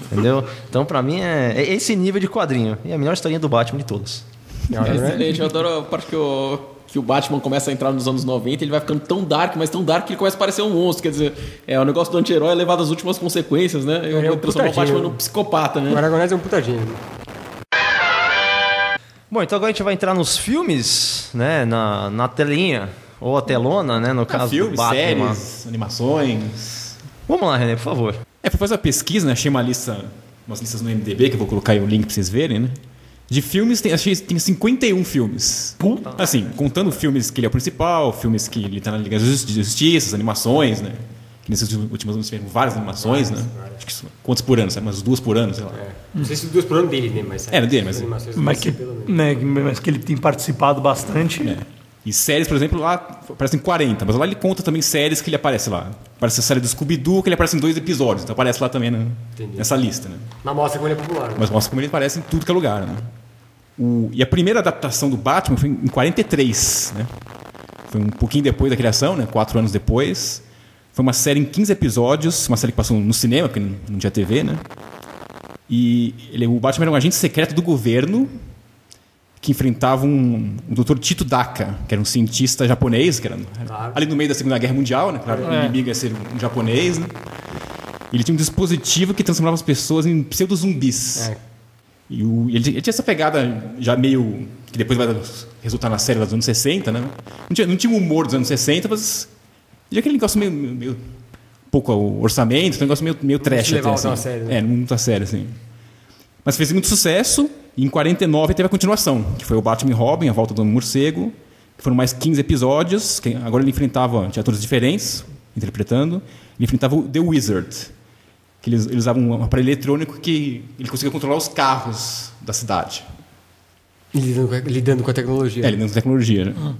Entendeu? Então, pra mim, é, é esse nível de quadrinho. E é a melhor historinha do Batman de todas.
É
é?
excelente, eu adoro a parte que o, que o Batman começa a entrar nos anos 90, ele vai ficando tão dark, mas tão dark que ele começa a parecer um monstro. Quer dizer, é o negócio do anti-herói é levado às últimas consequências, né? Eu
É
vou
um
transformar o. Batman num psicopata,
O
né?
Aragonés é um putadinho.
Bom, então agora a gente vai entrar nos filmes, né? Na, na telinha, ou a telona, né? No caso do
Filmes,
Batman.
séries, animações.
Vamos lá, René, por favor.
É, fui fazer uma pesquisa, né? Achei uma lista, umas listas no MDB, que eu vou colocar aí o link pra vocês verem, né? De filmes, tem, achei tem 51 filmes. Assim, contando filmes que ele é o principal, filmes que ele tá na Liga da de Justiça, as animações, né? Que nesses últimos anos tiveram várias animações, né? Acho que são- quantas por ano? Sabe? Umas duas por ano, sei lá.
Não sei se duas por ano dele, né? Mas
É, dele, mas-
Mas que, né, mas que ele tem participado bastante.
É. E séries, por exemplo, lá aparecem 40, mas lá ele conta também séries que ele aparece lá. Aparece a série do Scooby-Doo, que ele aparece em dois episódios, então aparece lá também né,
Entendi.
nessa lista, né?
Mas mostra como ele é popular. né?
Mas mostra como ele aparece em tudo que é lugar, né? O- e a primeira adaptação do Batman foi em 43, né? Foi um pouquinho depois da criação, né? Quatro anos depois. Foi uma série em 15 episódios, uma série que passou no cinema, porque não, tinha TV, né? E ele, o Batman era um agente secreto do governo que enfrentava um, o Dr. Tito Daka, que era um cientista japonês, que era
Claro.
ali no meio da Segunda Guerra Mundial, né? Claro, o
É.
inimigo ia ser um japonês, né? Ele tinha um dispositivo que transformava as pessoas em pseudo-zumbis.
É.
E o- ele, ele tinha essa pegada já meio. que depois vai resultar na série dos anos 60, né? Não tinha, não tinha o humor dos anos 60, mas. Tinha aquele negócio meio. meio pouco ao orçamento, um negócio meio, meio trash. até, assim.
a sério, né?
É, não muito a sério, assim. Mas fez muito sucesso. E em 49 teve a continuação, que foi o Batman e Robin, a volta do morcego. Que foram mais 15 episódios. Que agora ele enfrentava. Atores diferentes interpretando. Ele enfrentava o The Wizard. Que eles, eles usavam um aparelho eletrônico que ele conseguia controlar os carros da cidade.
E Lidando com, a- lidando com a tecnologia.
É, lidando com tecnologia, né?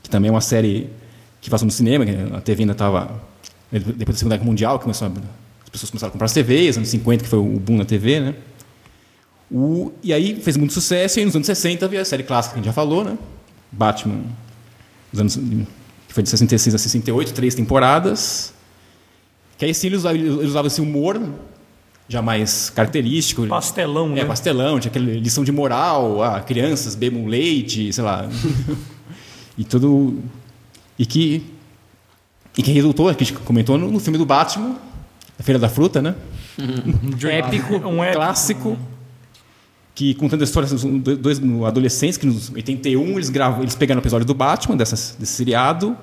Que também é uma série que passou no cinema, que a TV ainda estava. Depois da Segunda Guerra Mundial, que começou a, as pessoas começaram a comprar as TVs, anos 50, que foi o boom da TV, né? O, e aí fez muito sucesso, e aí nos anos 60 veio a série clássica que a gente já falou, né? Batman, dos anos, que foi de 66 a 68, três temporadas. Que aí sim eles usavam, eles usavam esse humor já mais característico.
Pastelão,
É,
né?
pastelão, tinha aquela lição de moral, ah, crianças bebam leite, sei lá. e tudo. E que. E que resultou, que a gente comentou no, no filme do Batman, A Feira da Fruta, né? épico,
Um épico.
clássico. Que contando a história dos dois adolescentes, que nos 81 eles, gravam, eles pegaram o episódio do Batman, dessa, desse seriado,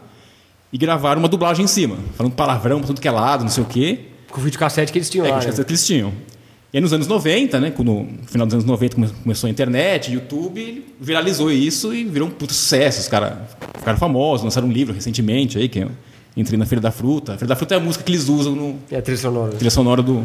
e gravaram uma dublagem em cima, falando palavrão pra tudo que é lado, não sei o quê.
Com o videocassete que eles tinham
É,
lá.
que
né?
tinha que eles tinham. E aí nos anos 90, né, no final dos anos 90 come- começou a internet, YouTube, viralizou isso e virou um puto sucesso. Os caras ficaram famosos, lançaram um livro recentemente aí, que é Entrei na Feira da Fruta. A Feira da Fruta é a música que eles usam no
É a trilha sonora.
trilha sonora do...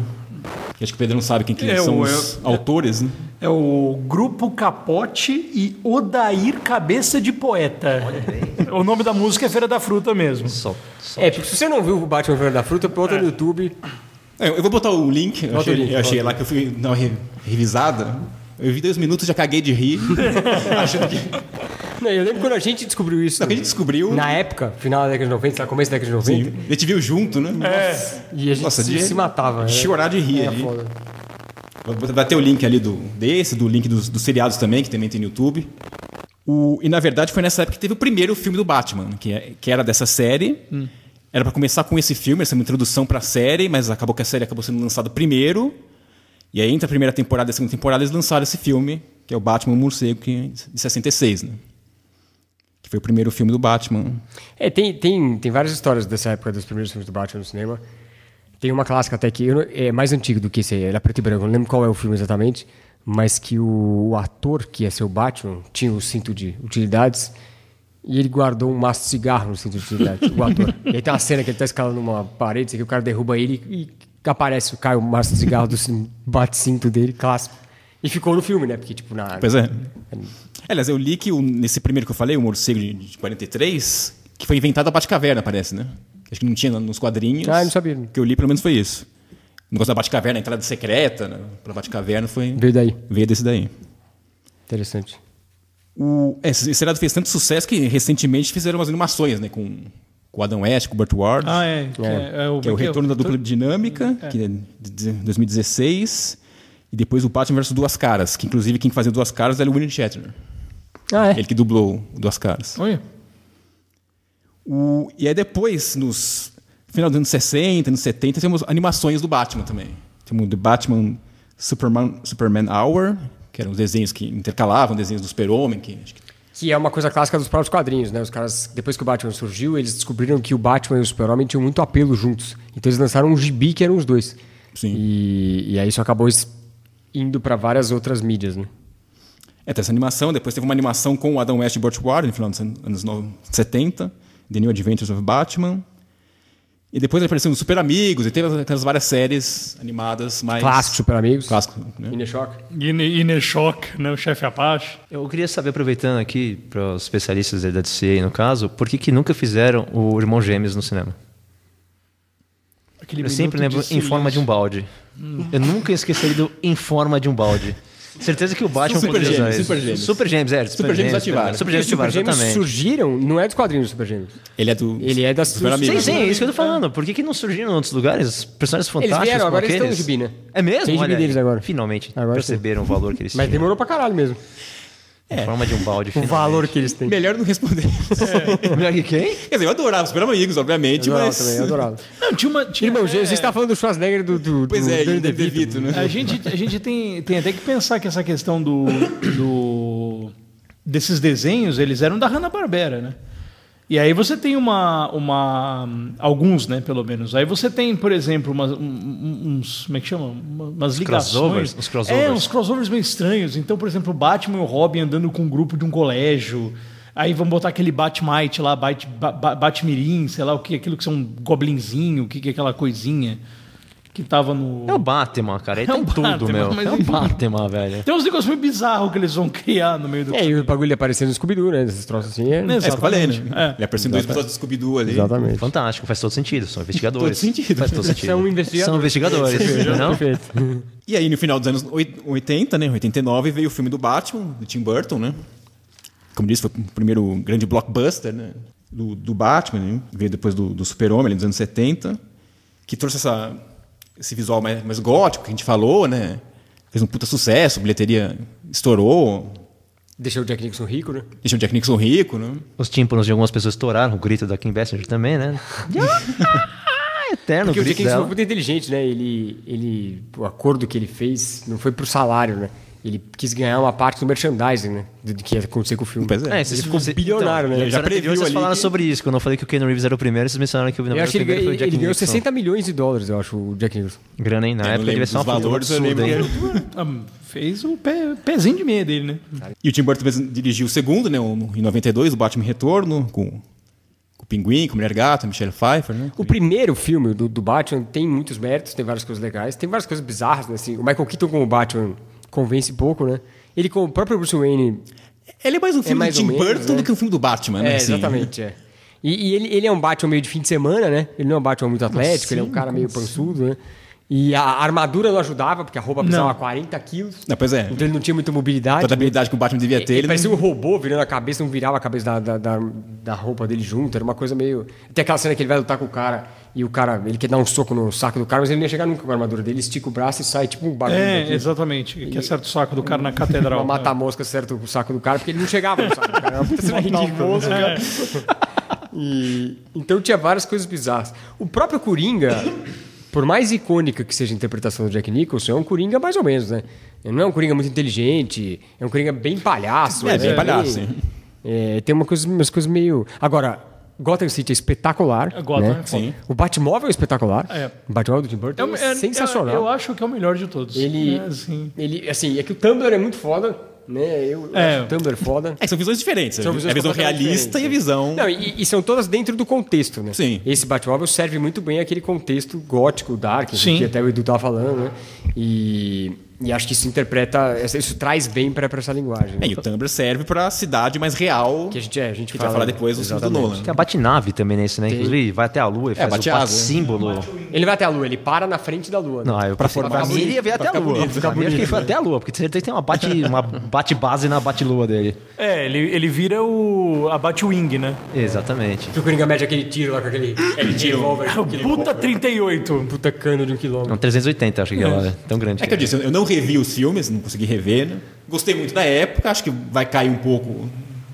Que acho que o Pedro não sabe quem que
É,
são
o-
os
é-
autores, né?
É o Grupo Capote e Odair Cabeça de Poeta. O nome da música é Feira da Fruta mesmo.
Só, só
É, porque se você não viu o Batman Feira da Fruta, bota no YouTube.
É, Eu vou botar o link, eu achei,
o link,
eu achei lá que eu fui dar uma re- revisada. Eu vi dois minutos já caguei de rir. achando que.
Não, eu lembro quando a gente descobriu isso.
Que a gente descobriu.
Na época, final da década de 90, sabe, começo da década de 90.
Sim, a gente viu junto, né?
E a gente
Nossa,
se,
de-
se matava. né?
Chorar de rir
Era
ali.
foda.
Vai ter o link ali do desse, do link dos, dos seriados também, que também tem no YouTube. O, e na verdade foi nessa época que teve o primeiro filme do Batman, que, é- que era dessa série. Era pra começar com esse filme, essa é uma introdução pra série, mas acabou que a série acabou sendo lançada primeiro. E aí, entre a primeira temporada e a segunda temporada, eles lançaram esse filme, que é o Batman Morcego, que é de 66, né? Que foi o primeiro filme do Batman.
É, tem, tem, tem várias histórias dessa época dos primeiros filmes do Batman no cinema. Tem uma clássica até que é mais antigo do que esse aí, era preto e branco, não lembro qual é o filme exatamente, mas que o, o ator que ia ser o Batman tinha o cinto de utilidades e ele guardou um maço de cigarro no cinto de o ator. E aí tem uma cena que ele tá escalando uma parede, assim, que o cara derruba ele e aparece, cai o maço de cigarro do cin- bate-cinto dele, clássico. E ficou no filme, né? Porque, tipo, na.
Pois é. Aliás, eu li que o- nesse primeiro que eu falei, o Morcego de, de 43, que foi inventado a Batcaverna, parece, né? Acho que não tinha nos quadrinhos.
Ah, eu não sabia.
O que eu li, pelo menos, foi isso. O negócio da Batcaverna, a entrada secreta né, pra Batcaverna foi...
Veio daí.
Veio desse daí.
Interessante.
O, é, esse seriado fez tanto sucesso que recentemente fizeram umas animações, né? Com, com o Adam West, com o Burt Ward.
Ah, é. Que é, o,
Que é o retorno da dupla dinâmica,
É.
que é de 2016. E depois o Batman vs Duas Caras, que inclusive quem fazia Duas Caras era o William Shatner.
Ah, é?
Ele que dublou o Duas Caras.
Olha.
O- e aí depois, nos final dos anos 60, anos 70, temos animações do Batman também. Temos o The Batman Superman, Superman Hour, que eram os desenhos que intercalavam, desenhos do Super-Homem, que que
Que é uma coisa clássica dos próprios quadrinhos, né? Os caras, depois que o Batman surgiu, eles descobriram que o Batman e o Super-Homem tinham muito apelo juntos. Então eles lançaram um gibi que eram os dois.
Sim.
E, e aí isso acabou indo para várias outras mídias, né?
É, tem essa animação, depois teve uma animação com o Adam West e Burt Ward no final dos an- anos no- 70, The New Adventures of Batman. E depois ele apareceu nos Super Amigos, e teve aquelas várias séries animadas mais...
Clássico, Super Amigos.
Clássico, né?
Ineshock.
Ineshock, né? O chefe Apache.
Eu queria saber, aproveitando aqui para os especialistas da DC, aí no caso, por que, que nunca fizeram o Irmão Gêmeos no cinema?
Aquele
Eu sempre lembro em forma de um balde. Eu nunca esqueci do em forma de um balde. Certeza que o Batman
Super
poderia usar
Gêmeos,
isso.
Super Gêmeos.
Super Gêmeos, é.
Super Gêmeos ativaram.
Super Gêmeos
Os Super
ativaram,
Gêmeos
exatamente.
surgiram, não é dos quadrinhos dos Super Gêmeos.
Ele é do...
Ele é das-
Super Amigos.
Sim, sim, é isso que eu tô falando. Por que, que não surgiram em outros lugares? Personagens fantásticos
vieram,
como
agora eles estão no gibi, né?
É mesmo?
Tem gibi deles agora.
Finalmente
Agora
perceberam o valor que eles
Mas
tinham.
demorou pra caralho mesmo.
Em forma de um balde,
O valor que eles têm.
Melhor não responder.
Melhor que quem?
Quer dizer, eu adorava os Super Amigos, obviamente,
Eu adorava
mas...
também, eu adorava.
Não, tinha uma. Tinha,
Irmão,
é,
você está falando do Schwarzenegger do, do,
Pois
do
é,
Danny
e do
DeVito.
DeVito, né?
A gente, a gente tem, tem até que pensar que essa questão do, do desses desenhos, eles eram da Hanna-Barbera, né? E aí você tem uma, uma... Alguns, né, pelo menos. Aí você tem, por exemplo, umas, um- um- uns... Como é que chama? Uma- Umas ligações.
crossovers, uns crossovers.
É, uns crossovers meio estranhos. Então, por exemplo, o Batman e o Robin andando com um grupo de um colégio. Aí vamos botar aquele Batmite lá, Bat, Ba- Ba- Batmirim, sei lá o que, aquilo que são um goblinzinho, o que, que é aquela coisinha que tava no...
É o Batman, cara. Ele
É
tem
o
tudo,
Batman,
meu.
mas
É o. Batman, velho.
Tem uns negócios meio bizarros que eles vão criar no meio do.
É, e o bagulho aparecendo no Scooby-Doo, né? Esses troços assim. É...
É isso que eu falei, né?
Exatamente. É.
Ele apareceu em dois episódios do Scooby-Doo ali.
Exatamente.
Fantástico, faz todo sentido. São investigadores.
Todo sentido.
Faz todo sentido.
São investigadores.
São investigadores, não?
Perfeito.
E aí, no final dos anos oit- 80, né? 89, veio o filme do Batman, do Tim Burton, né? Como disse, foi o primeiro grande blockbuster, né? Do, do Batman, né? Veio depois do, do Super-Homem, ali nos anos 70. Que trouxe essa, esse visual mais, mais gótico que a gente falou, né? Fez um puta sucesso, a bilheteria estourou.
Deixou o Jack Nixon rico, né?
Deixou o Jack Nixon rico, né?
Os tímpanos de algumas pessoas estouraram. O grito da Kim Basinger também, né? Ah, Eterno
Porque o Jack Nixon foi muito inteligente, né? Ele, ele, o acordo que ele fez não foi pro salário, né? Ele quis ganhar uma parte do merchandising, né? Do que ia acontecer com o filme.
Pois é.
É, vocês
Ele ficou
vocês-
bilionário, né?
então,
Já
Já previu vocês
ali
falaram
que-
sobre isso. Quando eu falei que o Ken Reeves era o primeiro, vocês mencionaram que o
Eu acho que ele,
primeiro foi o
ganhou-
Jack
ele ganhou
Nixon.
60 milhões de dólares, eu acho, o Jack Nixon.
Grana, hein? Na
Eu
época devia ser uma
valores,
absurda, hein?
Ah, fez o pé- pezinho de meia dele, né?
E o Tim Burton dirigiu o segundo, né? o- Em 92, o Batman Retorno, com, com o Pinguim, com a Mulher Gata, Michelle Pfeiffer, né?
O primeiro filme do, do Batman tem muitos méritos, tem várias coisas legais, tem várias coisas bizarras, né? Assim, o Michael Keaton como Batman convence pouco, né? Ele com o próprio Bruce Wayne...
Ele é mais um filme
mais
do Tim
menos,
Burton
né?
do que um filme do Batman, né?
É,
assim.
exatamente, é. E, e ele, ele é um Batman meio de fim de semana, né? Ele não é um Batman muito atlético, ele é um cara meio pançudo, né? E a armadura não ajudava, porque a roupa pesava
Não.
40 quilos.
Não, pois é.
Então ele não tinha muita mobilidade.
Toda a habilidade que o Batman devia ter,
Ele
ele
parecia
não...
um robô virando a cabeça, não virava a cabeça da, da, da, da roupa dele junto. Era uma coisa meio. Tem aquela cena que ele vai lutar com o cara e o cara, ele quer dar um soco no saco do cara, mas ele não ia chegar nunca com a armadura dele. Ele estica o braço e sai tipo um bagulho.
É,
daqui.
exatamente. Que acerta o saco do cara na catedral.
Uma mata-mosca certo o saco do cara, porque ele não chegava no saco do cara. Era uma puta cena ridícula.
É.
E, então tinha várias coisas bizarras. O próprio Coringa, por mais icônica que seja a interpretação do Jack Nicholson, é um Coringa mais ou menos, né? Ele não é um Coringa muito inteligente, é um Coringa bem palhaço.
É, bem
né?
palhaço, sim.
É, tem uma coisa, umas coisas meio. Agora, Gotham City é espetacular.
Gotham
né?
é.
Sim.
O Batmóvel é espetacular.
É.
O Batmóvel do Tim Burton é,
É- é-
sensacional.
Eu acho que é o melhor de todos.
Ele,
É, assim.
ele, assim, é que o Tumblr é muito foda, né? Eu, eu
É.
acho o Tumblr foda.
É, são visões diferentes.
São
a
visões
visão
completamente
realista e a visão...
Não, e, e são todas dentro do contexto, né?
Sim.
Esse Batmóvel serve muito bem aquele contexto gótico, dark,
Sim.
que até o Edu tava falando, né? E, e acho que isso interpreta, isso traz bem pra, pra essa linguagem.
É, e o Tumblr serve pra cidade mais real,
Que a gente, é, a gente
que a gente vai falar depois do do. Nolan.
Tem a Batinave também nesse, né? Inclusive, vai até a lua e faz o
bate asa, né?
símbolo.
Ele vai até a lua, ele para na frente da lua. né?
Não, eu pra,
formar bonito,
ele ia ver até a lua.
bonito,
mim acho que ele foi até a lua, porque certeza tem uma bate, uma bate base na bate-lua dele.
É, ele, ele vira o a Batwing, né?
Exatamente.
Que o Coringa mete aquele tiro lá com aquele, aquele revólver, aquele
Puta 38.
puta cano de um quilômetro.
Não, 380, acho que ela é tão grande.
É que eu disse, eu não revi os filmes, não consegui rever, né? Gostei muito da época, acho que vai cair um pouco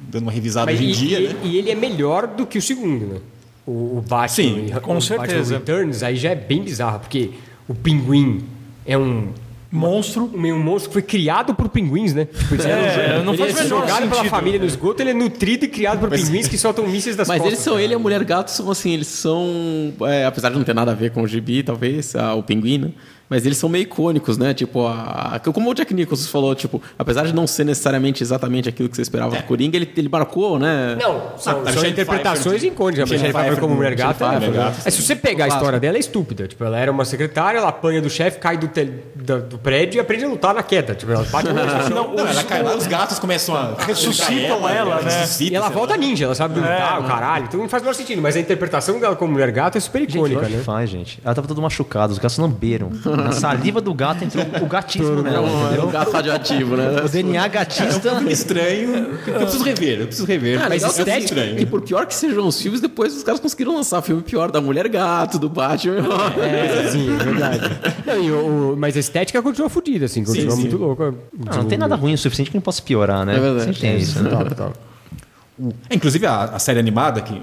dando uma revisada
Mas
hoje em
e,
dia,
e-
né?
e ele é melhor do que o segundo, né? O, o Batman.
Sim,
e-
com
o
certeza.
Batman Returns aí já é bem bizarro, porque o pinguim é um.
Monstro.
Um, um monstro que foi criado por pinguins, né? Tipo, ele
É, não
ele
faz
é jogado pela
sentido.
família no esgoto, ele é nutrido e criado por pinguins que soltam mísseis das
Mas
costas.
eles são,
cara.
ele e a Mulher Gato são assim, eles são. é, apesar de não ter nada a ver com o gibi, talvez, a- o pinguim, né? Mas eles são meio icônicos, né? Tipo, a, a- como o Jack Nicholson falou, tipo, apesar de não ser necessariamente exatamente aquilo que você esperava do Coringa, ele, ele marcou, né?
Não, são,
a
são interpretações icônicas. A
Michelle
Pfeiffer como mulher gata. é-
Pfeiffer, Gata.
Mas se você pegar a história dela, é estúpida. Tipo, ela era uma secretária, ela apanha do chefe, cai do, tel- da- do prédio e aprende a lutar na queda. Tipo, ela bate no chão.
Não, ela cai lá, os gatos começam a...
Ressuscitam ela, né?
ressuscita,
E ela volta
lá.
ninja, ela sabe lutar, o caralho. Então não faz o menor sentido. Mas a interpretação dela como mulher gata é super
Gente,
icônica,
lógico
né?
que faz, gente. Ela tava toda machucada, os gatos lamberam. Na saliva do gato entrou o gatismo nela,
É um gato radioativo, né?
O DNA gatista.
filme estranho. Eu preciso rever, eu preciso rever.
Ah,
mas
que,
é estranho.
que por pior que sejam os filmes, depois os caras conseguiram lançar filme pior da Mulher Gato, do Batman.
É, sim, é verdade. Não, e o- o- mas a estética continua fodida, assim, continua
sim.
muito louca.
Não, não tem nada ruim o suficiente que não possa piorar, né?
É verdade.
Sempre tem isso, né?
Total.
É, Inclusive a, a série animada que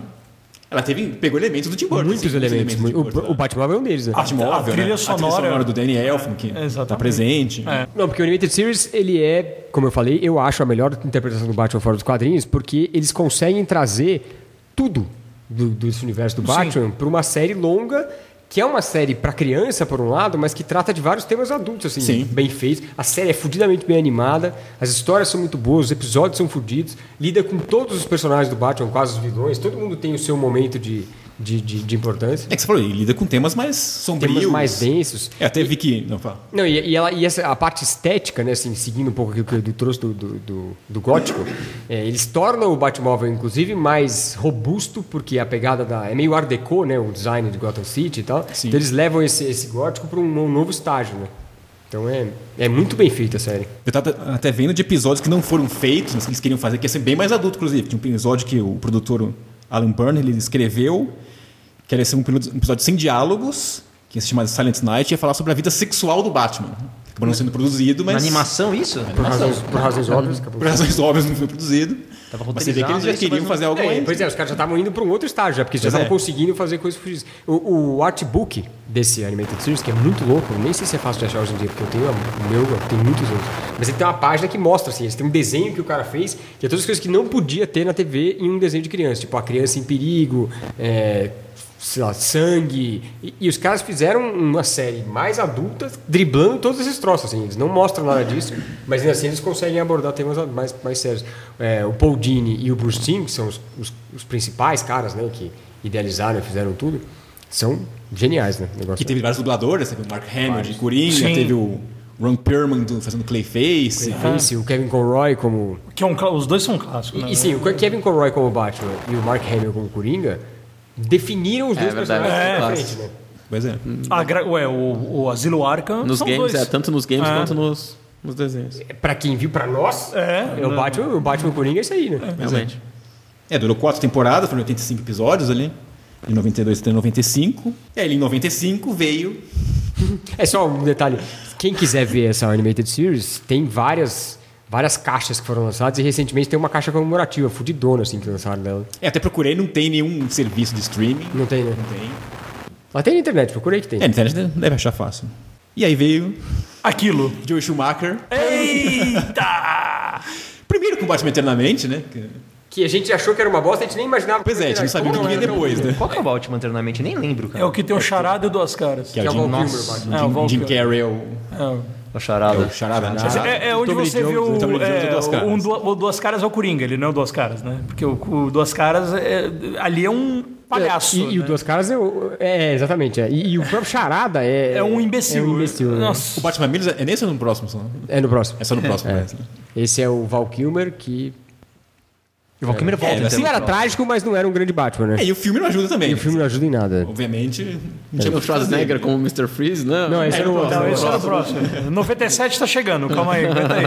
ela teve pegou elementos do Tim Burton.
Muitos
assim,
elementos.
do Tim
O,
Burton,
o Batmóvel é um deles, né?
Batmóvel,
A trilha
né?
sonora-
do Danny Elfman que
Exatamente.
tá presente.
É.
Não, porque o Animated Series, ele é, como eu falei, eu acho a melhor interpretação do Batman fora dos quadrinhos, porque eles conseguem trazer tudo do, desse universo do Batman para uma série longa, que é uma série para criança, por um lado, mas que trata de vários temas adultos, assim,
Sim.
bem feitos. A série é fudidamente bem animada, as histórias são muito boas, os episódios são fudidos, lida com todos os personagens do Batman, quase os vilões, todo mundo tem o seu momento de, de, de, de importância.
É que você falou, ele lida com temas mais sombrios.
Temas mais densos.
É, até vi que. Não, fala.
Não, e, e ela, e essa, a parte estética, né, assim, seguindo um pouco aquilo que o Edu trouxe do, do, do, do gótico, é, eles tornam o Batmóvel, inclusive, mais robusto, porque a pegada da. É meio Art Deco, né? O design de Gotham City e tal.
Sim.
Então eles levam esse, esse gótico para um, um novo estágio, né? Então é, é muito bem feita a série.
Eu tava até vendo de episódios que não foram feitos, mas que eles queriam fazer, que ia ser bem mais adulto, inclusive. Tinha um episódio que o produtor Alan Byrne ele escreveu, que ia ser um episódio sem diálogos, que ia se chamar Silent Night, e ia falar sobre a vida sexual do Batman. Acabou não sendo produzido, mas.
Na animação, isso?
Por razões, por razões óbvias. acabou.
Por razões óbvias não foi produzido.
Tava
mas você vê que eles já queriam fazer algo
É, pois é, os caras já estavam indo para um outro estágio, já, porque eles já estavam
é.
conseguindo fazer coisas fugidas. O, o artbook desse Animated Series, que é muito louco, eu nem sei se é fácil de achar hoje em dia, porque eu tenho o meu, tem muitos anos. Mas ele tem uma página que mostra, assim, eles têm um desenho que o cara fez, que é todas as coisas que não podia ter na TV em um desenho de criança. Tipo, a criança em perigo, é, sei lá, sangue. E, e os caras fizeram uma série mais adulta, driblando todos esses troços, assim. Eles não mostram nada disso, mas ainda assim eles conseguem abordar temas mais, mais sérios. É, o Paul Dini e o Bruce Timm, que são os, os, os principais caras, né, que idealizaram e fizeram tudo, são geniais, né?
Que teve vários dubladores, teve o Mark Hamill de Coringa,
Sim.
teve o Ron Perlman do- fazendo Clayface.
Esse, o Kevin Conroy como...
Que é um, os dois são clássicos.
E,
né?
e sim, o Kevin Conroy como Batman e o Mark Hamill como Coringa definiram os
É
dois
verdade,
personagens
é.
diferentes, né?
Pois é.
A gra- ué, o, o Asilo Arkham
Nos
são
games,
dois.
é, tanto nos games
É.
quanto nos, nos desenhos.
Pra quem viu, pra nós,
É,
é o Batman, o Batman Coringa é isso aí, né?
Realmente.
É, durou quatro temporadas, foram 85 episódios ali. De 92 até 95. E aí, em 95 veio.
É só um detalhe. Quem quiser ver essa Animated Series, tem várias, várias caixas que foram lançadas e recentemente tem uma caixa comemorativa, fudidona, assim, que lançaram dela.
É, até procurei, não tem nenhum serviço de streaming.
Não tem, né?
Não tem.
Mas tem na internet, procurei que tem.
É, na internet deve achar fácil. E aí veio
Aquilo.
Joe Schumacher.
Eita!
Primeiro com o Batman Eternamente, né? Que-
a gente achou que era uma bosta, a gente nem imaginava.
Pois é, a gente não sabia o que vinha depois, né?
Qual que é o Batman internamente? Nem lembro,
É
cara.
o que tem o charada e duas caras.
Que é
Que é
o Jim, Nossa, Jim,
É,
Jim. Carrey é o,
É.
O charada.
é o Charada, né?
É, é onde
Tommy
você
Jones,
o,
Jones
é,
é Duas Caras.
um o Duas Caras é o Coringa, ele não é o Duas Caras, né? Porque o, o Duas Caras é, ali é um palhaço.
E, e o
né?
Duas Caras é, o- é exatamente. É. E, e o próprio Charada é.
É um imbecil.
É um imbecil. né?
O Batman Mills é nesse ou no próximo? Só?
É no próximo.
É só no próximo, né?
Esse é o Val Kilmer, que.
E o Valkyrie volta,
É,
então.
assim,
Não era trágico, mas não era um grande Batman, né?
É, e o filme não ajuda também.
E o filme não ajuda em nada.
Obviamente, não
Tinha
tinha
o. Schwarzenegger como Mr. Freeze, não.
Não, esse era o outro.
Não, esse é o próximo. 97 tá chegando, calma aí, aguenta aí.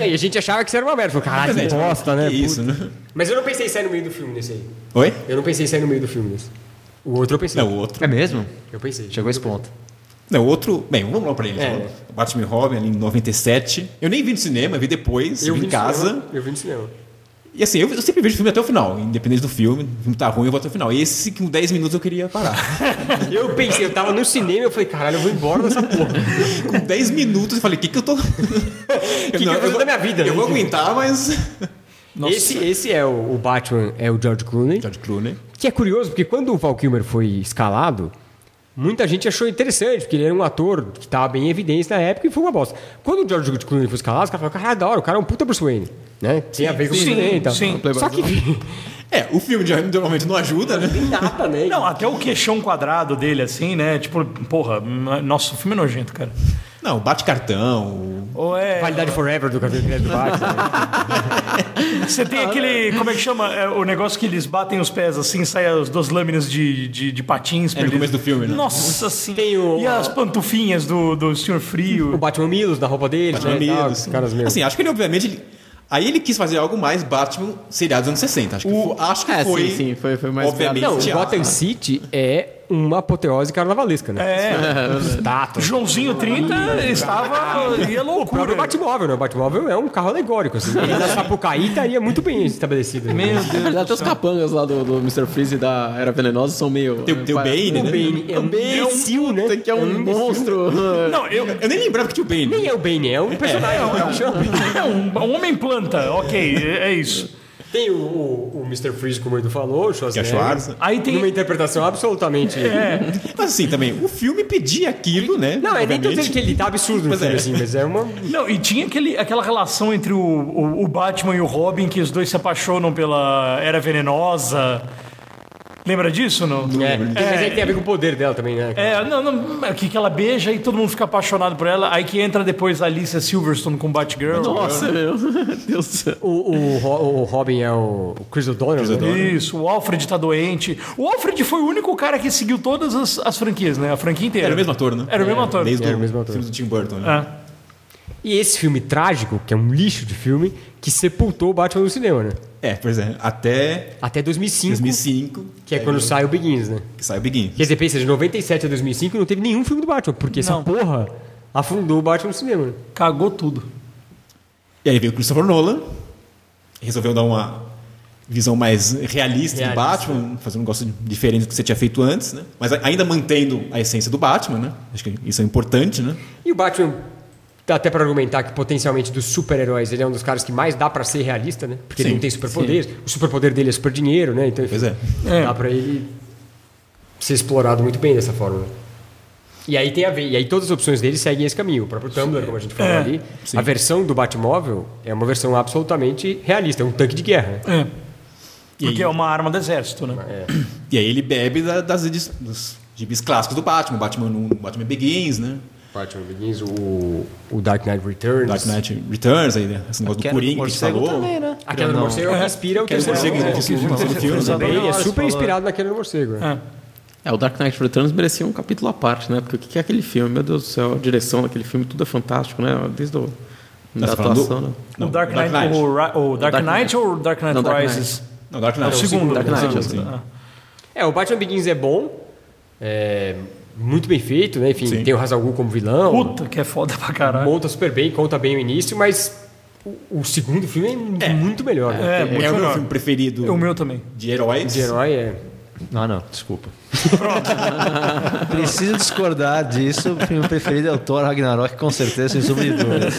É, E a gente achava que isso era uma merda. Caralho, que bosta, né?
Isso, né?
Mas eu não pensei em sair no meio do filme nesse aí.
Oi?
Eu não pensei em sair no meio do filme nesse. O outro eu pensei.
Não, o outro.
É mesmo?
Eu pensei.
Chegou a esse ponto.
Não, o outro. Bem, vamos lá pra ele.
É.
Batman e Robin ali em 97. Eu nem vi no cinema, vi depois,
Eu
vi em casa.
cinema, Eu vi no cinema.
E assim, eu, eu sempre vejo o filme até o final, independente do filme. O filme tá ruim, eu vou até o final. Esse, com 10 minutos, eu queria parar.
Eu pensei, eu tava no cinema eu falei, caralho, eu vou embora dessa porra.
com 10 minutos, eu falei, o que que eu tô... O
que eu fiz da minha vida,
Eu
né?
vou aguentar, mas...
Esse, esse é o, o Batman, é o George Clooney.
George Clooney.
Que é curioso, porque quando o Val Kilmer foi escalado, muita gente achou interessante, porque ele era um ator que estava bem em evidência na época e foi uma bosta. Quando o George Clooney foi escalado, os caras falaram, caralho, da hora, o cara é um puta Bruce Wayne. Né? Tem a ver com o
sim,
Bruce Wayne e tal.
sim.
Só que
É, o filme de normalmente não ajuda, né?
nada, né?
Não, até o queixão quadrado dele, assim, né? Tipo, porra, nossa, o filme é nojento, cara.
Não, bate cartão.
Ou é.
Validade forever do cabelo do Batman.
Você tem aquele. Como é que chama? É, o negócio que eles batem os pés assim, sai as duas lâminas de, de, de patins. pra
no
eles-
começo do filme, né?
Nossa senhora.
O-
E as pantufinhas do, do Senhor
o
Frio.
Batman Milos, da roupa dele,
Batman
né? tal,
Milos.
os caras meio...
Assim, acho que ele, obviamente... Ele... Aí ele quis fazer algo mais Batman seriado dos anos 60. Acho que, foi, acho que
É,
foi...
sim, sim, foi, foi mais
Obviamente.
Não, o. Gotham City é uma apoteose carnavalesca, né?
É.
Estátua.
Joãozinho 30 estava. ia
O próprio
loucura.
Batmóvel, né? O Batmóvel é um carro alegórico, assim. Ele na Sapucaí estaria muito bem estabelecido. né?
Meu Deus.
Até os capangas lá do, do Mr. Freeze e da Era Venenosa são meio.
Tem, tem o Bane,
O
né?
Bane é um imbecil, né?
Que é um monstro.
Não, eu.
Eu nem lembrava que tinha o Bane.
Nem é o Bane, é um personagem.
É um, um homem planta, ok, é, é isso.
Tem o, o, o Mr. Freeze, como o Edu falou, o
Que é
Schwarzenegger.
Aí tem.
Numa interpretação absolutamente...
Mas assim, também, o filme pedia aquilo, né?
Não, é nem tô dizendo que ele tá absurdo no
Pois
filme,
é.
assim, mas é uma...
Não, e tinha aquele, aquela relação entre o, o, o Batman e o Robin, que os dois se apaixonam pela Era Venenosa. Lembra disso, não?
É, mas aí tem a ver com o poder dela também, né?
É, não, não, que, que ela beija e todo mundo fica apaixonado por ela. Aí que entra depois a Alicia Silverstone com Batgirl.
Nossa, meu. Deus do céu.
O, o, o Robin é o o Chris O'Donnell, né?
Isso, o Alfred tá doente. O Alfred foi o único cara que seguiu todas as, as franquias, né? A franquia inteira.
Era o mesmo ator, né?
Era o mesmo ator.
Desde
Era
o
mesmo ator.
filme do Tim Burton, né?
É.
E esse filme trágico, que é um lixo de filme, que sepultou o Batman no cinema, né?
É, pois é. Até
Até 2005,
2005,
que é quando sai o Begins, né?
que sai o Begin.
Quer dizer, pensa, de 97 a 2005 não teve nenhum filme do Batman, porque essa
Não.
porra afundou o Batman no cinema, né?
Cagou tudo.
E aí veio o Christopher Nolan, resolveu dar uma visão mais realista,
Realista.
do Batman, fazer um negócio diferente do que você tinha feito antes, né? Mas ainda mantendo a essência do Batman, né? Acho que isso é importante, né?
E o Batman, até pra argumentar que potencialmente dos super-heróis, ele é um dos caras que mais dá pra ser realista, né? Porque ele
Sim,
não tem superpoderes. O superpoder dele é super dinheiro, né? Então,
Pois é.
É.
dá pra ele ser explorado muito bem dessa forma. E aí tem a ver, e aí todas as opções dele seguem esse caminho. O próprio Tumblr, como a gente falou
É,
ali,
sim.
a versão do Batmóvel é uma versão absolutamente realista, é um tanque de guerra. Né?
É. Porque é uma arma do exército, né?
E aí ele bebe da- das dos gibis clássicos do Batman, Batman 1, Batman Begins, né?
Batman Begins, o, o Dark Knight Returns.
Dark Knight Returns, aí, né? esse negócio do Coringa que
morcego
falou.
também, né?
A Queda do Morcego é o que inspira o
morcego, que inspira o terceiro filme,
Também,
Exatamente.
ele é super inspirado na Queda do Morcego.
É.
É, o Dark Knight Returns merecia um capítulo à parte, né? Porque o que é aquele filme? Meu Deus do céu, a direção daquele filme, tudo é fantástico, né? Desde o, da
Tá falando do-
atuação, né?
Não,
o Dark Knight, O, Ri- o Dark,
Dark
Knight ou o Dark Knight
Não, Dark Knight.
Rises?
Não, Dark
É
Knight
o segundo.
Dark Knight,
né?
assim.
Ah.
É, o Batman Begins é bom, é muito bem feito, né? Enfim,
Sim.
tem o Hazal Ghul como vilão,
Puta, que é foda pra caralho.
monta super bem, conta bem o início, mas o, o segundo filme é, muito melhor, né?
É, muito
É o meu filme preferido
O meu também.
de heróis.
De herói é...
Ah, não, desculpa. Preciso discordar disso. O filme preferido é o Thor Ragnarok, com certeza, sem sombra de dúvidas.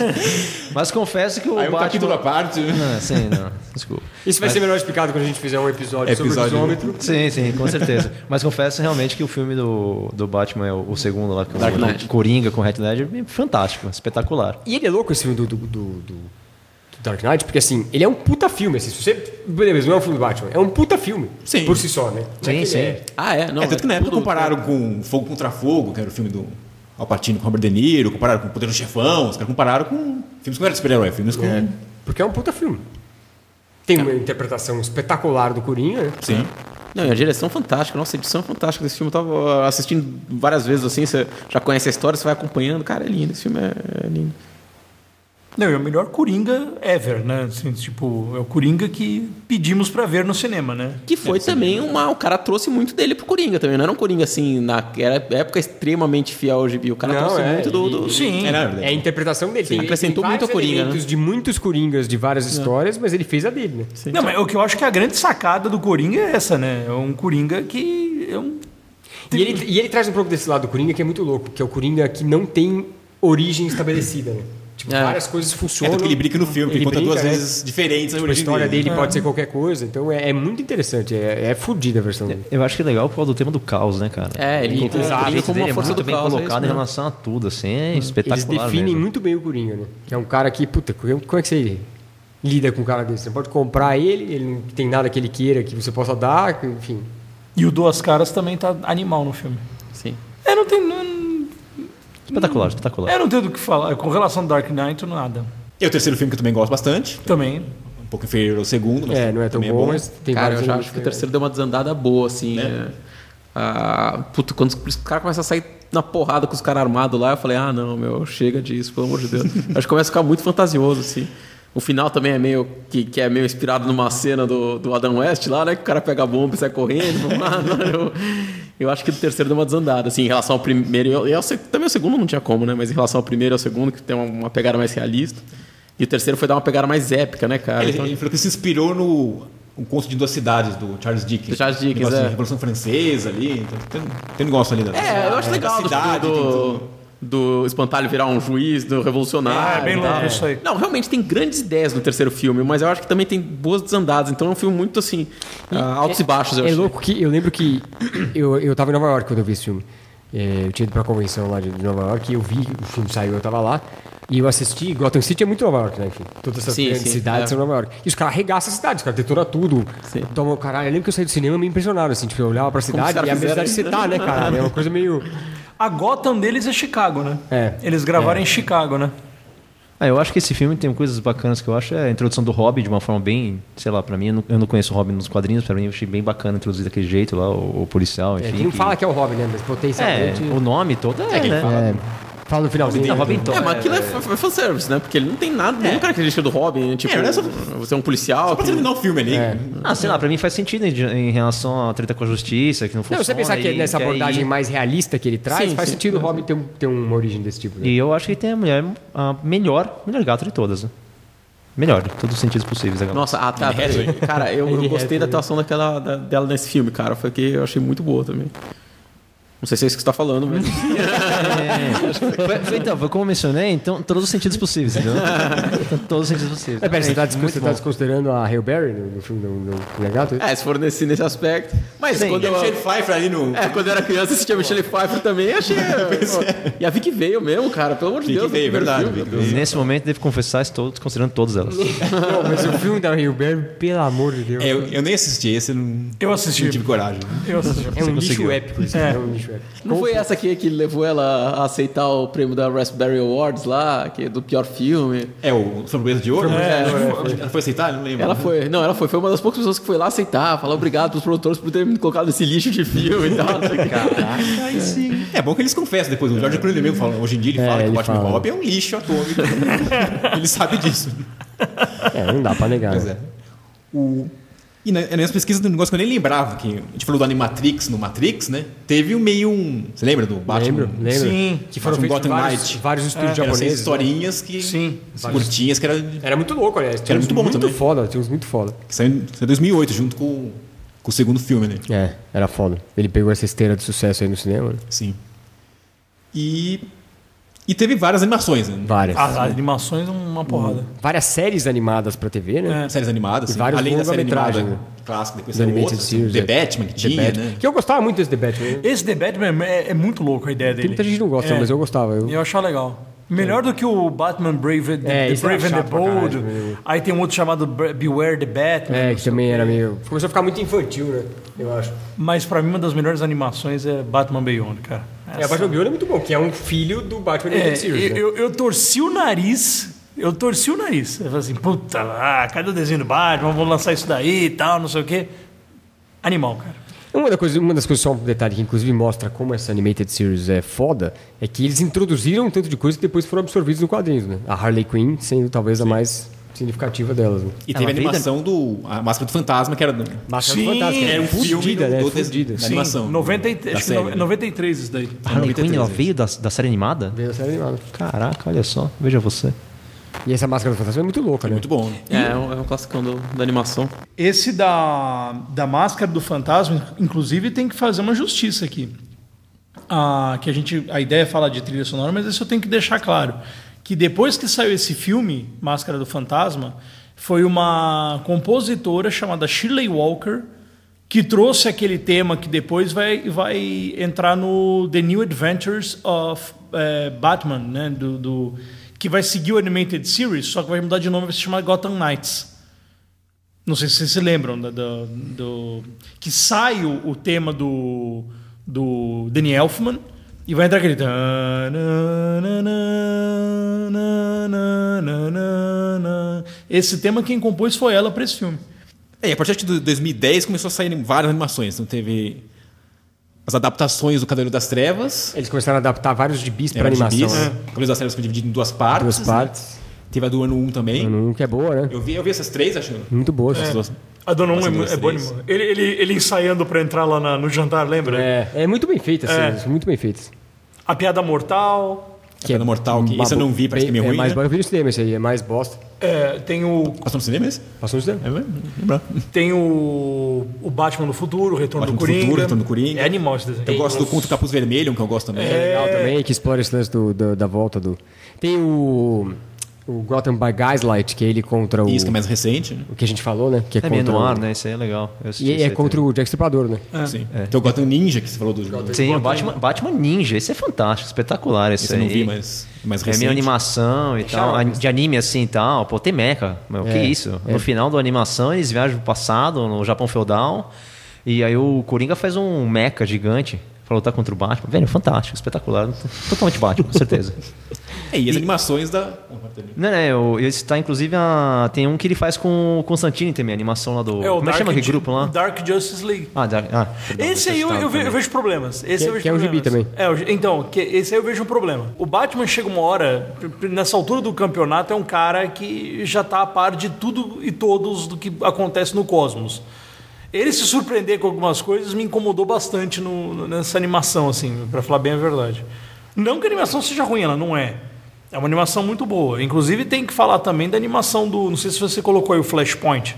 Mas confesso que o
Aí um capítulo à
Batman...
parte.
Não, sim, não, desculpa.
Isso vai ser melhor explicado quando a gente fizer um episódio, sobre o
Episódio-
isômetro.
Sim, sim, com certeza. Mas confesso realmente que o filme do, do Batman é o, o segundo lá, que é
Dark
o
Knight.
Coringa com Heath Ledger, é fantástico, espetacular.
E ele é louco esse filme do, do- do Dark Knight, porque assim, ele é um puta filme, assim, se você... Beleza, não é um filme do Batman, é um puta filme.
Sim.
Por si só, né? É
Sim, sim.
é-
Ah, é? Não,
é, tanto que na época
tudo-
compararam com Fogo contra Fogo, que era o filme do Al Pacino com Robert De Niro, compararam com O Poder do Chefão, os caras compararam com filmes que não eram de super-herói, filmes com...
É, porque é um puta filme. Tem uma interpretação espetacular do Coringa, né?
Sim.
Não, e a direção fantástica, nossa, a edição fantástica desse filme. Eu tava assistindo várias vezes assim, você já conhece a história, você vai acompanhando. Cara, é lindo, esse filme é, é lindo.
Não, é o melhor Coringa ever, né? Assim, tipo, é o Coringa que pedimos pra ver no cinema, né?
Que foi também uma. O cara trouxe muito dele pro Coringa também. Não era um Coringa assim, na era época extremamente fiel ao gibi. O cara
Não,
trouxe
é,
muito do.
e-
do-
Sim.
É, na
É a interpretação dele.
Sim,
Tem-
acrescentou muito
vários
a Coringa, né?
de muitos Coringas de várias histórias, mas ele fez a dele, né?
Não, mas o que eu acho que a grande sacada do Coringa é essa, né? É um Coringa que é um
E ele, e ele traz um pouco desse lado do Coringa que é muito louco, que é o Coringa que não tem origem estabelecida, né?
É.
várias coisas
É,
funcionam.
tanto que ele brinca no filme, ele
Ele
conta
brinca,
duas vezes diferentes a
Tipo, a história dele
né?
pode ser qualquer coisa, então é, é muito interessante, é, é fodida a versão dele.
Eu acho que é legal por causa do tema do caos, né, cara?
É, ele
E jeito
como
dele
uma
é
força
muito
do
bem
é
colocado em relação a tudo, assim, é
Eles
espetacular
definem
mesmo.
muito bem o Coringa, né? Que é um cara que, puta, como é que você lida com um cara desse? Você pode comprar ele, ele não tem nada que ele queira que você possa dar, enfim.
E o Duas Caras também tá animal no filme.
Sim.
É, não tem. Não,
Espetacular, espetacular.
é, não tem do que falar. Com relação ao Dark Knight, nada.
E o terceiro filme que eu também gosto bastante,
Também.
um pouco inferior ao segundo, mas
É, não é tão
também
bom, mas tem
Cara, eu
vários
já acho que o terceiro deu uma desandada boa, assim.
Né?
é. Ah, puta, quando os caras começam a sair na porrada com os caras armados lá, eu falei, ah, não, meu, chega disso, pelo amor de Deus. acho que começa a ficar muito fantasioso, assim. O final também é meio que, que é meio inspirado numa cena do, do Adam West lá, né? Que o cara pega a bomba e sai correndo. Eu, eu acho que o terceiro deu uma desandada, assim, em relação ao primeiro. E ao- também o segundo não tinha como, né? Mas em relação ao primeiro e ao segundo, que tem uma, uma pegada mais realista. E o terceiro foi dar uma pegada mais épica, né, cara?
Ele,
Então-
ele falou que se inspirou no um conto de duas cidades do Charles Dickens.
Do Charles Dickens, é.
Revolução Francesa ali. Então, tem, tem um negócio ali da
É, eu acho legal do,
cidade,
do,
tudo.
Do espantalho virar um juiz, do revolucionário.
É, bem
e tal.
louco isso aí.
Não, realmente tem grandes ideias no terceiro filme, mas eu acho que também tem boas desandadas. Então é um filme muito assim, ah, altos e baixos, eu
É
achei.
louco que eu lembro que eu, eu tava em Nova York quando eu vi esse filme. É, eu tinha ido pra convenção lá de Nova York e eu vi, o filme saiu, eu tava lá. E eu assisti, Gotham City é muito Nova York, né? Enfim, todas essas
Sim,
grandes
sim,
cidades
é.
são Nova York. E os caras arregaçam a cidade, os caras detonam tudo.
Sim.
Tomam, caralho, eu lembro que eu saí do cinema meio impressionado, assim, tipo, eu olhava pra cidade e a mesma cidade que você tá, né, cara? É uma coisa meio.
A Gotham deles é Chicago, né?
É.
Eles gravaram em Chicago, né?
Ah, eu acho que esse filme tem coisas bacanas que eu acho. É a introdução do Robin de uma forma bem, sei lá, pra mim, eu não, eu não conheço o Robin nos quadrinhos, pra mim eu achei bem bacana introduzir daquele jeito lá, o, o policial,
É,
enfim.
que não
que-
fala que é o Robin, né? Mas
É,
potencialmente.
o nome todo é,
É, quem
né?
fala.
É, fala no finalzinho.
Não, Robin Tom.
É, mas aquilo é, é fanservice, né? Porque ele não tem nada, nenhuma característica do Robin. Tipo,
É, não é só-
você é um policial.
Só pra
que-
terminar o filme ali.
Ah, sei lá, pra mim faz sentido em, em relação à treta com a justiça, que não funciona.
Não, você pensar que é nessa abordagem
aí-
mais realista que ele traz,
Sim,
faz
sim.
sentido o Robin ter, um, ter uma origem desse tipo. Né?
E eu acho que tem a mulher, a melhor, melhor gato de todas, né? Melhor, de todos os sentidos possíveis. Agora.
Nossa, ah, tá. peraí. Cara, eu, eu gostei da atuação daquela, da- dela nesse filme, cara. Foi que eu achei muito boa também. Não sei se é isso que você tá falando, mas.
É. Foi- foi- então, foi como eu mencionei, então, todos os sentidos possíveis, entendeu? todos os sentidos possíveis.
Mas pera, você tá, você
bom.
tá desconsiderando a Hail Berry no, no filme do, Legato?
É, se for nesse, nesse aspecto. Mas
Sim.
quando eu.
Michelle Pfeiffer ali no...
É, quando eu era criança assistia Michelle Pfeiffer também, achei. E a Vicky veio mesmo, cara, pelo amor de Deus.
veio, verdade. Vicky veio.
Nesse momento, devo confessar, estou desconsiderando todas elas.
Não, mas o filme da Hail Berry, pelo amor de Deus.
É, eu, eu nem assisti esse, eu não,
Eu assisti.
não tive coragem.
Eu assisti.
É um lixo épico isso.
É.
É. um lixo velho.
Não foi essa aqui que levou ela a aceitar o prêmio da Raspberry Awards lá, que é do pior filme?
É, o Framboesa de Ouro?
É,
Ela foi aceitar? Não lembro.
Ela foi, não, ela foi, foi uma das poucas pessoas que foi lá aceitar, falar obrigado pros produtores por terem me colocado nesse lixo de filme e tal. quê.
Aí sim.
É bom que eles confessam depois. O George Clooney mesmo fala, hoje em dia ele
É,
fala que o Batman
fala.
Robin é um lixo atômico. ele sabe disso.
É, não dá pra negar.
Pois
né?
é. O... E na- nas pesquisas do negócio que eu nem lembrava, que a gente falou do Animatrix no Matrix, né? Teve um meio um. Você lembra do Batman?
Lembro, lembro.
Sim.
Que foram
Batman Gotham
vários,
Knight.
vários estúdios
Eram seis
japoneses. né?
historinhas que.
Sim.
curtinhas, que era.
Era muito louco, aliás. Tinha
Era muito bom
muito
também.
foda, tinha uns muito foda.
Que saiu em saiu em 2008, junto com, com o segundo filme, né?
É, era foda. Ele pegou essa esteira de sucesso aí no cinema. né?
Sim. E. E teve várias animações, né?
Várias.
As animações, uma porrada.
Várias séries animadas pra TV, né?
Séries animadas, sim.
vários
além da série animada
longa-metragem,
clássica, depois
The
saiu
Animated
outras,
Series,
The
é.
Batman que
The
tinha,
Batman.
né?
Que eu gostava muito desse The Batman. né?
Esse The Batman é, é muito louco a ideia
Tem
dele.
muita gente não gosta,
É.
mas eu gostava. Eu...
Eu achava legal. Melhor do que o Batman Brave,
É,
the
era
Brave and the Bold.
caralho?
Aí tem um outro chamado Be- Beware the Batman.
É, que também era meio. Começou a ficar muito infantil, né? Eu acho.
Mas pra mim, uma das melhores animações é Batman Beyond, cara.
É, o Batman Beyond é muito bom, que é um filho do Batman
É,
Series.
eu,
né?
eu, eu torci o nariz. Eu torci o nariz. Eu falei assim, puta, ah, cadê o desenho do Batman? Vamos lançar isso daí e tal, não sei o quê. Animal, cara.
Uma, da coisa, uma das coisas, só um detalhe que inclusive mostra como essa Animated Series é foda, é que eles introduziram um tanto de coisa que depois foram absorvidos no quadrinhos, né? A Harley Quinn sendo talvez a mais significativa delas, né?
E teve a animação do. A Máscara do Fantasma, que era. do-
Máscara
Sim,
do Fantasma,
Era um filme
fudida,
do,
né?
do,
Fudida.
da
Sim,
animação.
90, e-
da
acho que
série,
no-
né?
93 isso daí.
A Harley
93,
Quinn, ela veio da, da série animada?
Veio a série animada.
Caraca, olha só. Veja você.
E essa Máscara do Fantasma é muito louca, né?
Muito bom.
É, é um, é um classicão do- da animação.
Esse da, da máscara do fantasma, inclusive, tem que fazer uma justiça aqui. Ah, que a gente a ideia é falar de trilha sonora, mas isso eu tenho que deixar claro que depois que saiu esse filme Máscara do Fantasma, foi uma compositora chamada Shirley Walker que trouxe aquele tema que depois vai, vai entrar no The New Adventures of eh, Batman, né, do, do que vai seguir o animated series, só que vai mudar de nome, vai se chamar Gotham Knights. Não sei se vocês se lembram da- do, do- que sai o, o tema do, do Danny Elfman e vai entrar aquele. Esse tema quem compôs foi ela para esse filme.
É, a partir de 2010 começou a sair várias animações. Então teve as adaptações do Cavaleiro das Trevas.
Eles começaram a adaptar vários gibis para
Era de
animação.
bis.
né?
O Cavaleiro das Trevas foi dividido em duas partes.
Duas partes.
Teve a do ano 1 também.
Um que é boa, né?
Eu vi, eu vi essas três, acho.
Muito boa.
Essas duas.
A Dona 1
Nossa,
é, mu-
duas,
é boa. Ele, ele, ele ensaiando para entrar lá na- no jantar, lembra?
É, é muito bem feita,
É.
assim, muito bem feitas.
A Piada Mortal.
Que é Piada Mortal, que esse eu não vi, parece que é meio ruim,
mais
né?
vi no cinema esse aí, é mais bosta.
É, tem o,
Passou no cinema esse?
Passou no cinema?
É mesmo?
Tem o, o Batman no Futuro, o Retorno
Batman
do Coringa.
Futuro, Retorno do Coringa.
É animal esse desenho.
Eu gosto do Conto Capuz Vermelho, que eu gosto também.
É legal também, que explora esse lance do, do- da volta do... Tem o, o Gotham by Gaslight, que é ele contra o...
Isso que é mais recente, né?
O que a gente falou, né? Que é,
É meio
contra
no
o-
ar, né? Isso aí é legal.
E é
aí
contra o Jack Stripador, né?
Sim. Tem o Gotham Ninja, que você falou do jogo.
também. Sim, o Batman, Batman Ninja. Esse é fantástico, espetacular. Esse,
Esse eu não
aí.
vi, mas é mais
É
recente.
meio animação e tal, de anime assim e tal. Pô, tem mecha. Meu, que
É,
isso?
é.
No final da animação, eles viajam pro passado, no Japão feudal. E aí o Coringa faz um mecha gigante pra lutar contra o Batman. Velho, fantástico, espetacular. Totalmente Batman, com certeza.
É, e as animações da...
Não, né? Eu, esse tá, inclusive, a, tem um que ele faz com o Constantine também, a animação lá do.
É o
como é que chama aquele grupo lá?
Dark Justice League.
Ah, da, ah perdão,
Esse aí eu, eu, ve- eu vejo problemas. Esse
Que-
eu vejo
que é um gibi
problemas.
também.
É, o- então, que, esse aí eu vejo um problema. O Batman chega uma hora, nessa altura do campeonato, é um cara que já tá a par de tudo e todos do que acontece no cosmos. Ele se surpreender com algumas coisas me incomodou bastante no- nessa animação, assim, pra falar bem a verdade. Não que a animação seja ruim, ela não é. É uma animação muito boa. Inclusive tem que falar também da animação do. Não sei se você colocou aí o Flashpoint.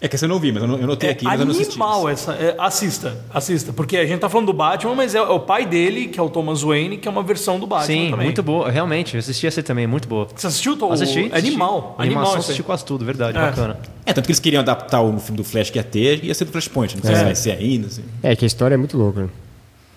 É que eu não vi, mas eu notei
É
aqui, mas eu não assisti.
animal essa. é, assista, assista. Porque a gente tá falando do Batman, mas é, é o pai dele, que é o Thomas Wayne, que é uma versão do Batman
Sim,
também.
muito boa. Realmente, eu assisti essa também, muito boa.
Você assistiu? Tô,
Assisti.
É animal. Animal.
Assisti quase tudo, verdade,
É.
bacana.
É, tanto que eles queriam adaptar o filme do Flash que ia ter, ia ser do Flashpoint. Não sei se vai ser ainda. Assim.
É, que a história é muito louca.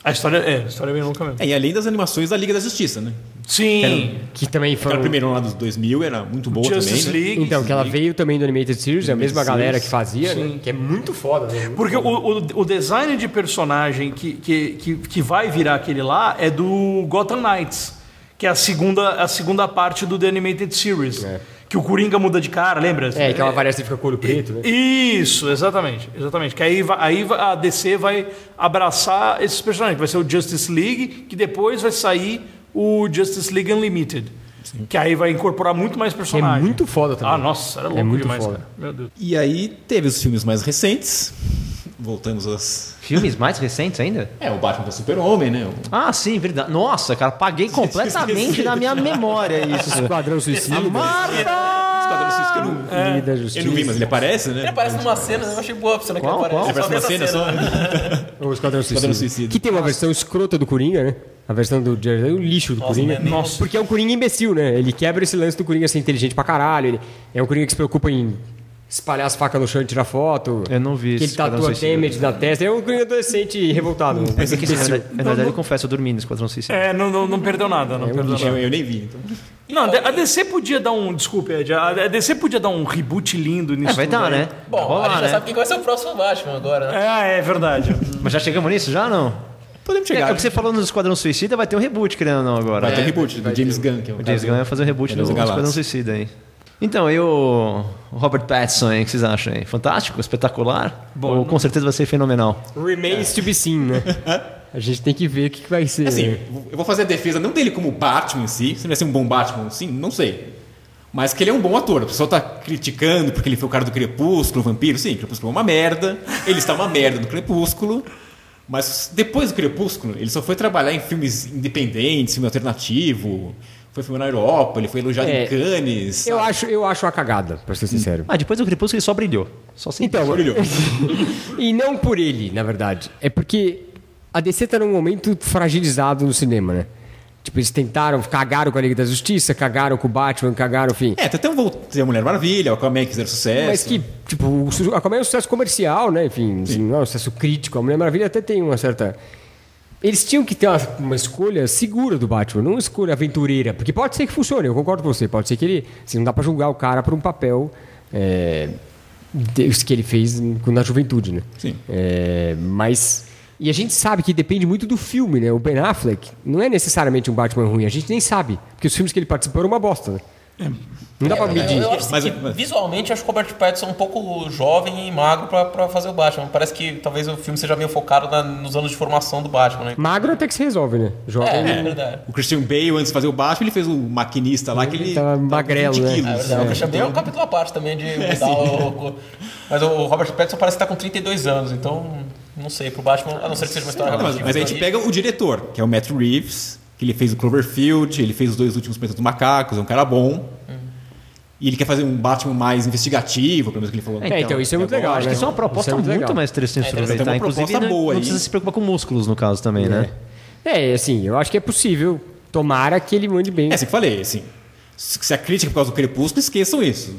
Né?
A história é, a história é bem louca mesmo.
É, e além das animações da Liga da Justiça, né?
Sim.
Que também foi.
Aquela primeira lá dos 2000 era muito boa
Justice
também, né?
League.
Então, que ela veio também do Animated Series, é a mesma
Animated
galera
Series.
que fazia, né? Que é muito foda, né? Muito
Porque o,
foda.
o, o design de personagem que, que, que, que vai virar aquele lá é do Gotham Knights, que é a segunda, a segunda parte do The Animated Series. Que o Coringa muda de cara, lembra?
É, que ela aparece e fica com o olho preto, né?
Isso, exatamente, exatamente. Que aí, vai- aí vai- a DC vai abraçar esses personagens. Vai ser o Justice League, que depois vai sair o Justice League Unlimited. Que aí vai incorporar muito mais personagens.
É muito foda também.
Ah, nossa, era louco
muito
demais,
foda.
cara. Meu Deus.
E aí teve os filmes mais recentes. Voltamos aos.
Filmes mais recentes ainda?
É, o Batman da Super-Homem, né? O-
Ah, sim, verdade. Nossa, cara, paguei completamente da minha memória isso.
Esquadrão Suicida.
Esquadrão Suicida, que eu não,
Liga da
eu
Justiça.
não vi, mas ele aparece, né?
Ele aparece numa cena, eu achei boa a cena que
Qual,
ele aparece.
qual?
Ele aparece numa
nessa
cena só.
O Esquadrão Suicida.
Esquadrão Suicida.
Que tem uma versão escrota do Coringa, né? A versão do Jared é o lixo do
Nossa,
Coringa.
nem- nem-
Porque é um Coringa imbecil, né? Ele quebra esse lance do Coringa ser inteligente pra caralho. Ele é um Coringa que se preocupa em espalhar as facas no chão e tirar foto.
Eu não vi
Que
esse
ele tatua damage na testa. É um Coringa adolescente revoltado. Um
Mas é que, na verdade, na verdade, eu confesso, eu dormi no Esquadrão Suicida.
É, não, não, não perdeu nada, não perdeu
Eu,
nada.
eu nem vi. Então.
Não, a DC podia dar um. Desculpe, Ed. A DC podia dar um reboot lindo nisso.
É, vai dar,
aí.
né?
Bom,
rolar,
a gente já
né?
sabe quem vai ser o próximo Batman agora, né?
É, é verdade.
Mas já chegamos nisso? Já não?
Podemos
É,
chegar.
o que você falou no Esquadrão Suicida vai ter um reboot, querendo ou não, agora.
Vai ter
né?
reboot do James Gunn, que é o
James Gunn vai fazer um reboot do
da
Esquadrão. Suicida aí. Então, e o Robert Pattinson aí, o que vocês acham aí? Fantástico? Espetacular? Ou com certeza vai ser fenomenal?
Remains to be seen, né? A gente tem que ver o que, que vai ser.
Assim,
né?
eu vou fazer a defesa não dele como Batman em si, se ele vai ser um bom Batman, sim, não sei. Mas que ele é um bom ator. O pessoal tá criticando porque ele foi o cara do Crepúsculo, o vampiro. Sim, Crepúsculo é uma merda. Ele está uma merda no Crepúsculo. Mas depois do Crepúsculo, ele só foi trabalhar em filmes independentes, filme alternativo. Foi filme na Europa, ele foi elogiado
É,
em Cannes.
Eu
sabe?
acho, eu acho uma cagada, pra ser sincero.
Ah, depois do Crepúsculo ele só brilhou. Só se
Então,
Brilhou.
e não por ele, na verdade. É porque a DC tá num momento fragilizado no cinema, né? Tipo, eles tentaram, cagaram com a Liga da Justiça, cagaram com o Batman, cagaram, enfim.
É, até um tem a Mulher Maravilha, o Aquaman que fizeram sucesso.
Mas que, tipo, o Aquaman é um sucesso comercial, né? Enfim, assim, não é um sucesso crítico. A Mulher Maravilha até tem uma certa. Eles tinham que ter uma, uma escolha segura do Batman, não uma escolha aventureira. Porque pode ser que funcione, eu concordo com você. Pode ser que ele. Assim, não dá pra julgar o cara por um papel é, que ele fez na juventude, né?
Sim.
É, mas. E a gente sabe que depende muito do filme, né? O Ben Affleck não é necessariamente um Batman ruim, a gente nem sabe. Porque os filmes que ele participou eram uma bosta, né? Não dá pra
É,
medir.
Eu, eu acho
Mas-
que
mas-
visualmente acho que o Robert Pattinson é um pouco jovem e magro pra, pra fazer o Batman. Parece que talvez o filme seja meio focado na- nos anos de formação do Batman, né?
Magro até que se resolve, né? Jovem.
É, é verdade.
O Christian Bale, antes de fazer o Batman, ele fez o maquinista lá, que ele
Tava
com
magrelo,
20
né?
quilos.
É verdade. O Christian Bale é um capítulo à parte também de mudar o, o- Mas o Robert Pattinson parece que tá com 32 anos, então não sei, pro Batman, a não ser que seja uma história
Não, mas, mas a gente pega o diretor, que é o Matt Reeves, que ele fez o Cloverfield, ele fez os dois últimos Planetas dos Macacos, é um cara bom. E ele quer fazer um Batman mais investigativo, pelo menos que ele falou.
É, então, isso é muito legal.
Acho que isso é uma proposta
Isso é
muito,
legal.
mais interessante
É,
aproveitar.
tem uma
Inclusive,
proposta
não,
boa
não
aí.
precisa se preocupar com músculos, no caso, também, né?
É, assim, eu acho que é possível. Tomara que ele mande bem.
É, assim que eu falei, assim, se se a crítica é por causa do Crepúsculo, esqueçam isso.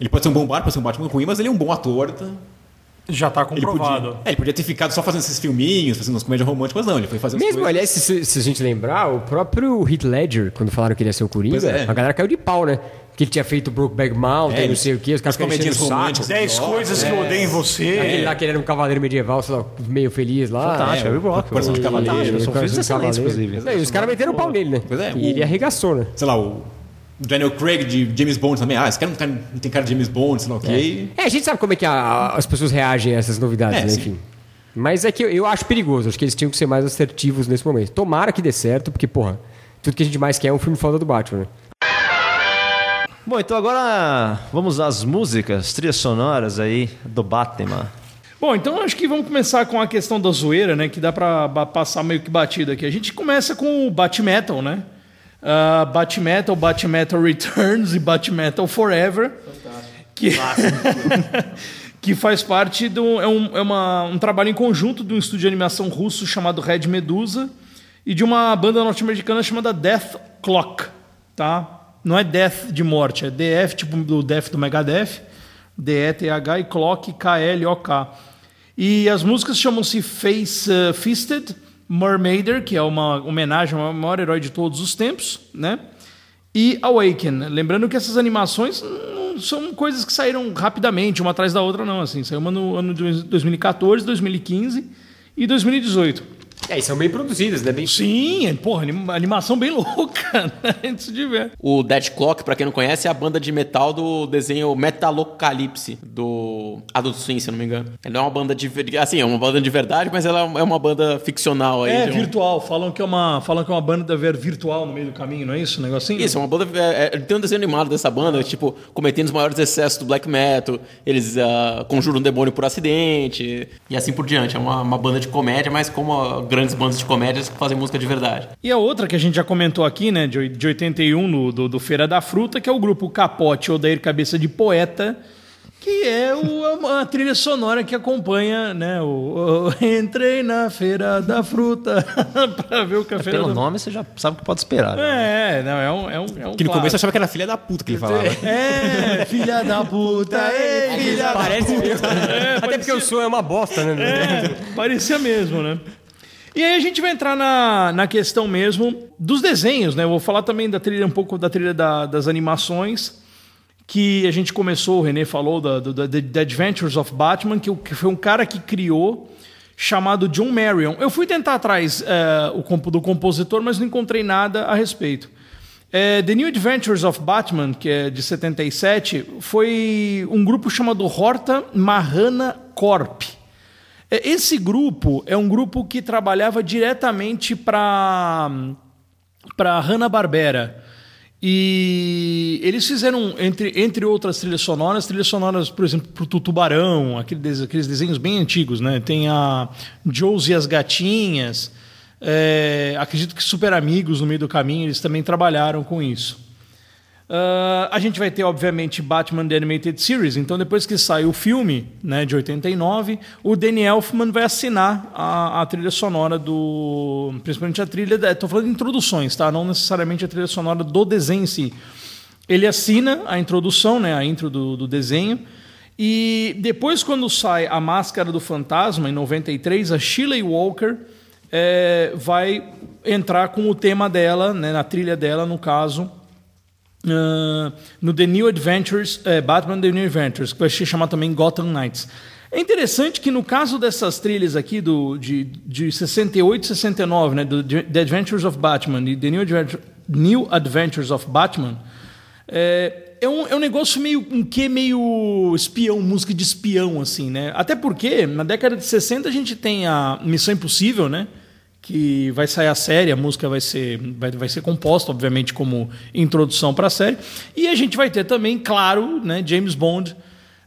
Ele pode ser um bom Batman, pode ser um Batman ruim, mas ele é um bom ator. Tá?
Já tá
Ele
comprovado.
podia, é, ele podia ter ficado só fazendo esses filminhos, fazendo umas comédias românticas, mas não, ele foi fazer
Mesmo,
coisas.
aliás, se, se a gente lembrar, o próprio Heath Ledger, quando falaram que ele ia ser o Coringa,
é.
a galera caiu de pau, né? Que ele tinha feito Brokeback Mountain,
É,
não sei o quê, os caras
românticas.
Dez
Nossa,
coisas que eu odeio em você.
Aquele lá que ele era um cavaleiro medieval, sei lá, meio feliz lá.
Fantástico,
é,
é, o
o
Brock.
coração de cavaleiro,
São
Coração
filmes
de
excelentes,
Cavaleiro.
inclusive.
Não, e os caras meteram o pau nele, né?
Pois é,
e ele arregaçou, né?
Sei lá, o Daniel Craig de James Bond também. Ah, esse cara não, tá- não tem cara de James Bond, sei lá o quê.
É, a gente sabe como é que a- as pessoas reagem a essas novidades,
É,
né?
sim.
Enfim. Mas é que eu, eu acho perigoso, acho que eles tinham que ser mais assertivos nesse momento. Tomara que dê certo, porque, porra, tudo que a gente mais quer é um filme foda do Batman, né?
Bom, então agora vamos às músicas, trilhas sonoras aí do Batman.
Bom, então acho que vamos começar com a questão da zoeira, né? Que dá pra passar meio que batido aqui. A gente começa com o Batmetal, né? Uh, Batmetal, Batmetal Returns e Batmetal Forever. Que, que faz parte do. É, um, é uma- um trabalho em conjunto de um estúdio de animação russo chamado Red Medusa e de uma banda norte-americana chamada Death Clock. Tá? Não é Death de morte, é DF, tipo do Death do Megadeth. D-E-T-H e Clock, K-L-O-K. E as músicas chamam-se Face uh, Fisted, Mermaider, que é uma homenagem ao maior herói de todos os tempos, né? E Awaken. Lembrando que essas animações não são coisas que saíram rapidamente, uma atrás da outra, não. Assim, saiu uma no ano de 2014, 2015 e 2018.
É, e são bem produzidas, né? Bem...
Sim, é, porra, anim- animação bem louca, né? A gente se diverte.
O Dead Clock, pra quem não conhece, é a banda de metal do desenho Metalocalypse, do Adult Swim, se eu não me engano. Ela é uma banda de... ver- Assim, é uma banda de verdade, mas ela é uma banda ficcional aí.
É,
de um-
virtual. Falam que é uma, falam que é uma banda ver virtual no meio do caminho, não é isso? Um negocinho?
Isso, é uma banda. É, é, tem um desenho animado dessa banda, tipo, cometendo os maiores excessos do black metal, eles ah, conjuram um demônio por acidente, e assim por diante. É uma, uma banda de comédia, mas como ah, grandes bandas de comédias que fazem música de verdade.
E a outra que a gente já comentou aqui, né, de, de 81, no, do, do Feira da Fruta, que é o grupo Capote Odair Cabeça de Poeta, que é o, a, a trilha sonora que acompanha, né, o, o Entrei na Feira da Fruta pra ver o café
Pelo
da
nome você já sabe o que pode esperar. né?
É, não, é um, é um, é um
Que no começo eu achava que era filha da puta que ele falava.
É, filha da puta, ei, filha da
Parece mesmo.
É,
Até porque o som é uma bosta, né?
É, parecia mesmo, né? E aí a gente vai entrar na, na questão mesmo dos desenhos, né? Eu vou falar também da trilha, um pouco da trilha da- das animações, que a gente começou, o René falou, da, da, Adventures of Batman, que, que foi um cara que criou, chamado John Marion. Eu fui tentar atrás é, o do compositor, mas não encontrei nada a respeito. É, The New Adventures of Batman, que é de 77, foi um grupo chamado Horta Mahana Corp. É, Esse grupo é um grupo que trabalhava diretamente para para Hanna-Barbera. E eles fizeram, entre, entre outras trilhas sonoras, trilhas sonoras, por exemplo, para o Tubarão, aquele des- aqueles desenhos bem antigos, né? Tem a Josie e as Gatinhas, é, acredito que Super Amigos no meio do caminho, eles também trabalharam com isso. Ah, a gente vai ter, obviamente, Batman The Animated Series. Então, depois que sai o filme, né, de 89, o Danny Elfman vai assinar a, a trilha sonora do. Principalmente a trilha. Estou falando de introduções, tá? Não necessariamente a trilha sonora do desenho em si. Ele assina a introdução, né, a intro do, do desenho. E depois, quando sai A Máscara do Fantasma, em 93, a Shirley Walker eh, vai entrar com o tema dela, né, na trilha dela, no caso, ah, no The New Adventures, é, Batman The New Adventures, que vai se chamar também Gotham Knights. É interessante que no caso dessas trilhas aqui do, de, de 68 e 69, né, do The Adventures of Batman e The New, New Adventures of Batman, é, é, um, é um negócio meio um que meio espião, música de espião, assim, né? Até porque na década de 60 a gente tem a Missão Impossível, né? Que vai sair a série, a música vai ser, vai, vai ser composta, obviamente, como introdução para a série. E a gente vai ter também, claro, né, James Bond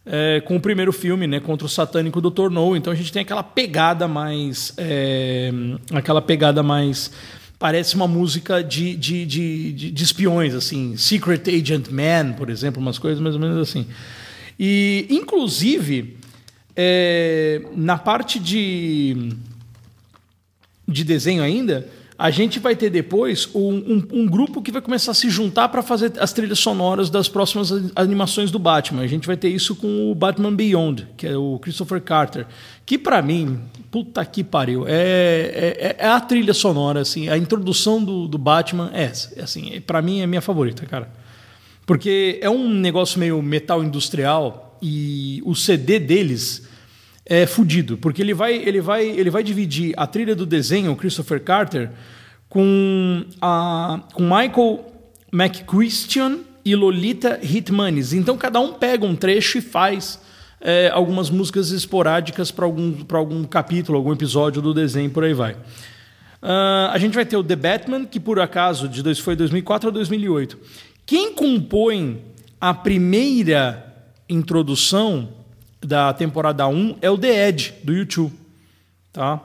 é, com o primeiro filme, né, contra o satânico Dr. No. Então a gente tem aquela pegada mais. é, aquela pegada mais. Parece uma música de, de, de, de, de espiões, assim. Secret Agent Man, por exemplo, umas coisas mais ou menos assim. E, inclusive, é, na parte de de desenho ainda, a gente vai ter depois um, um- um grupo que vai começar a se juntar para fazer as trilhas sonoras das próximas animações do Batman. A gente vai ter isso com o Batman Beyond, que é o Christopher Carter, que para mim, puta que pariu, é, é, é a trilha sonora, assim, a introdução do, do Batman é é assim, para mim é minha favorita, cara. Porque é um negócio meio metal industrial e o CD deles é fudido, porque ele vai, ele vai, ele vai dividir a trilha do desenho, Christopher Carter, com a com Michael McChristian e Lolita Hitmanis. Então cada um pega um trecho e faz é, algumas músicas esporádicas para algum, pra algum capítulo, algum episódio do desenho, por aí vai. Ah, a gente vai ter o The Batman, que por acaso de dois, foi 2004 a 2008. Quem compõe a primeira introdução da temporada 1 é o The Edge, do YouTube. Tá?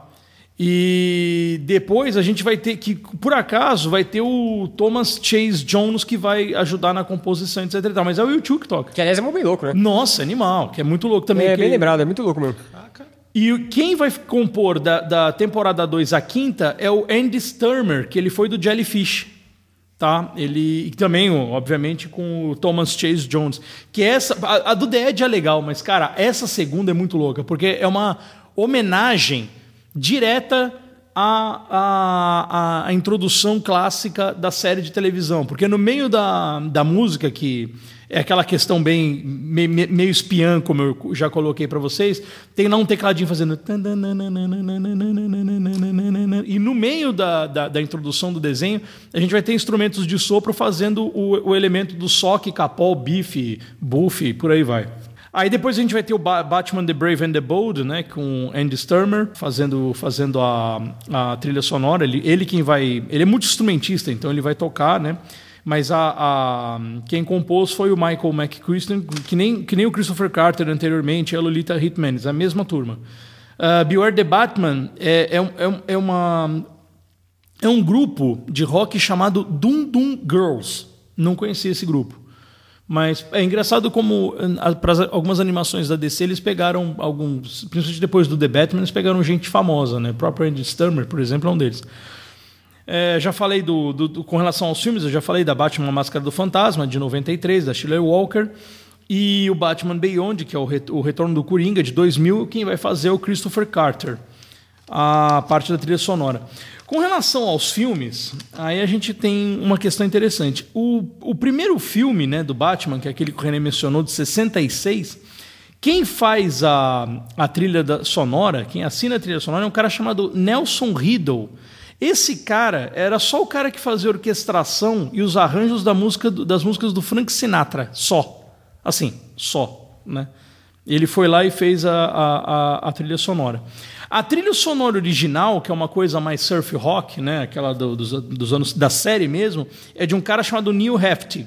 E depois a gente vai ter que, por acaso, vai ter o Thomas Chase Jones que vai ajudar na composição, etc. e tal. Mas é o YouTube que toca.
Que aliás é bem louco, né?
Nossa, animal, que é muito louco também.
É
que-
bem lembrado, é muito louco mesmo.
e quem vai compor da, da temporada 2 à quinta é o Andy Sturmer, que ele foi do Jellyfish. Tá? Ele e também, obviamente, com o Thomas Chase Jones. Que essa. A, a do Edge é legal, mas, cara, essa segunda é muito louca, porque é uma homenagem direta a, a, a introdução clássica da série de televisão. Porque no meio da, da música, que é aquela questão bem me- me- meio espiã, como eu já coloquei para vocês, tem lá um tecladinho fazendo. E no meio da, da, da introdução do desenho, a gente vai ter instrumentos de sopro fazendo o, o elemento do soque, capó, bife, buff, por aí vai. Aí depois a gente vai ter o Ba- Batman The Brave and the Bold, né, com Andy Sturmer fazendo, fazendo a, a trilha sonora. Ele, ele quem vai, ele é muito instrumentista, então ele vai tocar, né? Mas a, a- quem compôs foi o Michael McChryston, que nem, que nem o Christopher Carter anteriormente, e a Lolita Hitmanis, a mesma turma. Uh, Beware the Batman é, é, é, é uma é um grupo de rock chamado Doom Doom Girls. Não conhecia esse grupo. Mas é engraçado como para algumas animações da DC eles pegaram alguns, principalmente depois do The Batman, eles pegaram gente famosa, né? O próprio Andy Sturmer, por exemplo, é um deles. É, já falei do, do- do- com relação aos filmes, eu já falei da Batman Máscara do Fantasma de 93, da Shirley Walker, e o Batman Beyond, que é o, o retorno do Coringa de 2000, quem vai fazer é o Christopher Carter a parte da trilha sonora. Com relação aos filmes, aí a gente tem uma questão interessante. O, o primeiro filme né, do Batman, que é aquele que o René mencionou, de 66, quem faz a, a trilha da- sonora, quem assina a trilha sonora, é um cara chamado Nelson Riddle. Esse cara era só o cara que fazia orquestração e os arranjos da música, das músicas do Frank Sinatra, só. Assim, só. Né? Ele foi lá e fez a, a, a, trilha sonora. A trilha sonora original, que é uma coisa mais surf rock, né, aquela do- dos, dos anos da série mesmo, é de um cara chamado Neil Hefti,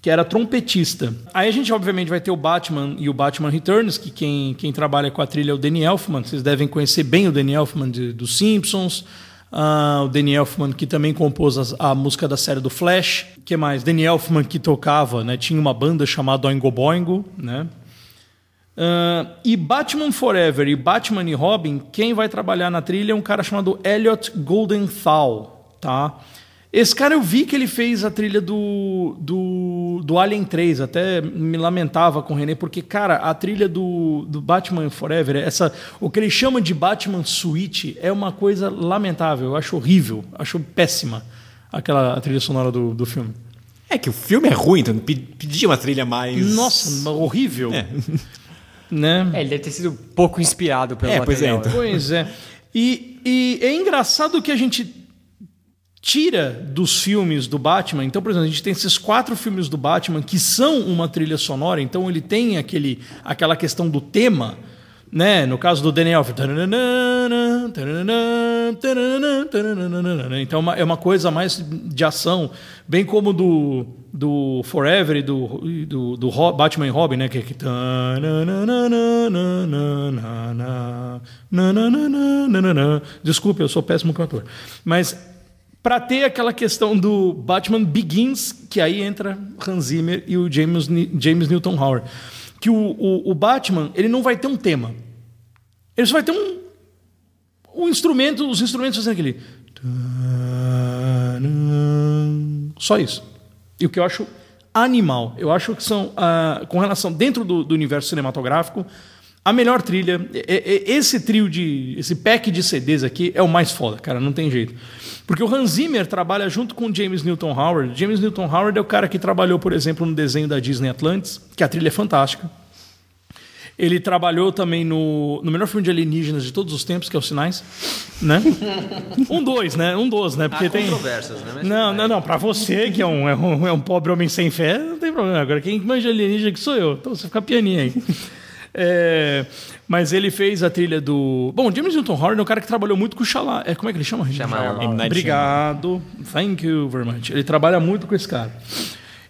que era trompetista. Aí a gente obviamente vai ter o Batman e o Batman Returns, que quem, quem trabalha com a trilha é o Danny Elfman. Vocês devem conhecer bem o Danny Elfman dos Simpsons. Ah, o Danny Elfman que também compôs as- a, música da série do Flash. que mais? Danny Elfman que tocava, né, tinha uma banda chamada Oingo Boingo, né? Ah, e Batman Forever e Batman e Robin, quem vai trabalhar na trilha é um cara chamado Elliot Goldenthal, tá? Esse cara eu vi que ele fez a trilha do, do, do Alien 3, até me lamentava com o René, porque, cara, a trilha do, do Batman Forever, essa, o que ele chama de Batman Suite, é uma coisa lamentável, eu acho horrível, acho péssima aquela trilha sonora do, do filme.
É que o filme é ruim, então pe- pedia uma trilha mais.
Nossa, horrível. Né?
É, ele deve ter sido pouco inspirado pelo
É, pois é,
material.
então.
Pois é. E, e é engraçado que a gente tira dos filmes do Batman. Então, por exemplo, a gente tem esses quatro filmes do Batman que são uma trilha sonora. Então, ele tem aquele, aquela questão do tema. Né? No caso do Daniel. Então é uma, é uma coisa mais de ação, bem como do, do Forever e do, do, do Batman e Robin, né? Que é que. Desculpe, eu sou péssimo cantor. Mas para ter aquela questão do Batman Begins, que aí entra Hans Zimmer e o James, James Newton Howard. Que o, o, o Batman ele não vai ter um tema. Ele só vai ter um, um instrumento, os instrumentos fazendo aquele. Só isso. E o que eu acho animal. Eu acho que são, ah, com relação, dentro do, do universo cinematográfico, a melhor trilha. é- é- Esse trio de. Esse pack de CDs aqui é o mais foda, cara, não tem jeito. Porque o Hans Zimmer trabalha junto com o James Newton Howard. James Newton Howard é o cara que trabalhou, por exemplo, no desenho da Disney Atlantis, que a trilha é fantástica. Ele trabalhou também no, no melhor filme de alienígenas de todos os tempos, que é o Sinais, né? Um dois, né? Um dos, né? Porque
Há
tem
controvérsias, né? Mas-
não, não, não. Pra você, que é um, é, um, é um pobre homem sem fé, não tem problema. Agora, quem manja alienígena que sou eu. Então você fica pianinho aí. É, mas ele fez a trilha do. Bom, James Newton Howard é um cara que trabalhou muito com o Xalá. É, como é que ele chama?
Shyamalan.
Obrigado. Thank you very much. Ele trabalha muito com esse cara.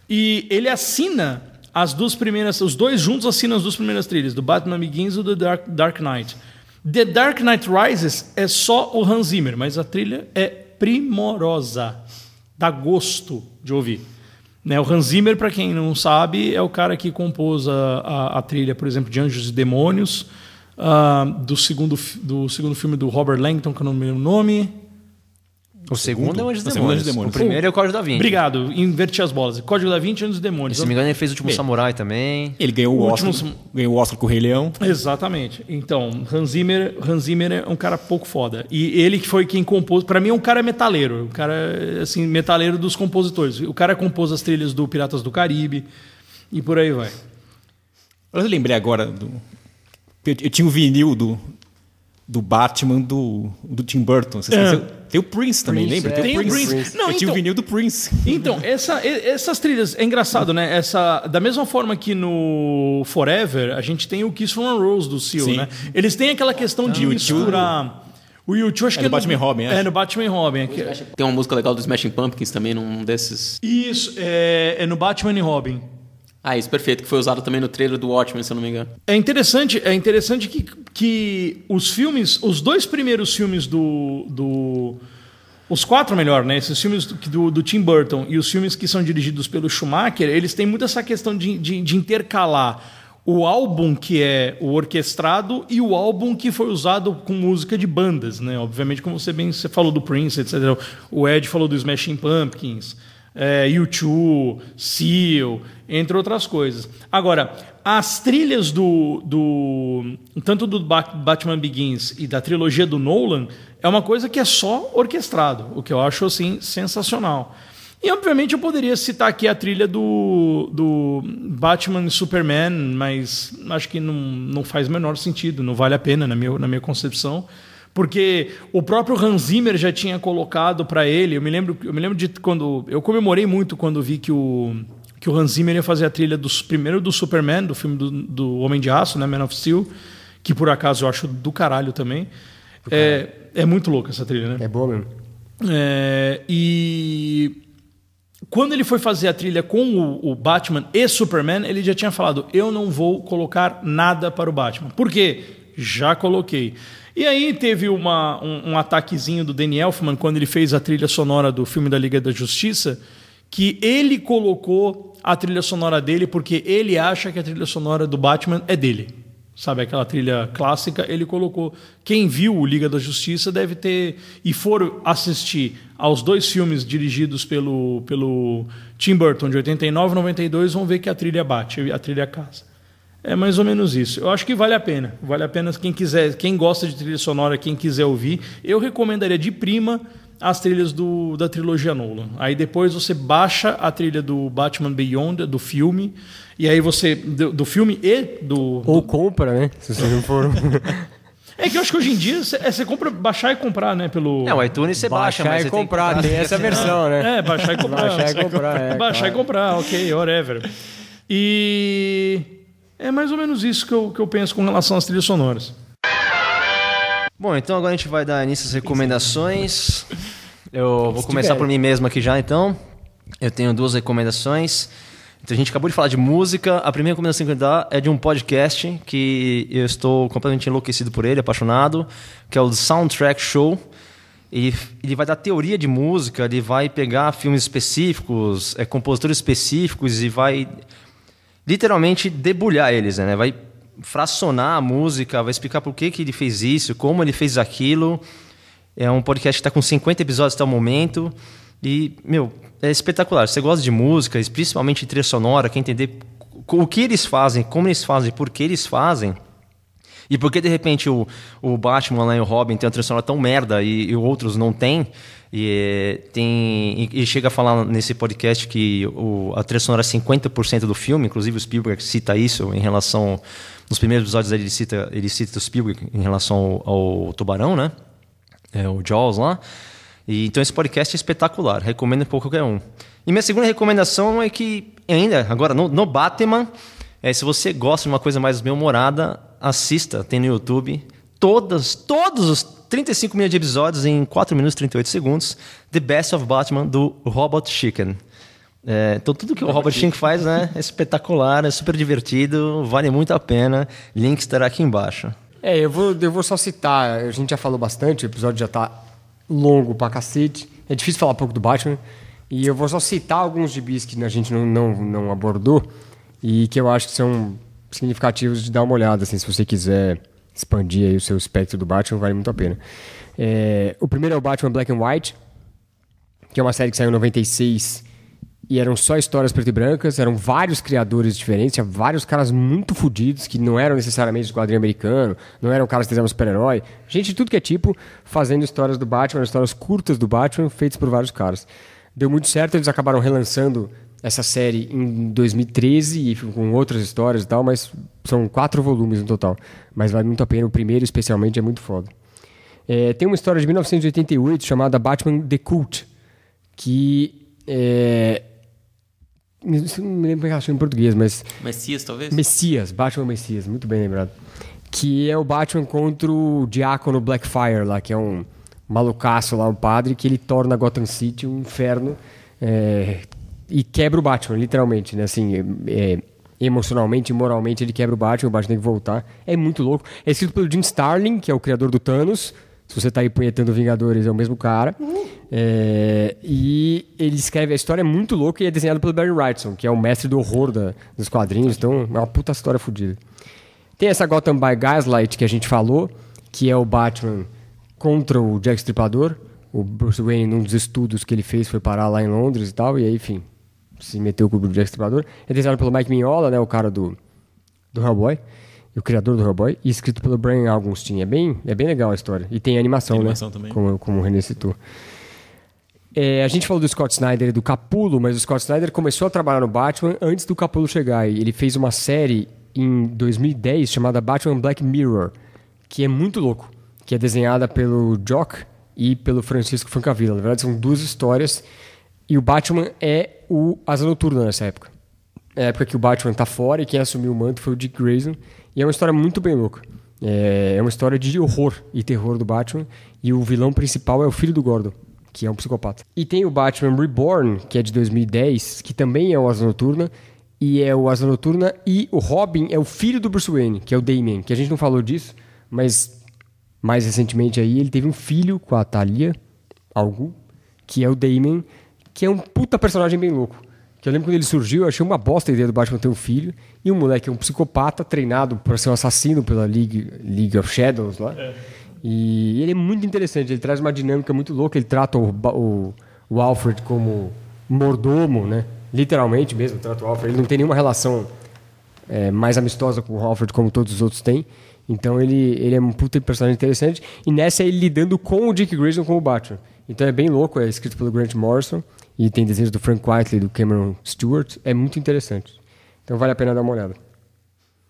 E ele assina as duas primeiras, os dois juntos assinam as duas primeiras trilhas, do Batman Begins e do The Dark, Dark Knight. The Dark Knight Rises é só o Hans Zimmer, mas a trilha é primorosa. Dá gosto de ouvir. Né, o Hans Zimmer, para quem não sabe, é o cara que compôs a, a, a trilha, por exemplo, de Anjos e Demônios, ah, do, segundo, do segundo filme do Robert Langton, que eu não me lembro o nome.
O segundo é o Anjos e
segundo é
Demônios.
Anjos e Demônios.
O primeiro é o Código da Vinci.
Obrigado, inverti as bolas. Código da Vinci e Anjos e Demônios.
Se não me engano, ele fez o Último
Bem.
Samurai também.
Ele ganhou o,
O
Oscar,
último-
ganhou o Oscar com o Rei Leão.
Exatamente. Então, Hans Zimmer, Hans Zimmer é um cara pouco foda. E ele que foi quem compôs. Pra mim, é um cara metaleiro. Um cara, assim, metaleiro dos compositores. O cara compôs as trilhas do Piratas do Caribe e por aí vai.
Eu lembrei agora do. Eu, tinha o vinil do, do Batman do, do Tim Burton. Vocês
É.
Tem o Prince também,
Prince,
lembra?
é.
Tem o Prince. Não,
eu tinha
então-
o vinil do Prince.
Então, essa- essas trilhas, é engraçado, né? Essa, da mesma forma que no Forever, a gente tem o Kiss from a Rose do Seal,
Sim.
né? Eles têm aquela questão de
U2.
misturar... O YouTube acho
É
que
no Batman e Robin,
É, no Batman e Robin. é
Tem uma música legal do Smashing Pumpkins também, num desses.
Isso, é, é no Batman e Robin.
Ah, isso, perfeito, que foi usado também no trailer do Watchmen, se eu não me engano.
É interessante, é interessante que, que os filmes, os dois primeiros filmes do, do os quatro melhor, né? Esses filmes do, do, Tim Burton e os filmes que são dirigidos pelo Schumacher, eles têm muito essa questão de, de, de intercalar o álbum que é o orquestrado e o álbum que foi usado com música de bandas, né? Obviamente, como você bem você falou do Prince, etc. O Ed falou do Smashing Pumpkins é, U2, Seal, entre outras coisas. Agora, as trilhas do, do tanto do Ba- Batman Begins e da trilogia do Nolan é uma coisa que é só orquestrado, o que eu acho assim sensacional. E obviamente eu poderia citar aqui a trilha do, do Batman e Superman, mas acho que não, não faz o menor sentido, não vale a pena na minha, na minha concepção. Porque o próprio Hans Zimmer já tinha colocado para ele. Eu me lembro, eu me lembro de quando eu comemorei muito quando vi que o que o Hans Zimmer ia fazer a trilha dos primeiro do Superman, do filme do, do Homem de Aço, né, Man of Steel, que por acaso eu acho do caralho também. É, é muito louca essa trilha, né?
É boa mesmo.
É, e quando ele foi fazer a trilha com o, o Batman e Superman, ele já tinha falado: eu não vou colocar nada para o Batman. Por quê? Já coloquei. E aí teve uma, um, um ataquezinho do Danny Elfman quando ele fez a trilha sonora do filme da Liga da Justiça, que ele colocou a trilha sonora dele porque ele acha que a trilha sonora do Batman é dele. Sabe aquela trilha clássica? Ele colocou. Quem viu o Liga da Justiça deve ter. E for assistir aos dois filmes dirigidos pelo, pelo Tim Burton, de 89 e 92, vão ver que a trilha bate, a trilha casa. É mais ou menos isso. Eu acho que vale a pena. Vale a pena quem quiser, quem gosta de trilha sonora, quem quiser ouvir. Eu recomendaria de prima as trilhas do, da trilogia Nolan. Aí depois você baixa a trilha do Batman Beyond, do filme, e aí você. Do, do filme e do.
Ou compra, né? Se você não for.
É que eu acho que hoje em dia você, é, você compra, baixar e comprar, né? Pelo.
É, o iTunes você baixa,
Baixar
mas
e
você tem que
comprar, tem essa versão, né?
É, baixar e comprar.
Baixar e comprar, é,
baixar e
claro.
comprar, ok, whatever. E é mais ou menos isso que eu, que eu penso com relação às trilhas sonoras.
Bom, então agora a gente vai dar início às recomendações. Eu vou começar por mim mesmo aqui já, então. Eu tenho duas recomendações. Então, a gente acabou de falar de música. A primeira recomendação que eu vou dar é de um podcast que eu estou completamente enlouquecido por ele, apaixonado, que é o Soundtrack Show. Ele, ele vai dar teoria de música, ele vai pegar filmes específicos, é, compositores específicos e vai literalmente debulhar eles, né? Vai fracionar a música, vai explicar por que, que ele fez isso, como ele fez aquilo. É um podcast que está com 50 episódios até o momento. E, meu, é espetacular. Você gosta de música, principalmente trilha sonora, quer entender o que eles fazem, como eles fazem, por que eles fazem. E por que de repente o, o Batman lá e o Robin tem uma trilha sonora tão merda e, e outros não tem? E, tem e, e chega a falar nesse podcast que o, a trilha sonora é 50% do filme, inclusive o Spielberg cita isso em relação. Nos primeiros episódios ele cita, ele cita o Spielberg em relação ao, ao Tubarão, né? É, o Jaws lá. E, então esse podcast é espetacular, recomendo para qualquer um. E minha segunda recomendação é que, ainda, agora no, no Batman, é, se você gosta de uma coisa mais bem-humorada, assista, tem no YouTube, todas, todos os 35 milhões de episódios em 4 minutos e 38 segundos, The Best of Batman, do Robot Chicken. É, então tudo que o Robot Chicken faz né, é espetacular, é super divertido, vale muito a pena. Link estará aqui embaixo.
É, eu vou, eu vou só citar, a gente já falou bastante, o episódio já tá longo pra cacete. É difícil falar pouco do Batman. E eu vou só citar alguns gibis que a gente não, não, não abordou e que eu acho que são significativos de dar uma olhada, assim, se você quiser expandir aí o seu espectro do Batman, vale muito a pena. É, o primeiro é o Batman Black and White, que é uma série que saiu em 96 e eram só histórias preto e brancas, eram vários criadores diferentes, tinha vários caras muito fodidos que não eram necessariamente de quadrinho americano, não eram caras que fizeram super-herói, gente de tudo que é tipo, fazendo histórias do Batman, histórias curtas do Batman, feitas por vários caras. Deu muito certo, eles acabaram relançando essa série em 2013 e com outras histórias e tal, mas são quatro volumes no total. Mas vale muito a pena, o primeiro especialmente é muito foda. É, tem uma história de 1988 chamada Batman The Cult, que é, não me lembro como é que ela em português, mas.
Messias, talvez?
Messias, Batman Messias, muito bem lembrado. Que é o Batman contra o Diácono Blackfire lá, que é um malucaço lá, um padre, que ele torna Gotham City um inferno é, e quebra o Batman, literalmente, né? Assim, é, emocionalmente e moralmente ele quebra o Batman, o Batman tem que voltar. É muito louco. É escrito pelo Jim Starlin, que é o criador do Thanos. Se você está aí punhetando Vingadores, é o mesmo cara. É, e ele escreve a história é muito louca e é desenhado pelo Barry Wrightson, que é o mestre do horror da, dos quadrinhos. Então, é uma puta história fodida. Tem essa Gotham by Gaslight que a gente falou, que é o Batman contra o Jack Stripador. O Bruce Wayne, num dos estudos que ele fez, foi parar lá em Londres e tal. E aí, enfim, se meteu com o Jack Stripador. É desenhado pelo Mike Mignola, né, o cara do, do Hellboy e o criador do Hellboy, e escrito pelo Brian Augustin. É bem, é bem legal a história. E tem animação,
tem animação
né?
Também.
Como, como o René citou. É, a gente falou do Scott Snyder e do Capulo, mas o Scott Snyder começou a trabalhar no Batman antes do Capulo chegar. E ele fez uma série em 2010 chamada Batman Black Mirror, que é muito louco, que é desenhada pelo Jock e pelo Francisco Francavilla. Na verdade, são duas histórias. E o Batman é o Asa Noturna nessa época. É a época que o Batman tá fora e quem assumiu o manto foi o Dick Grayson. E é uma história muito bem louca. É, é uma história de horror e terror do Batman. E o vilão principal é o filho do Gordon, que é um psicopata. E tem o Batman Reborn, que é de 2010, que também é o Asa Noturna. E é o Asa Noturna. E o Robin é o filho do Bruce Wayne, que é o Damian. Que a gente não falou disso, mas mais recentemente aí ele teve um filho com a Talia, algo, que é o Damian, que é um puta personagem bem louco. Que eu lembro quando ele surgiu, eu achei uma bosta a ideia do Batman ter um filho. E o moleque é um psicopata treinado para ser um assassino pela League, League of Shadows lá. É. E ele é muito interessante, ele traz uma dinâmica muito louca. Ele trata o, o, o Alfred como mordomo, né? Literalmente mesmo, trata o Alfred. Ele não tem nenhuma relação é, mais amistosa com o Alfred como todos os outros têm. Então ele, ele é um puta personagem interessante. E nessa ele lidando com o Dick Grayson como Batman. Então é bem louco, é escrito pelo Grant Morrison e tem desenhos do Frank Whiteley do Cameron Stewart. É muito interessante. Então vale a pena dar uma olhada.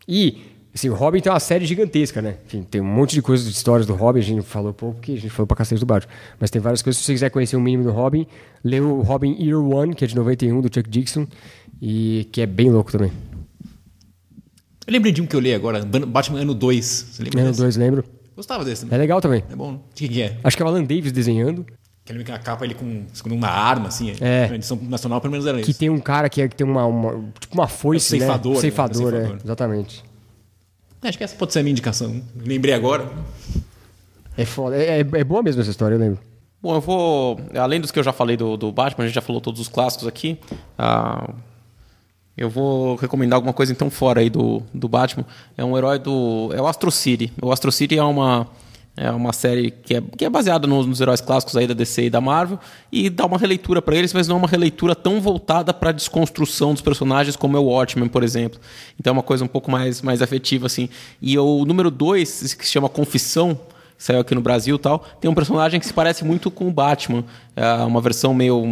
E, assim, o Robin tem uma série gigantesca, né? Enfim, tem um monte de coisas, de histórias do Robin, a gente falou pouco, porque a gente falou pra cacete do Batman. Mas tem várias coisas, se você quiser conhecer o um mínimo do Robin, lê o Robin Year One, que é de 91, do Chuck Dixon, e que é bem louco também.
Eu lembrei de um que eu li agora, Batman Ano 2. Você
lembra Ano 2, lembro.
Gostava desse também.
É legal também.
É bom. De que é?
Acho que é o Alan Davis desenhando.
Que ele a capa ele com uma arma, assim.
É.
Na edição nacional, pelo menos era isso.
Que tem um cara que, é, que tem uma, uma tipo uma foice,
é ceifador,
né? Ceifador, né? ceifador, é. Exatamente.
É, acho que essa pode ser a minha indicação. Lembrei agora.
É foda. É, é, é boa mesmo essa história, eu lembro.
Bom, eu vou... Além dos que eu já falei do, do Batman, a gente já falou todos os clássicos aqui. Uh, eu vou recomendar alguma coisa então fora aí do, do Batman. É um herói do... É o Astro City. O Astro City é uma é uma série que é, que é baseada nos, nos, heróis clássicos aí da DC e da Marvel e dá uma releitura para eles, mas não é uma releitura tão voltada para a desconstrução dos personagens como é o Watchmen, por exemplo. Então é uma coisa um pouco mais, mais afetiva assim. E o número 2, que se chama Confissão, saiu aqui no Brasil tal, tem um personagem que se parece muito com o Batman. É uma versão meio.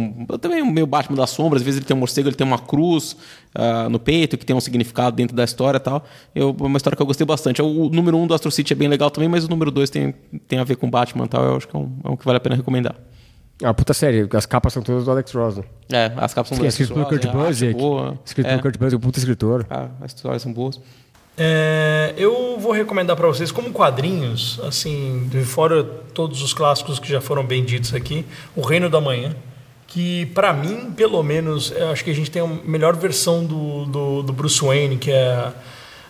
também meio Batman das sombras. Às vezes ele tem um morcego, ele tem uma cruz uh, no peito, que tem um significado dentro da história tal. Eu, é uma história que eu gostei bastante. O, número 1 um do Astro City é bem legal também, mas o número 2 tem, tem a ver com Batman tal. Eu acho que é um, é um que vale a pena recomendar.
Ah, puta série. As capas são todas do Alex Ross. Né?
É, as capas são do
Alex Ross. Escrito pelo Kurt Busiek. Escrito pelo Kurt Busiek, um puta escritor.
Ah, as histórias são boas.
É, eu vou recomendar para vocês como quadrinhos, assim, fora todos os clássicos que já foram bem ditos aqui, O Reino da Manhã, que para mim, pelo menos, acho que a gente tem a melhor versão do, do, do, Bruce Wayne, que é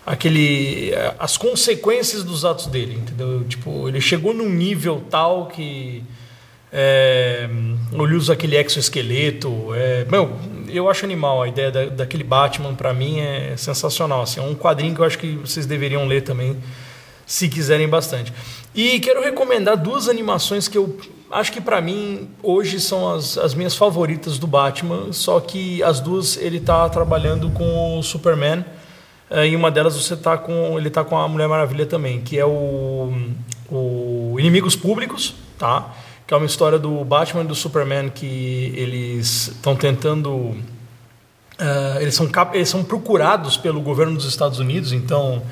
aquele as consequências dos atos dele, entendeu? Tipo, ele chegou num nível tal que é, ele usa aquele exoesqueleto. É, meu, eu acho animal a ideia da, daquele Batman, para mim é sensacional. Assim, é um quadrinho que eu acho que vocês deveriam ler também. se quiserem bastante. E quero recomendar duas animações que eu acho que para mim hoje são as, as minhas favoritas do Batman, só que as duas ele tá trabalhando com o Superman. eh, Em uma delas você tá com ele tá com a Mulher Maravilha também, que é o, o Inimigos Públicos, tá? Que é uma história do Batman e do Superman que eles estão tentando ah, eles, são eles são procurados pelo governo dos Estados Unidos, então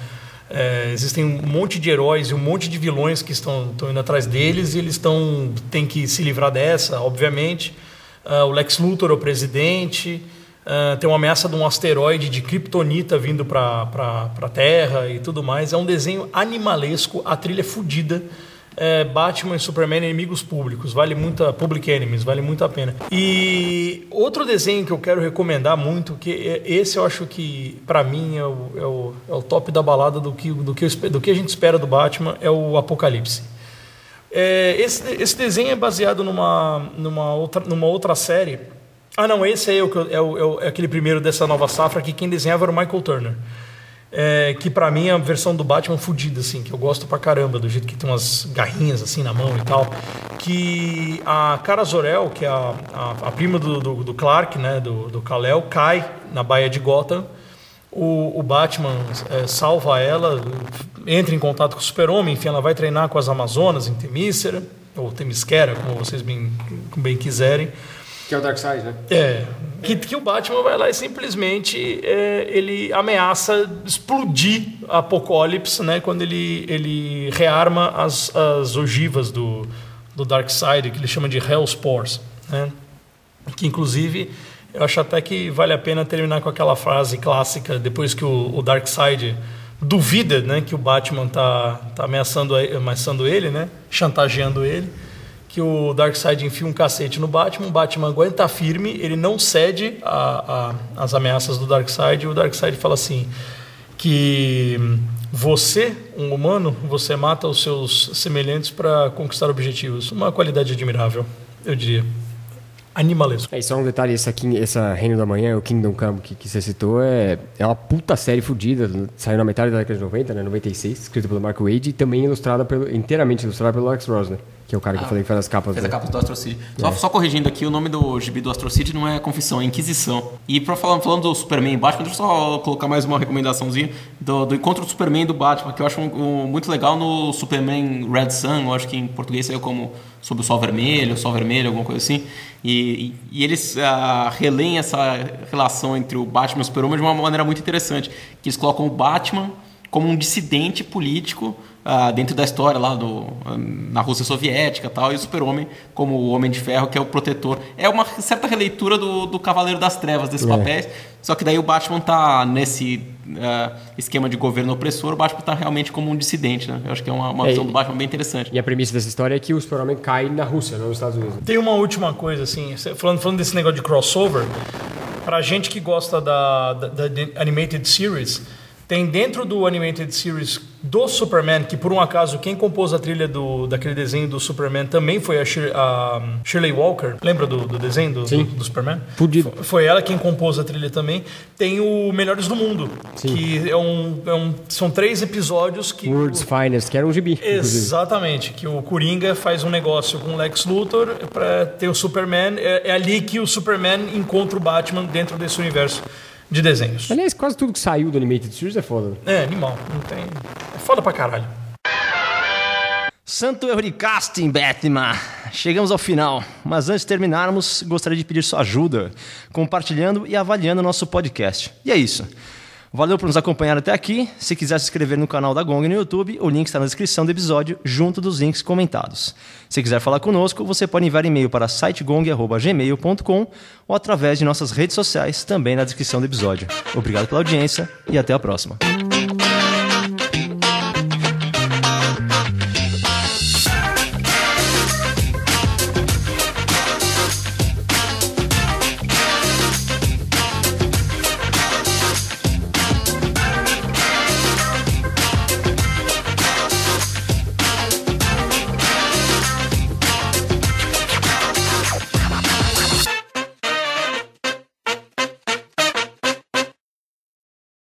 é, existem um monte de heróis e um monte de vilões que estão, estão indo atrás deles e eles estão têm que se livrar dessa, obviamente. Ah, o Lex Luthor o presidente, ah, tem uma ameaça de um asteroide de kryptonita vindo para a Terra e tudo mais. É um desenho animalesco, a trilha é fodida é, Batman e Superman inimigos públicos. Vale muito a Public Enemies, vale muito a pena. E outro desenho que eu quero recomendar muito, que é- esse eu acho que para mim é o, é, o, é o top da balada do que, do, que eu do que a gente espera do Batman, é o Apocalipse. É, esse, esse desenho é baseado numa, numa, outra, numa outra série. Ah, não, esse é, o, é, é o- é aquele primeiro dessa nova safra que quem desenhava era o Michael Turner. É, que pra mim é a versão do Batman fudida, assim, que eu gosto pra caramba, do jeito que tem umas garrinhas assim na mão e tal. Que a Cara Zor-El, que é a, a, a prima do, do, do Clark, né, do, do Kal-El, cai na baía de Gotham. O, o Batman é, salva ela, entra em contato com o Super-Homem, enfim, ela vai treinar com as Amazonas em Temícera, ou Temisquera, como vocês bem, bem quiserem.
Que é o Darkseid, né?
É. Que, que o Batman vai lá e simplesmente é, ele ameaça explodir a Apocalipse, né? Quando ele, ele rearma as, as ogivas do, do Darkseid, que ele chama de Hellspores, né? Que inclusive eu acho até que vale a pena terminar com aquela frase clássica depois que o, o Darkseid duvida, né, que o Batman tá, tá ameaçando, ameaçando ele, né, chantageando ele, que o Darkseid enfia um cacete no Batman, o Batman aguenta firme, ele não cede as ameaças do Darkseid, e o Darkseid fala assim que você, um humano, você mata os seus semelhantes para conquistar objetivos. Uma qualidade admirável, eu diria. Animalesco.
É, só um detalhe, essa, essa Reino da Manhã, o Kingdom Come que, que você citou, é, é uma puta série fodida, saiu na metade da década de 90, né, 96, escrita pelo Mark Wade e também ilustrada pelo, inteiramente ilustrada pelo Alex Ross, né, que é o cara que eu falei que faz as capas.
Fez
né?
a capa do Astro City. Só, só corrigindo aqui, o nome do gibi do Astro City não é Confissão, é Inquisição. E pra falar, falando do Superman e Batman, deixa eu só colocar mais uma recomendaçãozinha do, do encontro do Superman e do Batman, que eu acho um- um muito legal no Superman Red Sun, eu acho que em português saiu como Sob o Sol Vermelho, Sol Vermelho, alguma coisa assim. E, e- e eles ah, releem essa relação entre o Batman e o Super-Homem de uma maneira muito interessante. Que eles colocam o Batman como um dissidente político ah, dentro da história lá do, na Rússia Soviética e tal, e o Super-Homem como o Homem de Ferro, que é o protetor. É uma certa releitura do, do Cavaleiro das Trevas, desses papéis, só que daí o Batman tá nesse ah, esquema de governo opressor, o Batman tá realmente como um dissidente, né? Eu acho que é uma, uma
É,
visão do Batman bem interessante.
E a premissa dessa história é que o Super-Homem cai na Rússia, não nos Estados Unidos.
Tem uma última coisa, assim, falando, falando desse negócio de crossover, pra gente que gosta da, da, da Animated Series, tem dentro do Animated Series do Superman, que por um acaso quem compôs a trilha do, daquele desenho do Superman também foi a, Shir, a Shirley Walker. Lembra do, do desenho do, do, do Superman?
Fudido.
Fo- Foi ela quem compôs a trilha também. Tem o Melhores do Mundo, que é um, é um- são três episódios que.
World's Finest, que era um gibi. inclusive.
Exatamente, que o Coringa faz um negócio com o Lex Luthor para ter o Superman. É, é ali que o Superman encontra o Batman dentro desse universo de desenhos.
Aliás, quase tudo que saiu do Animated Series é foda.
É, animal. Não tem. É foda pra caralho.
Santo erro de casting, Batman! Chegamos ao final, mas antes de terminarmos, gostaria de pedir sua ajuda, compartilhando e avaliando nosso podcast. E é isso. Valeu por nos acompanhar até aqui. Se quiser se inscrever no canal da Gong no YouTube, o link está na descrição do episódio, junto dos links comentados. Se quiser falar conosco, você pode enviar e-mail para sitegong.gmail.com ou através de nossas redes sociais, também na descrição do episódio. Obrigado pela audiência e até a próxima.